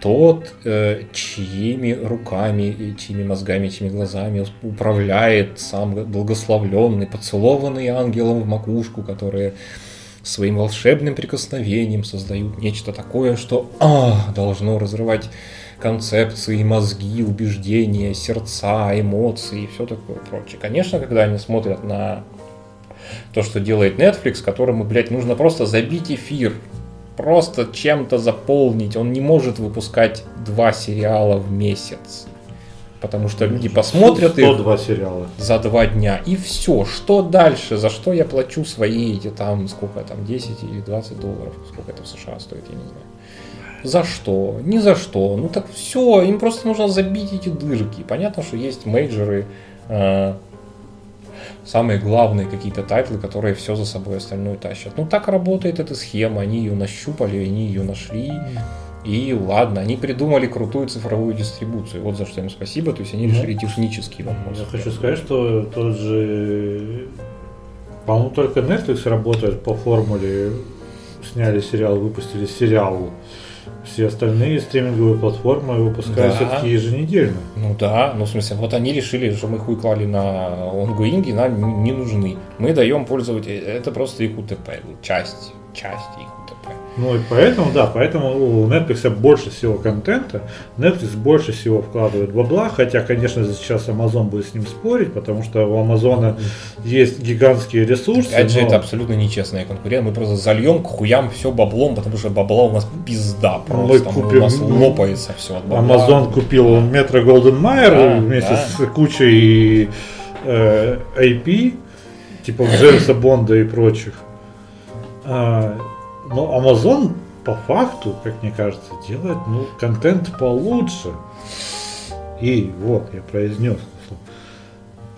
тот, э, чьими руками, чьими мозгами, чьими глазами управляет сам благословленный, поцелованный ангелом в макушку, которые своим волшебным прикосновением создают нечто такое, что а, должно разрывать концепции, мозги, убеждения, сердца, эмоции и все такое прочее. Конечно, когда они смотрят на то, что делает Netflix, которому, блядь, нужно просто забить эфир, просто чем-то заполнить. Он не может выпускать два сериала в месяц потому что люди посмотрят 102 их сериала. за два дня, и все. Что дальше? За что я плачу свои эти там, сколько там, 10 или 20 долларов, сколько это в США стоит, я не знаю. За что? Ни за что. Ну так все, им просто нужно забить эти дырки. Понятно, что есть мейджоры, э, самые главные какие-то тайтлы, которые все за собой остальное тащат. Ну так работает эта схема, они ее нащупали, они ее нашли. И ладно, они придумали крутую цифровую дистрибуцию. Вот за что им спасибо. То есть они решили ну, технический вопрос. Я хочу сказать, что тот же... По-моему, только Netflix работает по формуле сняли сериал, выпустили сериал. Все остальные стриминговые платформы выпускают да. все-таки еженедельно. Ну да, ну в смысле, вот они решили, что мы хуй клали на онгоинги, нам не нужны. Мы даем пользователям, это просто их УТП, часть, часть их ну и поэтому, да, поэтому у Netflix больше всего контента, Netflix больше всего вкладывает бабла, хотя, конечно, сейчас Amazon будет с ним спорить, потому что у Амазона есть гигантские ресурсы. Опять же, но... это абсолютно нечестная конкуренция, мы просто зальем к хуям все баблом, потому что бабла у нас пизда просто, мы купим, у нас лопается все от бабла. Amazon купил Метро Голден Майер вместе да. с кучей э, IP, типа Джеймса Бонда и прочих. Но Amazon по факту, как мне кажется, делает ну, контент получше. И вот я произнес,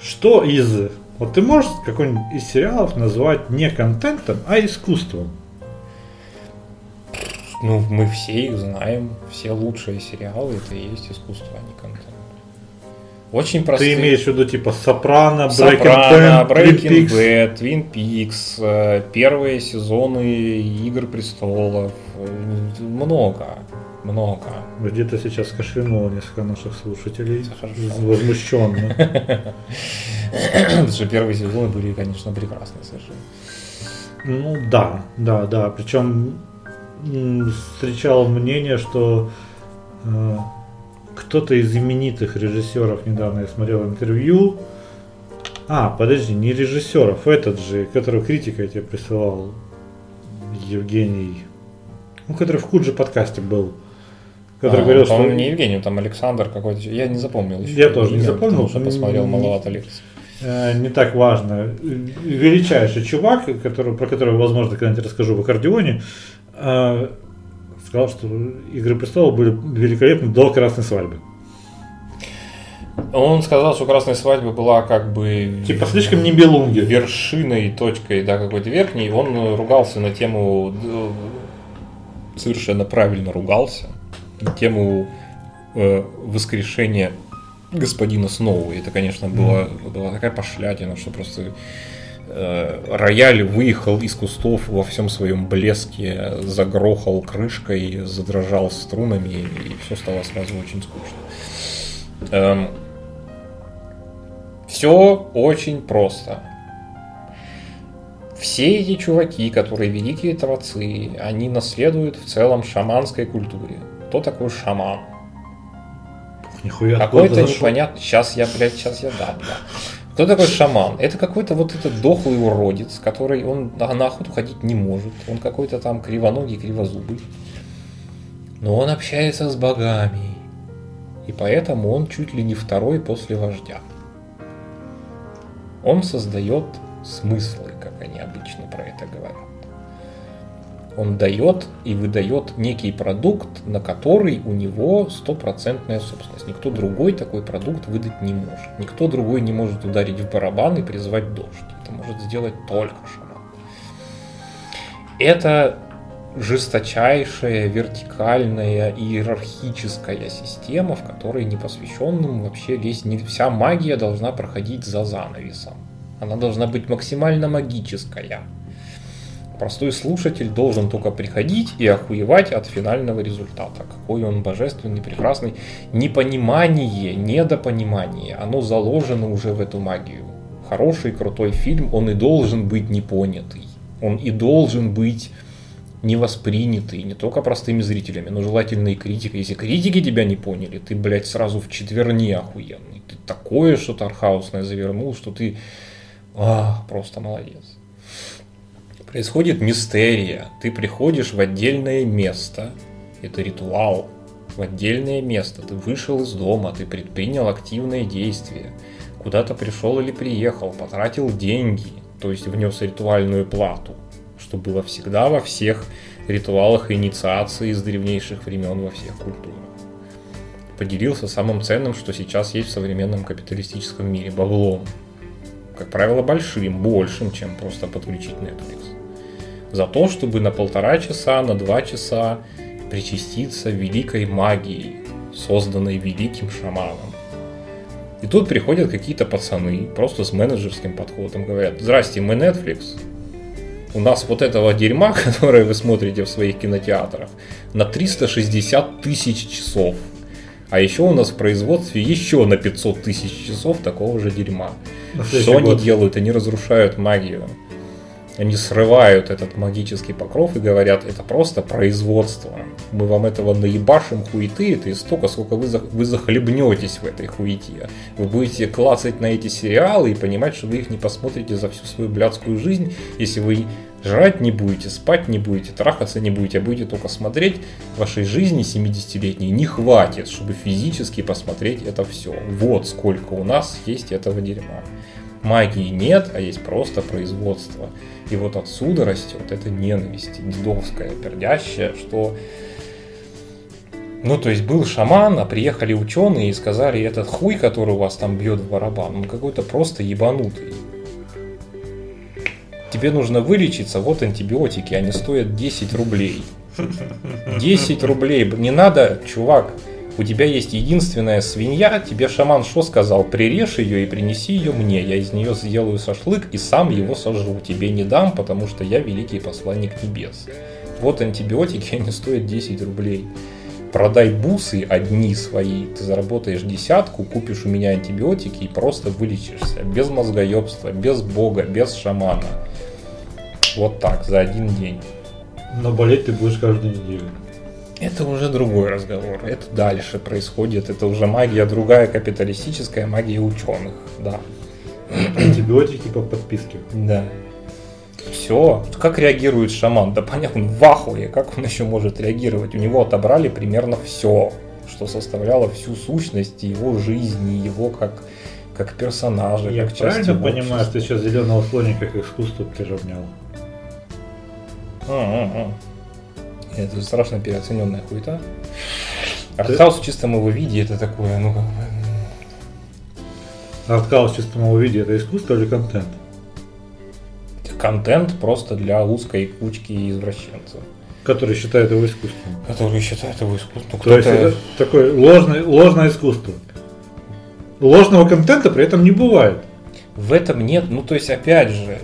что из Вот ты можешь какой-нибудь из сериалов назвать не контентом, а искусством? Ну, мы все их знаем. Все лучшие сериалы это и есть искусство, а не контент. Очень простые. Ты имеешь в виду типа Сопрано, Сопрано, Breaking Bad, Twin Peaks, э, первые сезоны Игр Престолов. Э, много. Много. Где-то сейчас кашлянул несколько наших слушателей. Возмущенно. Потому что первые сезоны были, конечно, прекрасные совершенно. Ну да, да, да. Причем встречал мнение, что э, кто-то из именитых режиссеров, недавно я смотрел интервью, а, подожди, не режиссеров, этот же, который критика я тебе присылал, Евгений, ну, который в Куджи подкасте был, который а, говорил, что... не Евгений, там Александр какой-то, я не запомнил еще. Я тоже не запомнил. Потому что посмотрел маловато лекций. Э, не так важно. Величайший чувак, который, про которого, возможно, когда-нибудь расскажу в аккордеоне, э, сказал, что Игры престолов были великолепны до Красной свадьбы. Он сказал, что Красная свадьба была как бы... Типа слишком не белунги. Вершиной, точкой, да, какой-то верхней. Он ругался на тему... Совершенно правильно ругался. На тему э, воскрешения господина Сноу. И это, конечно, была, была такая пошлятина, что просто Э, рояль выехал из кустов во всем своем блеске, загрохал крышкой, задрожал струнами, и все стало сразу очень скучно. Эм, все очень просто. Все эти чуваки, которые великие творцы, они наследуют в целом шаманской культуре. Кто такой шаман? Какой-то непонятный. Сейчас я, блядь, сейчас я дам, да. Кто такой шаман? Это какой-то вот этот дохлый уродец, который он на охоту ходить не может. Он какой-то там кривоногий, кривозубый. Но он общается с богами. И поэтому он чуть ли не второй после вождя. Он создает смыслы, как они обычно про это он дает и выдает некий продукт, на который у него стопроцентная собственность. Никто другой такой продукт выдать не может. Никто другой не может ударить в барабан и призвать дождь. Это может сделать только шаман. Это жесточайшая, вертикальная, иерархическая система, в которой непосвященным вообще весь, не, вся магия должна проходить за занавесом. Она должна быть максимально магическая. Простой слушатель должен только приходить и охуевать от финального результата. Какой он божественный, прекрасный. Непонимание, недопонимание, оно заложено уже в эту магию. Хороший, крутой фильм, он и должен быть непонятый. Он и должен быть не воспринятый не только простыми зрителями, но желательно и критикой. Если критики тебя не поняли, ты, блядь, сразу в четверне охуенный. Ты такое что-то архаусное завернул, что ты а, просто молодец происходит мистерия. Ты приходишь в отдельное место. Это ритуал. В отдельное место. Ты вышел из дома, ты предпринял активные действия. Куда-то пришел или приехал, потратил деньги, то есть внес ритуальную плату, что было всегда во всех ритуалах инициации с древнейших времен во всех культурах. Поделился самым ценным, что сейчас есть в современном капиталистическом мире, баблом. Как правило, большим, большим, чем просто подключить Netflix за то, чтобы на полтора часа, на два часа причаститься великой магии, созданной великим шаманом. И тут приходят какие-то пацаны, просто с менеджерским подходом, говорят, здрасте, мы Netflix, у нас вот этого дерьма, которое вы смотрите в своих кинотеатрах, на 360 тысяч часов. А еще у нас в производстве еще на 500 тысяч часов такого же дерьма. Что год. они делают? Они разрушают магию. Они срывают этот магический покров и говорят, это просто производство. Мы вам этого наебашим хуеты, это и столько, сколько вы, за, вы захлебнетесь в этой хуете. Вы будете клацать на эти сериалы и понимать, что вы их не посмотрите за всю свою блядскую жизнь, если вы жрать не будете, спать не будете, трахаться не будете, а будете только смотреть, вашей жизни 70-летней не хватит, чтобы физически посмотреть это все. Вот сколько у нас есть этого дерьма. Магии нет, а есть просто производство. И вот отсюда растет эта ненависть дедовская, пердящая, что ну, то есть был шаман, а приехали ученые и сказали, этот хуй, который у вас там бьет в барабан, он какой-то просто ебанутый. тебе нужно вылечиться, вот антибиотики, они стоят 10 рублей. 10 рублей. Не надо, чувак, у тебя есть единственная свинья, тебе шаман что сказал? Прирежь ее и принеси ее мне, я из нее сделаю шашлык и сам его сожру. Тебе не дам, потому что я великий посланник небес. Вот антибиотики, они стоят 10 рублей. Продай бусы одни свои, ты заработаешь десятку, купишь у меня антибиотики и просто вылечишься. Без мозгоебства, без бога, без шамана. Вот так, за один день. Но болеть ты будешь каждую неделю. Это уже другой разговор. Это дальше происходит. Это уже магия другая, капиталистическая магия ученых. Да. Антибиотики по подписке. Да. Все. Как реагирует шаман? Да понятно, в ахуе. Как он еще может реагировать? У него отобрали примерно все, что составляло всю сущность его жизни, его как, как персонажа, Я как правильно понимаю, что сейчас зеленого слоника как искусство приравнял? М-м-м. Это страшно переоцененная хуета. Артхаус в чистом его виде это такое, ну как бы, Арткаус в чистом его виде это искусство или контент? контент просто для узкой кучки извращенцев, Который считает его искусством. которые считают его искусством. То есть это такое ложное, ложное искусство. Ложного контента при этом не бывает. В этом нет, ну то есть опять же,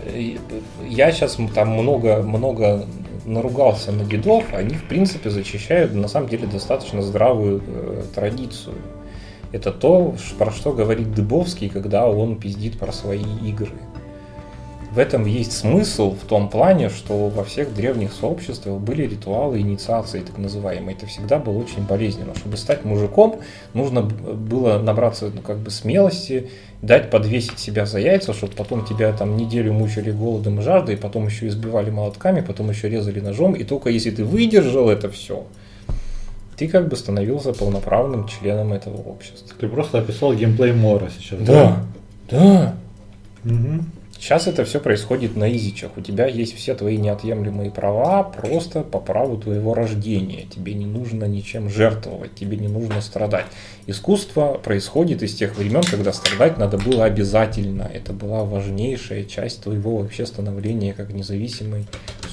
я сейчас там много, много наругался на дедов, они в принципе защищают на самом деле достаточно здравую э, традицию. Это то, про что говорит Дыбовский, когда он пиздит про свои игры. В этом есть смысл в том плане, что во всех древних сообществах были ритуалы инициации, так называемые. Это всегда было очень болезненно. Чтобы стать мужиком, нужно было набраться ну, как бы смелости, дать подвесить себя за яйца, чтобы потом тебя там неделю мучили голодом и жаждой, потом еще избивали молотками, потом еще резали ножом, и только если ты выдержал это все, ты как бы становился полноправным членом этого общества. Ты просто описал геймплей Мора сейчас. да. Мгм. Сейчас это все происходит на изичах. У тебя есть все твои неотъемлемые права просто по праву твоего рождения. Тебе не нужно ничем жертвовать, тебе не нужно страдать. Искусство происходит из тех времен, когда страдать надо было обязательно. Это была важнейшая часть твоего вообще становления как независимой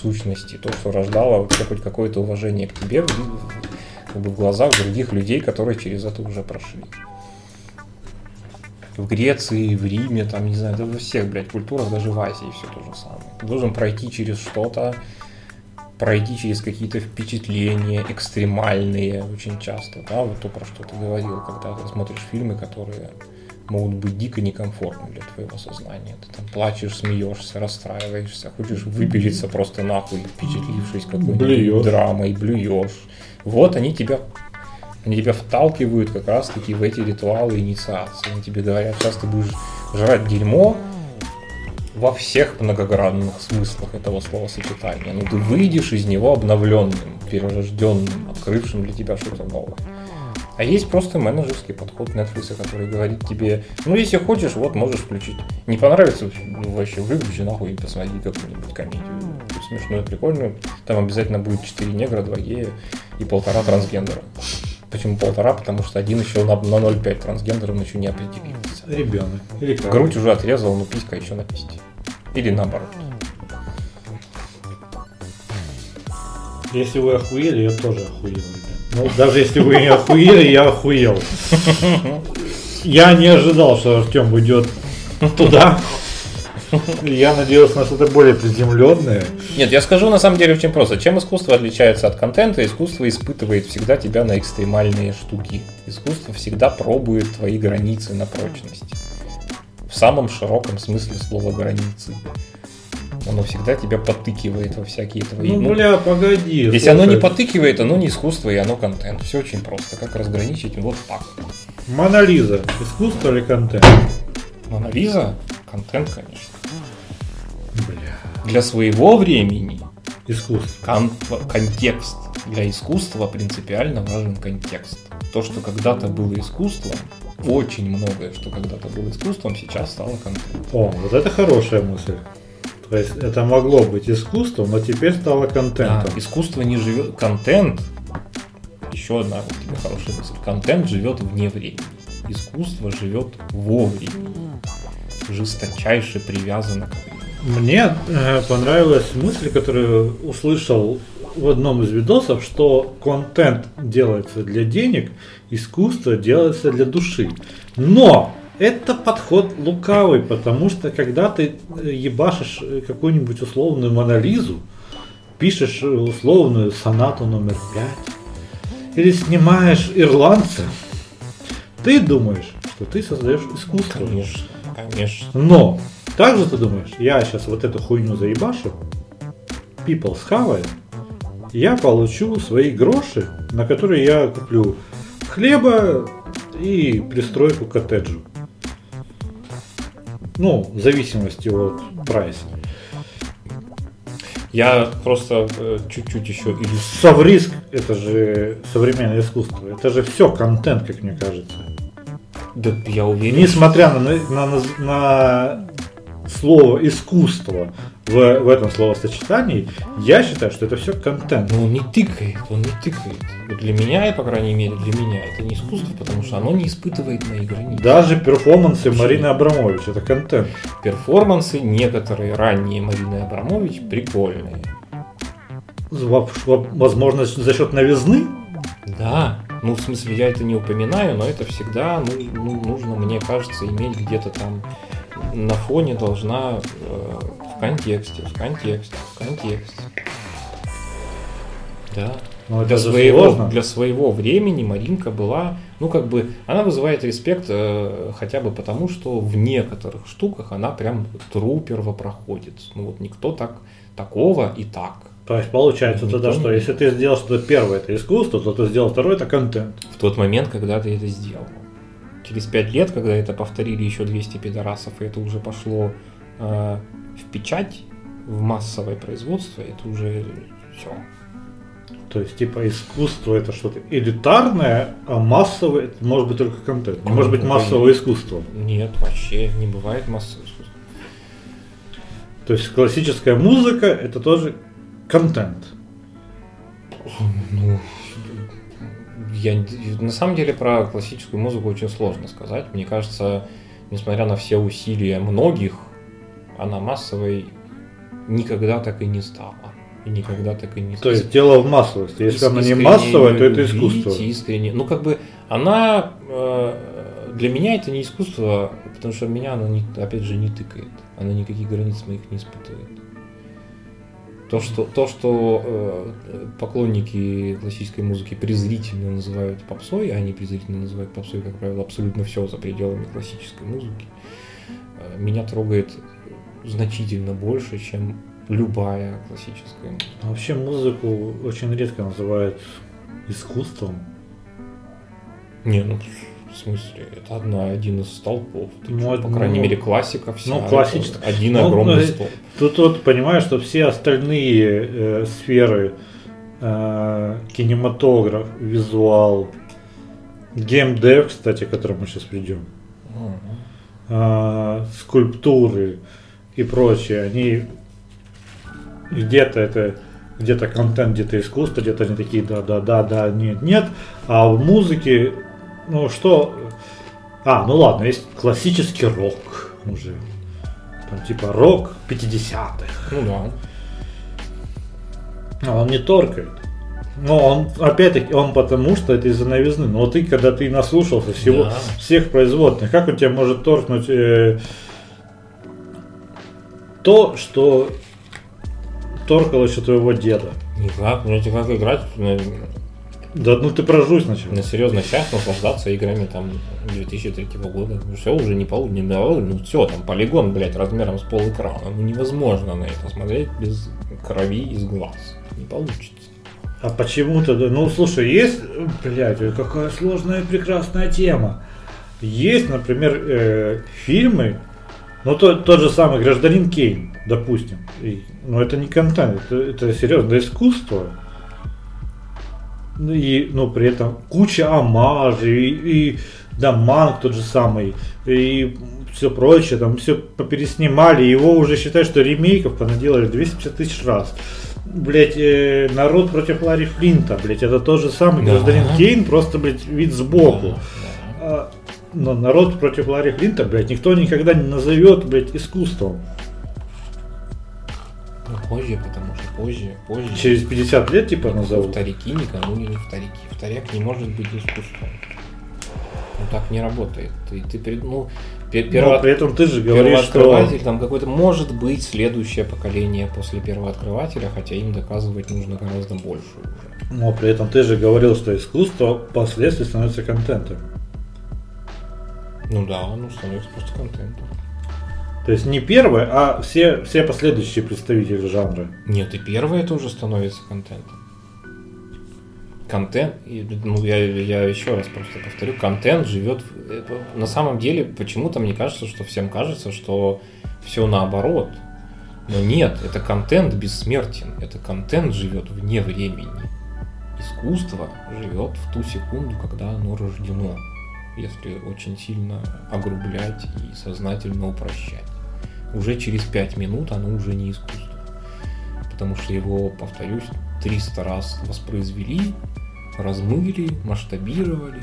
сущности. То, что рождало тебя хоть какое-то уважение к тебе как бы в глазах других людей, которые через это уже прошли в Греции, в Риме, там, не знаю, да во всех, блядь, культурах, даже в Азии все то же самое. Ты должен пройти через что-то, пройти через какие-то впечатления экстремальные очень часто, да, вот то, про что ты говорил, когда ты смотришь фильмы, которые могут быть дико некомфортны для твоего сознания. Ты там плачешь, смеешься, расстраиваешься, хочешь выпилиться просто нахуй, впечатлившись какой-нибудь Блюешь. драмой, блюешь. Вот они тебя они тебя вталкивают как раз таки в эти ритуалы инициации. Они тебе говорят, сейчас ты будешь жрать дерьмо во всех многогранных смыслах этого словосочетания. Но ты выйдешь из него обновленным, перерожденным, открывшим для тебя что-то новое. А есть просто менеджерский подход Netflix, который говорит тебе, ну если хочешь, вот можешь включить. Не понравится, ну, вообще выключи нахуй и посмотри какую-нибудь комедию. Смешную, прикольную. Там обязательно будет 4 негра, 2 гея и полтора трансгендера. Почему полтора? Потому что один еще на, на 0,5 трансгендером еще не определился. Ребенок. Или как? Грудь уже отрезал, но писька еще на писте. Или наоборот. Если вы охуели, я тоже охуел, ребят. Ну, даже если вы не охуели, я охуел. Я не ожидал, что Артем уйдет туда. Я надеялся на что-то более приземленное. Нет, я скажу на самом деле очень просто. Чем искусство отличается от контента? Искусство испытывает всегда тебя на экстремальные штуки. Искусство всегда пробует твои границы на прочность. В самом широком смысле слова границы. Оно всегда тебя подтыкивает во всякие твои... Ну, ну, бля, погоди. если оно не слушай. подтыкивает, оно не искусство и оно контент. Все очень просто. Как разграничить? Вот так. Мона Лиза. Искусство или контент? Мона Лиза? Контент, конечно. Для своего времени Искусство. Кон- контекст. Для искусства принципиально важен контекст. То, что когда-то было искусством, очень многое, что когда-то было искусством, сейчас стало контентом. О, вот это хорошая мысль. То есть это могло быть искусством, но теперь стало Да, контентом. искусство не живет. Контент. Еще одна вот тебе хорошая мысль. Контент живет вне времени. Искусство живет во времени. Жесточайше привязано к. Мне э, понравилась мысль, которую услышал в одном из видосов, что контент делается для денег, искусство делается для души. Но это подход лукавый, потому что когда ты э, ебашишь э, какую-нибудь условную монолизу, пишешь условную сонату номер пять, или снимаешь ирландца, ты думаешь, что ты создаешь искусство. Конечно, конечно. Но также ты думаешь, я сейчас вот эту хуйню заебашу, people схавает, я получу свои гроши, на которые я куплю хлеба и пристройку к коттеджу. Ну, в зависимости от прайса. Я просто э, чуть-чуть еще. Совриск это же современное искусство. Это же все контент, как мне кажется. Да, я уверен. Несмотря на, на, на, на слово искусство в, в этом словосочетании, я считаю, что это все контент. Ну, он не тыкает, он не тыкает. Вот для меня, по крайней мере, для меня это не искусство, потому что оно не испытывает мои границы. Даже перформансы Марины Абрамович это контент. Перформансы некоторые ранние Марины Абрамович прикольные. Во- во- Возможно, за счет новизны. Да, ну в смысле я это не упоминаю, но это всегда ну, ну, нужно, мне кажется, иметь где-то там на фоне должна э, в контексте, в контексте, в контексте. Да. Но Для это же своего, сложно. для своего времени Маринка была, ну как бы, она вызывает респект э, хотя бы потому, что в некоторых штуках она прям true первопроходец. Ну вот никто так такого и так. То есть получается Никто тогда, не- что если ты сделал что-то первое, это искусство, то ты сделал второе, это контент. в тот момент, когда ты это сделал. Через пять лет, когда это повторили еще 200 пидорасов, и это уже пошло э, в печать, в массовое производство, это уже все. То есть, типа, искусство это что-то элитарное, а массовое это может быть только контент. Не Ну, может быть массовое и- искусство. Нет, вообще не бывает массового искусства. То есть классическая музыка это тоже контент. Ну, я, на самом деле про классическую музыку очень сложно сказать. Мне кажется, несмотря на все усилия многих, она массовой никогда так и не стала. И никогда так и не То есть дело в массовости. Если она не массовая, то это искусство. Искренне. Ну, как бы она э, для меня это не искусство, потому что меня она, не, опять же, не тыкает. Она никаких границ моих не испытывает. То, что, то, что э, поклонники классической музыки презрительно называют попсой, а они презрительно называют попсой, как правило, абсолютно все за пределами классической музыки, э, меня трогает значительно больше, чем любая классическая музыка. А Вообще музыку очень редко называют искусством. Не, ну в смысле, это одна, один из столпов. Ты Ну, чё, это, по крайней ну, мере, классика вся. ну, классическая. Один Ну, огромный ну, столб. Тут вот понимаешь, что все остальные э, сферы э, кинематограф, визуал, геймдев, кстати, к которому мы сейчас придем, э, скульптуры и прочее, они где-то это где-то контент, где-то искусство, где-то они такие да, да, да, да, нет, нет, а в музыке, ну что, а, ну ладно, есть классический рок уже, там типа рок 50-х, Ну да. а он не торкает. Но он, опять-таки, он потому что это из-за новизны. Но ты, когда ты наслушался всего, Да. всех производных, как у тебя может торкнуть э, то, что торкало еще твоего деда? Никак, ну это как играть Да ну ты прожуй сначала. на серьезно сейчас наслаждаться играми там 2003 года. все уже не полудня, ну все, там полигон, блядь, размером с пол экрана. Ну невозможно на это смотреть без крови из глаз. Не получится. А почему-то, да, ну слушай, есть, блядь, какая сложная и прекрасная тема. Есть, например, э, фильмы, ну тот, тот же самый гражданин Кейн, допустим. И, ну это не контент, это, это серьезное искусство. Ну, И, ну, при этом куча омажей, и, и да, Манк тот же самый, и все прочее, там все попереснимали, его уже считают, что ремейков понаделали 250 тысяч раз. Блять, народ против Ларри Флинта, блять, это тот же самый Да. гражданин Кейн, просто, блять, вид сбоку. Да, А, Но народ против Ларри Флинта, блядь, никто никогда не назовет, блядь, искусством. Позже, потому что позже, позже. Через 50 лет типа назовут? Вторики никому не вторики. Вторяк не может быть искусством. Ну так не работает. Ты, ты при- ну, пе- перво- Но при этом ты же говоришь, что... там какой-то может быть следующее поколение после первооткрывателя, хотя им доказывать нужно гораздо больше уже. Но при этом ты же говорил, что искусство впоследствии становится контентом. Ну да, ну становится просто контентом. То есть не первое, а все, все последующие представители жанра. Нет, и первое тоже становится контентом. Контент, ну я, я еще раз просто повторю, контент живет. э, На самом деле, почему-то мне кажется, что всем кажется, что все наоборот. Но нет, это контент бессмертен. Это контент живет вне времени. Искусство живет в ту секунду, когда оно рождено. Если очень сильно огрублять и сознательно упрощать. Уже через пять минут оно уже не искусство. Потому что его, повторюсь, 300 раз воспроизвели, размыли, масштабировали,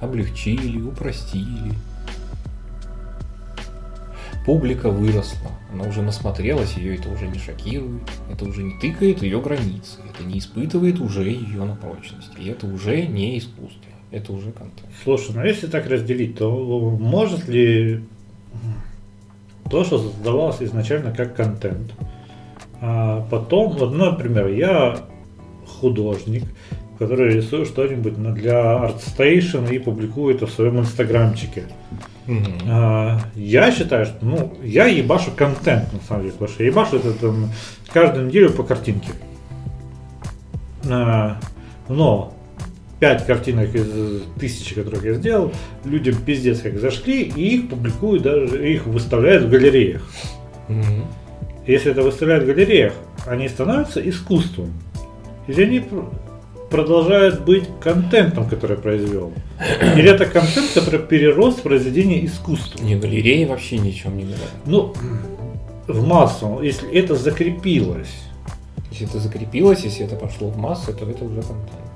облегчили, упростили. Публика выросла, она уже насмотрелась, ее это уже не шокирует, это уже не тыкает ее границы, это не испытывает уже ее на прочность, и это уже не искусство, это уже контент. Слушай, ну если так разделить, то может ли то, что создавалось изначально как контент, а потом, вот, ну, например, я художник, который рисует что-нибудь для ArtStation и публикует это в своем инстаграмчике. А, Я считаю, что ну, я ебашу контент, на самом деле, потому что я ебашу это там, каждую неделю по картинке. А, Но пять картинок из тысячи, которых я сделал, людям пиздец как зашли, и их публикуют даже, их выставляют в галереях. Мгм. Если это выставляют в галереях, они становятся искусством. Или они пр- продолжают быть контентом, который я произвел. Или это контент, который перерос в произведение искусства. Не, галереи вообще ни чем не говорят. Ну, в массу, если это закрепилось. Если это закрепилось, если это пошло в массы, то это уже контент.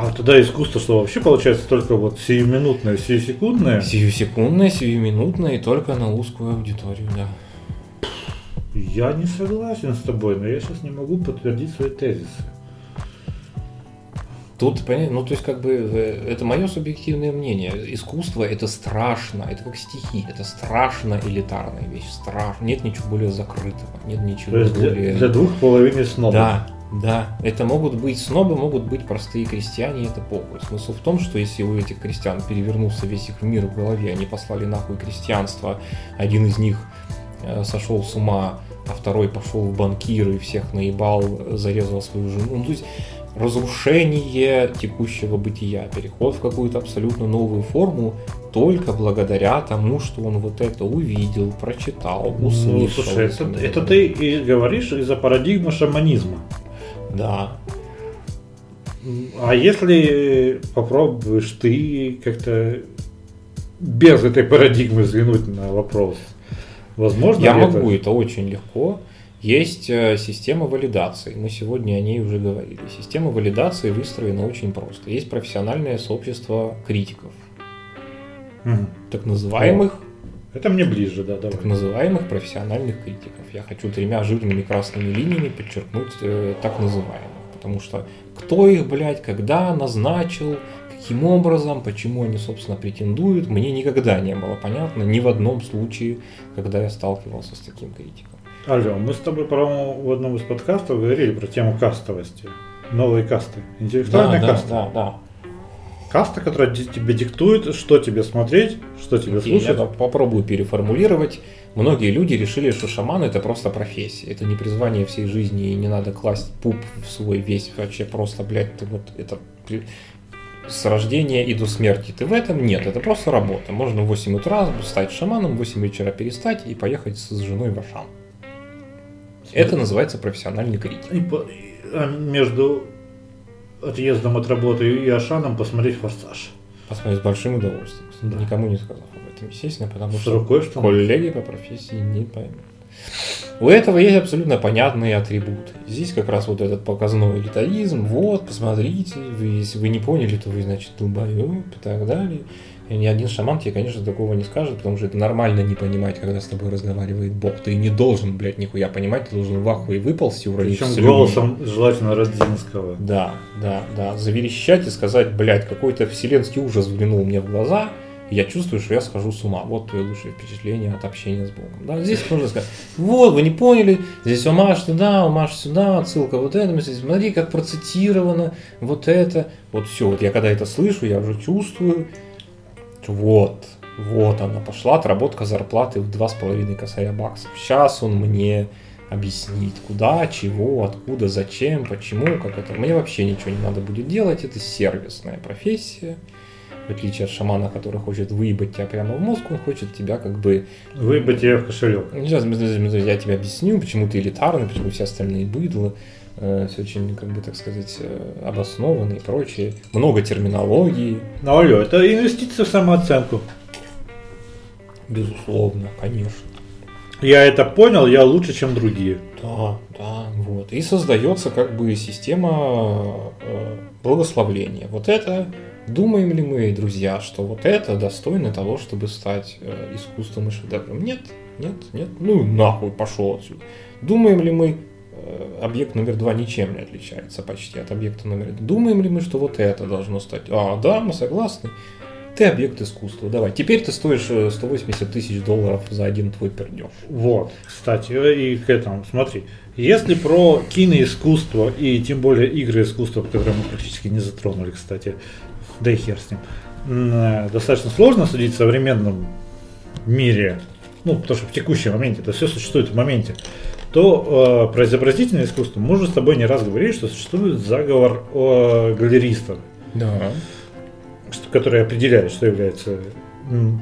А тогда искусство, что вообще получается только вот сиюминутное, сиюсекундное. Сиюсекундное, сиюминутное и только на узкую аудиторию, да. Я не согласен с тобой, но я сейчас не могу подтвердить свои тезисы. Тут, понятно, ну то есть как бы э, это мое субъективное мнение. Искусство это страшно, это как стихи, это страшно элитарная вещь, страшно. Нет ничего более закрытого, нет ничего То есть для, более... для двух половин снобов. Да, да. Это могут быть снобы, могут быть простые крестьяне, это похуй. Смысл в том, что если у этих крестьян перевернулся весь их мир в голове, они послали нахуй крестьянство, один из них э, сошел с ума, а второй пошел в банкиры и всех наебал, зарезал свою жену. Ну, то есть разрушение текущего бытия, переход в какую-то абсолютно новую форму только благодаря тому, что он вот это увидел, прочитал, услышал. Ну, слушай, это, это ты и говоришь из-за парадигмы шаманизма. Да. А если попробуешь ты как-то без этой парадигмы взглянуть на вопрос, возможно Я ли это? могу, это очень легко. Есть э, система валидации, мы сегодня о ней уже говорили. Система валидации выстроена очень просто. Есть профессиональное сообщество критиков, Мгм. так называемых, Это мне ближе, да, давай. так называемых профессиональных критиков. Я хочу тремя жирными красными линиями подчеркнуть э, так называемых, потому что кто их, блядь, когда назначил, каким образом, почему они, собственно, претендуют, мне никогда не было понятно ни в одном случае, когда я сталкивался с таким критиком. Алло, мы с тобой, по-моему, в одном из подкастов говорили про тему кастовости. Новые касты. Интеллектуальная да, да, каста. да, да. Каста, которая тебе диктует, что тебе смотреть, что тебе слушать. я попробую переформулировать. Многие люди решили, что шаман это просто профессия. Это не призвание всей жизни, и не надо класть пуп в свой весь вообще просто, блядь, ты вот это с рождения и до смерти. Ты в этом нет, это просто работа. Можно в 8 утра стать шаманом, в 8 вечера перестать и поехать с женой в Ашан. Это называется профессиональный критик. И по- и, а между отъездом от работы и Ашаном посмотреть «Форсаж». Посмотреть с большим удовольствием. кстати, Да. Никому не сказав об этом, естественно, потому С что рукой что коллеги по профессии не поймут. У этого есть абсолютно понятные атрибуты. Здесь как раз вот этот показной элитаризм. Вот, посмотрите, вы, если вы не поняли, то вы, значит, долбоеб и так далее. И ни один шаман тебе, конечно, такого не скажет, потому что это нормально не понимать, когда с тобой разговаривает Бог. Ты не должен, блядь, нихуя понимать, ты должен в ахуе выползти, уронить Причем голосом желательно Родзинского. Да, да, да. Заверещать и сказать, блядь, какой-то вселенский ужас взглянул мне в глаза, и я чувствую, что я схожу с ума. Вот твое лучшее впечатление от общения с Богом. Да, здесь можно сказать, вот, вы не поняли, здесь омаш туда, омаш сюда, отсылка вот это, здесь, смотри, как процитировано, вот это. Вот все, вот я когда это слышу, я уже чувствую, вот, вот она пошла, отработка зарплаты в два с половиной косаря баксов. Сейчас он мне объяснит, куда, чего, откуда, зачем, почему, как это. Мне вообще ничего не надо будет делать, это сервисная профессия. В отличие от шамана, который хочет выебать тебя прямо в мозг, он хочет тебя как бы... Выебать тебе в кошелек. Сейчас я тебе объясню, почему ты элитарный, почему все остальные быдло. Все очень, как бы так сказать, э, обоснованно и прочее. Много терминологии. Ну, алло, это инвестиция в самооценку. Безусловно, конечно. Я это понял, я лучше, чем другие. Да, да, вот. И создается как бы система э, благословления. Вот это, думаем ли мы, друзья, что вот это достойно того, чтобы стать э, искусством и шедевром? Нет, нет, нет. Ну нахуй пошел отсюда. Думаем ли мы, э, объект номер два ничем не отличается почти от объекта номер один. Думаем ли мы, что вот это должно стать? А, да, мы согласны. Ты объект искусства. Давай. Теперь ты стоишь 180 тысяч долларов за один твой пердеж. Вот, кстати, и к этому, смотри, если про киноискусство и тем более игры искусства, которые мы практически не затронули, кстати, да и хер с ним, достаточно сложно судить в современном мире, ну, потому что в текущем моменте, это все существует в моменте, то э, про изобразительное искусство мы уже с тобой не раз говорили, что существует заговор э, галеристов, Да. что- которые определяют, что является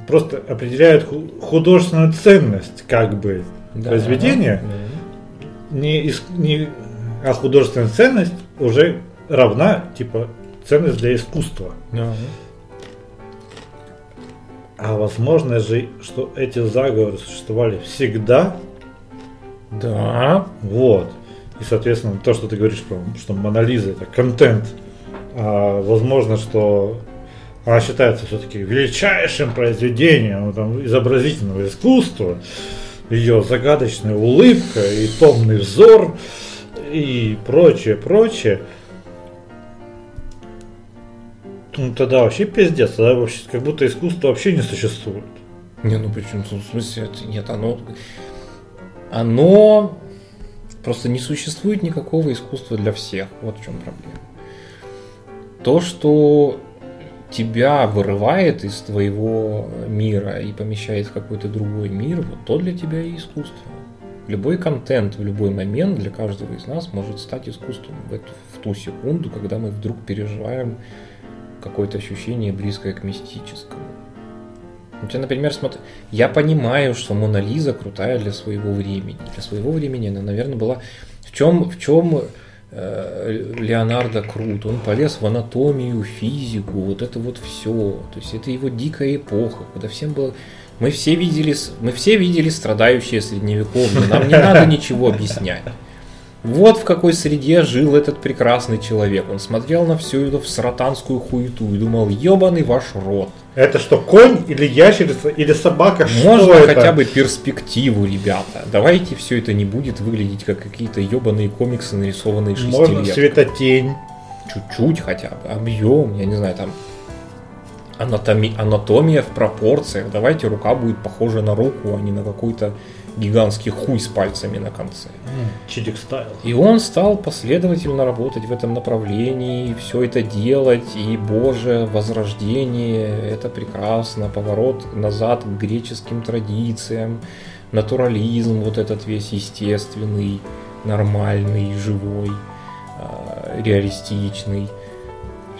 просто определяют ху- художественную ценность как бы да. произведения, Да. не, не- а художественная ценность уже равна типа ценность для искусства. Да. А возможно же, что эти заговоры существовали всегда. Да. Вот. И, соответственно, то, что ты говоришь, про, что Мона Лиза это контент, а возможно, что она считается все-таки величайшим произведением там, изобразительного искусства. Ее загадочная улыбка и томный взор и прочее, прочее. Ну тогда вообще пиздец, тогда вообще как будто искусство вообще не существует. Не, ну почему? В смысле, нет, оно... Оно... Просто не существует никакого искусства для всех. Вот в чем проблема. То, что тебя вырывает из твоего мира и помещает в какой-то другой мир, вот то для тебя и искусство. Любой контент в любой момент для каждого из нас может стать искусством в, эту, в ту секунду, когда мы вдруг переживаем какое-то ощущение близкое к мистическому. У тебя, например, смотри, я понимаю, что Мона Лиза крутая для своего времени. Для своего времени она, наверное, была... В чем, в чем э, Леонардо крут? Он полез в анатомию, физику, вот это вот все. То есть это его дикая эпоха, когда всем было... Мы все видели, мы все видели страдающее средневековье, нам не надо ничего объяснять. Вот в какой среде жил этот прекрасный человек. Он смотрел на всю эту саратанскую хуету и думал, ебаный ваш рот. Это что, конь или ящерица или собака? Можно что это? хотя бы перспективу, ребята. Давайте все это не будет выглядеть как какие-то ебаные комиксы, нарисованные Можно шестилеткой. светотень. Чуть-чуть хотя бы. Объем, я не знаю, там анатоми- анатомия в пропорциях. Давайте рука будет похожа на руку, а не на какой-то гигантский хуй с пальцами на конце. Чидик стайл. И он стал последовательно работать в этом направлении, все это делать, и, боже, возрождение, это прекрасно, поворот назад к греческим традициям, натурализм вот этот весь естественный, нормальный, живой, а, реалистичный.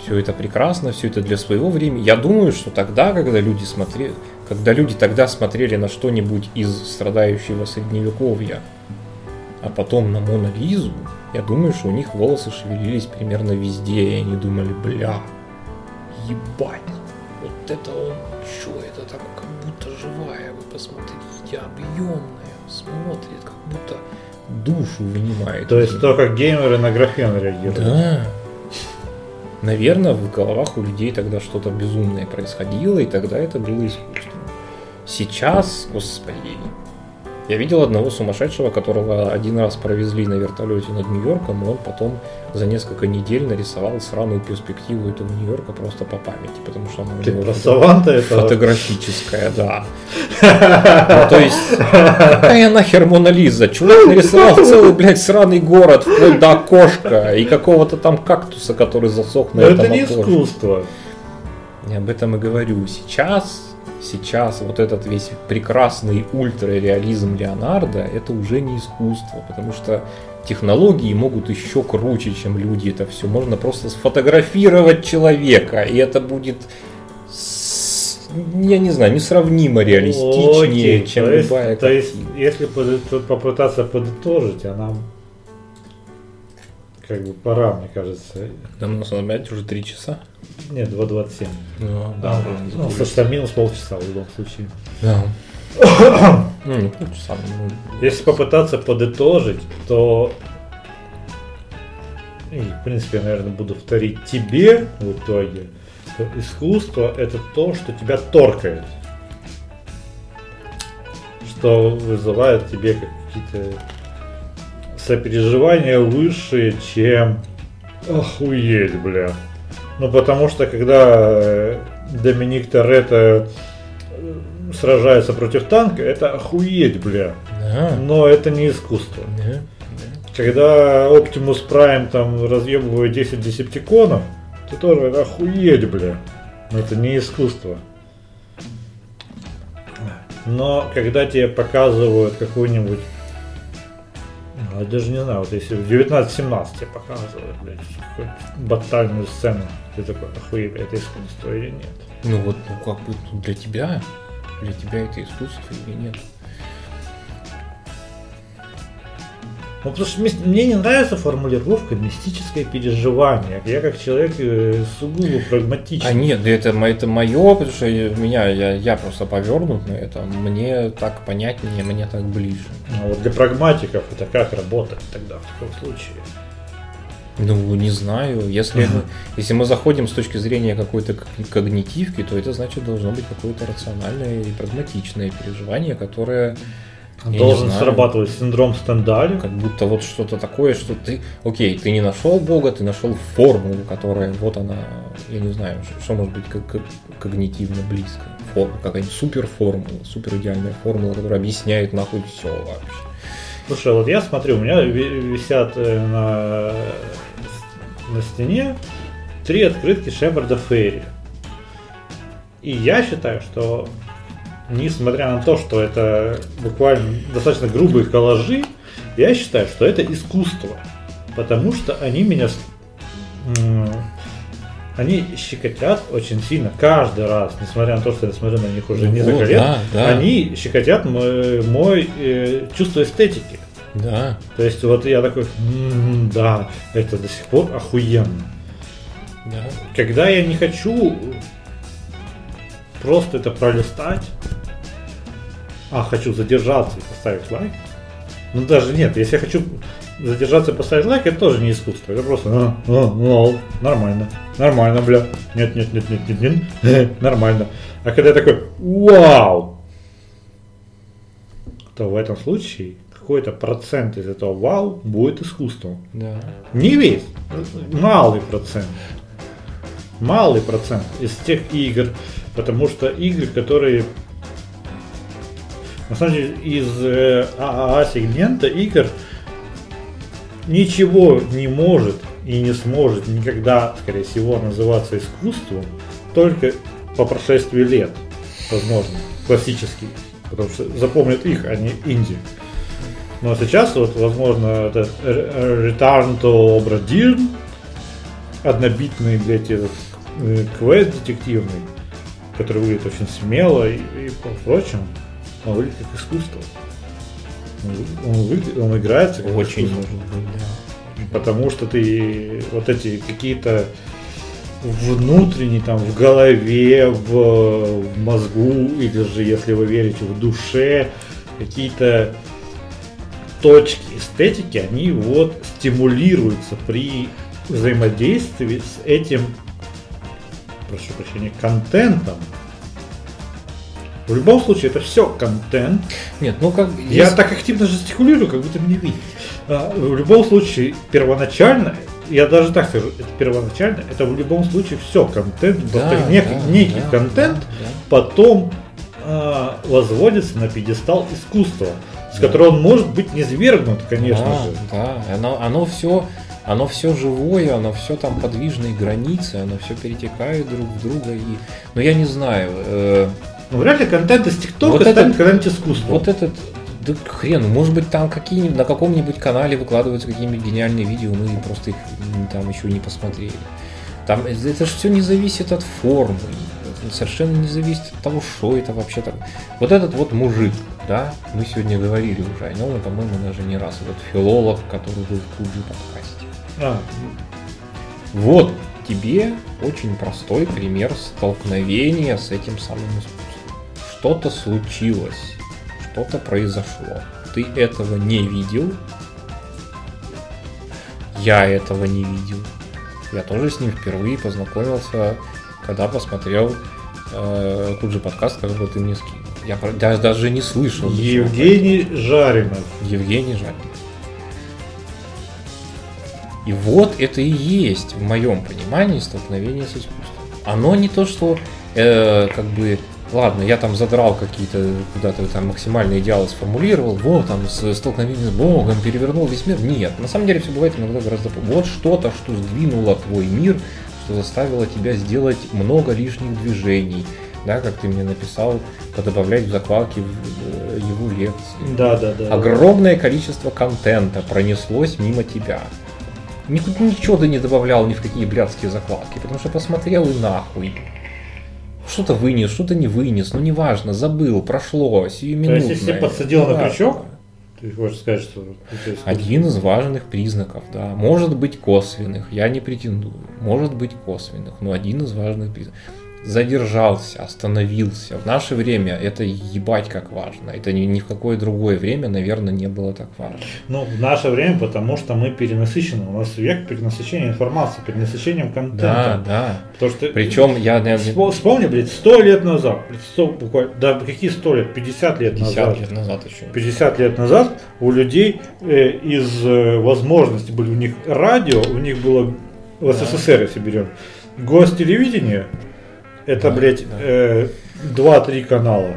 Все это прекрасно, все это для своего времени. Я думаю, что тогда, когда люди смотрели, когда люди тогда смотрели на что-нибудь из страдающего средневековья, а потом на Мона Лизу, я думаю, что у них волосы шевелились примерно везде, и они думали, бля, ебать, вот это он, что это так, как будто живая, вы посмотрите, объемная, смотрит, как будто душу вынимает. То есть то, как геймеры на графен реагируют. Да. Наверное, в головах у людей тогда что-то безумное происходило, и тогда это было искусство. Сейчас, господи, я видел одного сумасшедшего, которого один раз провезли на вертолете над Нью-Йорком, и он потом за несколько недель нарисовал сраную перспективу этого Нью-Йорка просто по памяти, потому что она у него фото- это... фотографическая, да. Ну, то есть, какая нахер Мона Лиза? Чувак нарисовал целый, блядь, сраный город, вплоть до окошка и какого-то там кактуса, который засох на этом это не искусство. Я об этом и говорю. Сейчас, сейчас вот этот весь прекрасный ультрареализм Леонардо, это уже не искусство, потому что технологии могут еще круче, чем люди это все. Можно просто сфотографировать человека, и это будет, я не знаю, несравнимо реалистичнее, Окей, чем то есть, любая то есть, картина. если попытаться подытожить, а нам как бы пора, мне кажется. Да, у нас опять уже три часа. Нет, 2.27. Ну, Да, уже ну, закончилось. слушай, там минус полчаса в любом случае. Да. Ну, не полчаса, ну, Если попытаться подытожить, то и, в принципе, я, наверное, буду повторить тебе в итоге, что искусство это то, что тебя торкает. Что вызывает тебе какие-то сопереживания высшие, чем охуеть, бля. Ну, потому что когда э, Доминик Торетто э, сражается против танка, это охуеть, бля. да, Но это не искусство. да. Когда Optimus Prime там разъебывает 10 десептиконов, то тоже охуеть, бля. Но это не искусство. Но когда тебе показывают какую-нибудь я даже не знаю, вот если в 19-17 тебе показывают, блядь, батальную сцену, ты такой, охуеть, это искусство или нет? Ну вот, ну как бы для тебя, для тебя это искусство или нет? Ну, потому что мне не нравится формулировка мистическое переживание. Я как человек э, сугубо прагматичный. А нет, это, это мое, потому что меня, я, я просто повернут на это. Мне так понятнее, мне так ближе. А вот для прагматиков это как работать тогда в таком случае? Ну, не знаю. Если, мы, если мы заходим с точки зрения какой-то когнитивки, то это значит должно быть какое-то рациональное и прагматичное переживание, которое Я Должен срабатывать синдром Стендаля. как будто вот что-то такое, что ты, окей, ты не нашел Бога, ты нашел формулу, которая вот она, я не знаю, что, может быть как, как- когнитивно близко. Формула, какая-нибудь супер формула, супер идеальная формула, которая объясняет нахуй все вообще. Слушай, вот я смотрю, у меня ви- висят э, на, на стене три открытки Шепарда Ферри. И я считаю, что несмотря на то, что это буквально достаточно грубые коллажи, я считаю, что это искусство. Потому что они меня... Они щекотят очень сильно каждый раз, несмотря на то, что я смотрю на них уже Ну несколько лет. да, да. Они щекотят мой, мой, э, чувство эстетики. Да, То есть вот я такой, «М, да, это до сих пор охуенно. да. Когда я не хочу просто это пролистать, а хочу задержаться и поставить лайк, ну даже нет, если я хочу задержаться и поставить лайк, это тоже не искусство, это просто «А, а, ну, нормально, нормально, бля, нет, нет, нет, нет, нет, нет, нормально. А когда я такой, вау, то в этом случае какой-то процент из этого вау будет искусством. Да. Не весь, малый процент. Малый процент из тех игр, потому что игры, которые на самом деле из э, ААА сегмента игр ничего не может и не сможет никогда, скорее всего, называться искусством, только по прошествии лет, возможно, классический, потому что запомнят их, а не инди. Но сейчас вот, возможно, это Return to Obra Dinn, однобитный, блядь, этот э, квест детективный, который выглядит очень смело и, и прочим, он выглядит как искусство. Он, вы- он, выглядит- он играется как Очень искусство. да. Потому что ты вот эти какие-то внутренние там в голове, в, в мозгу, или же, если вы верите, в душе, какие-то точки эстетики, они вот стимулируются при взаимодействии с этим, прошу прощения, контентом. В любом случае, это все контент. Нет, ну как... Я есть- так активно жестикулирую, как будто меня видите. А, В любом случае, первоначально, я даже так скажу, это первоначально, это в любом случае все контент, Да, просто нек- да, некий да, контент, да, да. потом а, возводится на пьедестал искусства, с Да. которого он может быть низвергнут, конечно да, же. Да, оно, оно все, оно все живое, оно все там подвижные границы, оно все перетекает друг в друга. И... Но я не знаю, э, Но вряд ли контент из ТикТока Вот станет этот- когда-нибудь искусством. вот этот, да хрен, может быть там какие на каком-нибудь канале выкладываются какие-нибудь гениальные видео, мы просто их там еще не посмотрели. Там это же все не зависит от формы, совершенно не зависит от того, что это вообще там. Вот этот вот мужик, да, мы сегодня говорили уже о нем, и, по-моему, даже не раз, этот филолог, который был в клубе подкасте. А, Вот тебе очень простой пример столкновения с этим самым искусством. Что-то случилось, что-то произошло. Ты этого не видел. Я этого не видел. Я тоже с ним впервые познакомился, когда посмотрел э, тут же подкаст, который ты мне скинул. Я даже, даже не слышал. Евгений Жаринов. Евгений Жарин. И вот это и есть, в моем понимании, столкновение с искусством. Оно не то, что э, как бы, ладно, я там задрал какие-то куда-то там максимальные идеалы сформулировал, вот там с- столкновение с Богом, перевернул весь мир. Нет, на самом деле все бывает иногда гораздо Вот что-то, что сдвинуло твой мир, что заставило тебя сделать много лишних движений, да, как ты мне написал, подобавлять в закладки в э, его лекции. Да, да, да. Огромное количество контента пронеслось мимо тебя. Никуда ничего ты не добавлял ни в какие блядские закладки, потому что посмотрел и нахуй. Что-то вынес, что-то не вынес, ну неважно, забыл, прошло, сиюминутное. если подсадил на крючок, Ты хочешь сказать, что? Один из важных признаков, да. Может быть косвенных, я не претендую. Может быть косвенных, но один из важных признаков. Задержался, остановился. В наше время это ебать как важно. Это ни, ни в какое другое время, наверное, не было так важно. Ну, в наше время, потому что мы перенасыщены. У нас век перенасыщения информации, перенасыщением Да, контента. да. Потому что Причем я, я Вспо- Вспомни, блядь, сто лет назад, блядь, сто буквально, да какие сто лет, 50 лет 50 назад. лет назад еще. 50 лет назад у людей э, из э, возможностей были у них радио, у них было в Да. СССР, если берем, гостелевидение, это, Да, блядь, да. э, 2-3 канала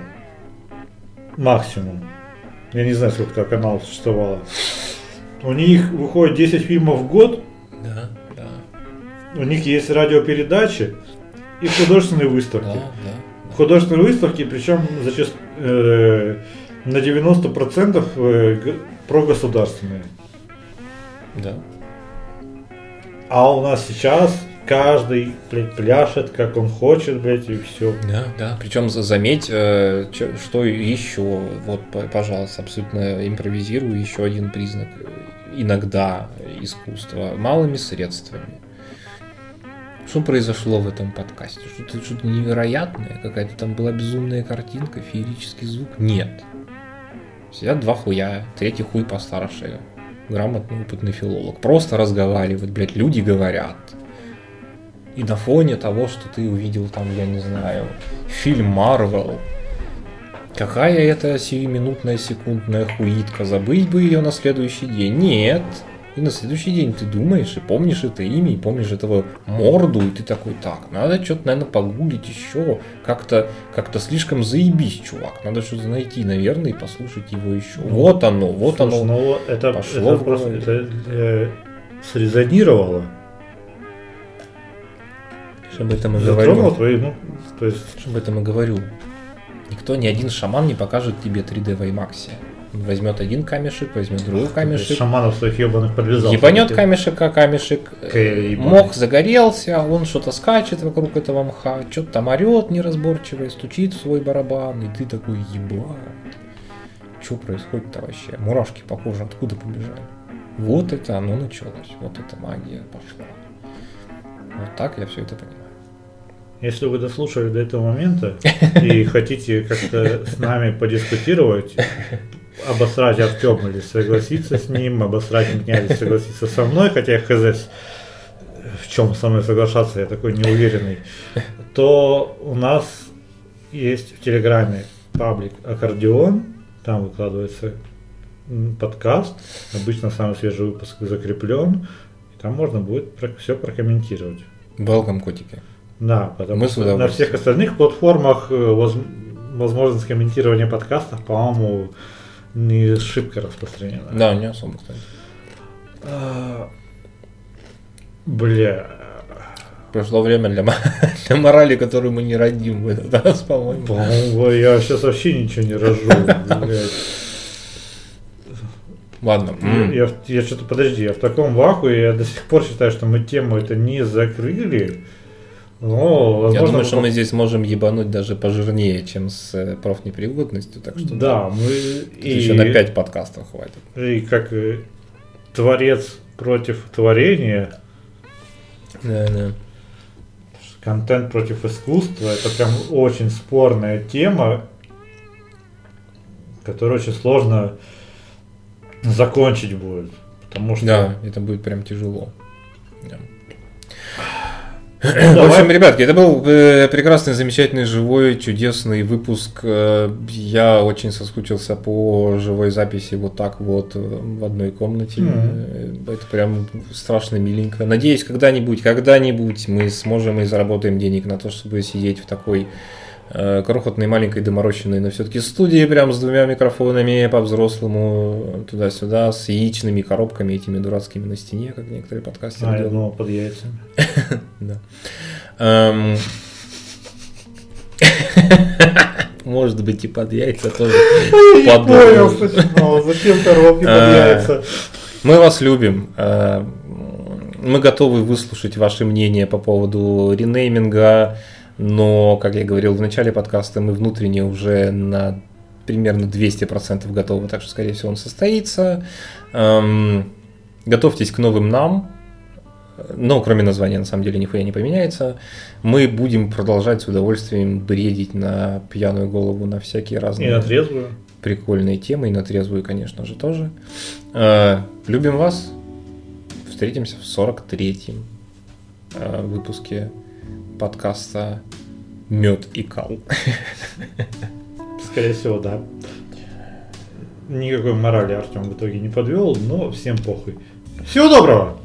максимум. Я не знаю, сколько каналов существовало. У них выходит 10 фильмов в год, Да, да, у них есть радиопередачи и художественные выставки. да, да. Художественные выставки, причем зачаст, э, на 90% э, прогосударственные. Да. А у нас сейчас каждый блядь, пляшет, как он хочет, блядь, и все. Да, да. Причем за- заметь, э, что еще, вот, пожалуйста, абсолютно импровизирую, еще один признак иногда искусства малыми средствами. Что произошло в этом подкасте? Что-то что невероятное? Какая-то там была безумная картинка, феерический звук? Нет. Сидят два хуя, третий хуй постарше. Грамотный, опытный филолог. Просто разговаривают, блядь, люди говорят. И на фоне того, что ты увидел там, я не знаю, фильм Марвел, какая это сиюминутная секундная хуитка, забыть бы ее на следующий день. Нет. И на следующий день ты думаешь и помнишь это имя, и помнишь этого морду, и ты такой, так, надо что-то, наверное, погуглить еще. Как-то как слишком заебись, чувак. Надо что-то найти, наверное, и послушать его еще. Вот оно, вот Слушай, оно. ну, это, пошло это просто это, э, срезонировало. Об этом и говорю. Твои, ну, то есть, Об этом и говорю. Никто, ни один шаман не покажет тебе 3D в IMAX. Он возьмет один камешек, возьмет другой камешек, шаманов своих ебаных подвязал. ебанет камешек, а камешек. Ебаный. Мох загорелся, он что-то скачет вокруг этого мха, что-то там орет неразборчиво, стучит в свой барабан, и ты такой, ебать. Что происходит-то вообще? Мурашки по коже откуда побежали? Вот это оно началось, вот эта магия пошла. Вот так я все это понимаю. Если вы дослушали до этого момента и хотите как-то с нами подискутировать, обосрать Артема или согласиться с ним, обосрать меня или согласиться со мной, хотя я хз, в чем со мной соглашаться, я такой неуверенный, то у нас есть в Телеграме паблик Аккордеон, там выкладывается подкаст, обычно самый свежий выпуск закреплен, и там можно будет все прокомментировать. Welcome, котики. Да, потому Мы что на всех остальных платформах э, воз, возможность комментирования подкастов, по-моему, не шибко распространена. Да, не особо, кстати. А, бля. Пришло время для, для морали, которую мы не родим в этот раз, по-моему. По-моему, я сейчас вообще ничего не рожу, блядь. Ладно. Я, я, я что-то, подожди, я в таком вахуе, я до сих пор считаю, что мы тему это не закрыли. Но, возможно, я думаю, что мы здесь можем ебануть даже пожирнее, чем с э, профнепригодностью, так что да, мы и, еще на 5 подкастов хватит. И как э, творец против творения. Да, да. Контент против искусства это прям очень спорная тема, которую очень сложно закончить будет. Потому что... Да, это будет прям тяжело. В общем, ребятки, это был э, прекрасный, замечательный, живой, чудесный выпуск. Э, я очень соскучился по живой записи вот так вот э, в одной комнате. Mm-hmm. Это прям страшно миленько. Надеюсь, когда-нибудь, когда-нибудь мы сможем и заработаем денег на то, чтобы сидеть в такой крохотной маленькой доморощенной, но все-таки студии прям с двумя микрофонами по-взрослому туда-сюда, с яичными коробками этими дурацкими на стене, как некоторые подкастеры а, делают. думал, под яйцами. Да. Эм. Может быть и под яйца тоже. Я понял, зачем коробки под э, яйца? Мы вас любим. Э, мы готовы выслушать ваши мнения по поводу ренейминга, но, как я говорил в начале подкаста, мы внутренне уже на примерно 200% готовы, так что, скорее всего, он состоится. Эм, готовьтесь к новым нам, но кроме названия, на самом деле, нихуя не поменяется. Мы будем продолжать с удовольствием бредить на пьяную голову на всякие разные... И на трезвую. Прикольные темы, и на трезвую, конечно же, тоже. Э, любим вас. Встретимся в 43-м э, выпуске подкаста Мед и кал. Скорее всего, да. Никакой морали Артем в итоге не подвел, но всем похуй. Всего доброго!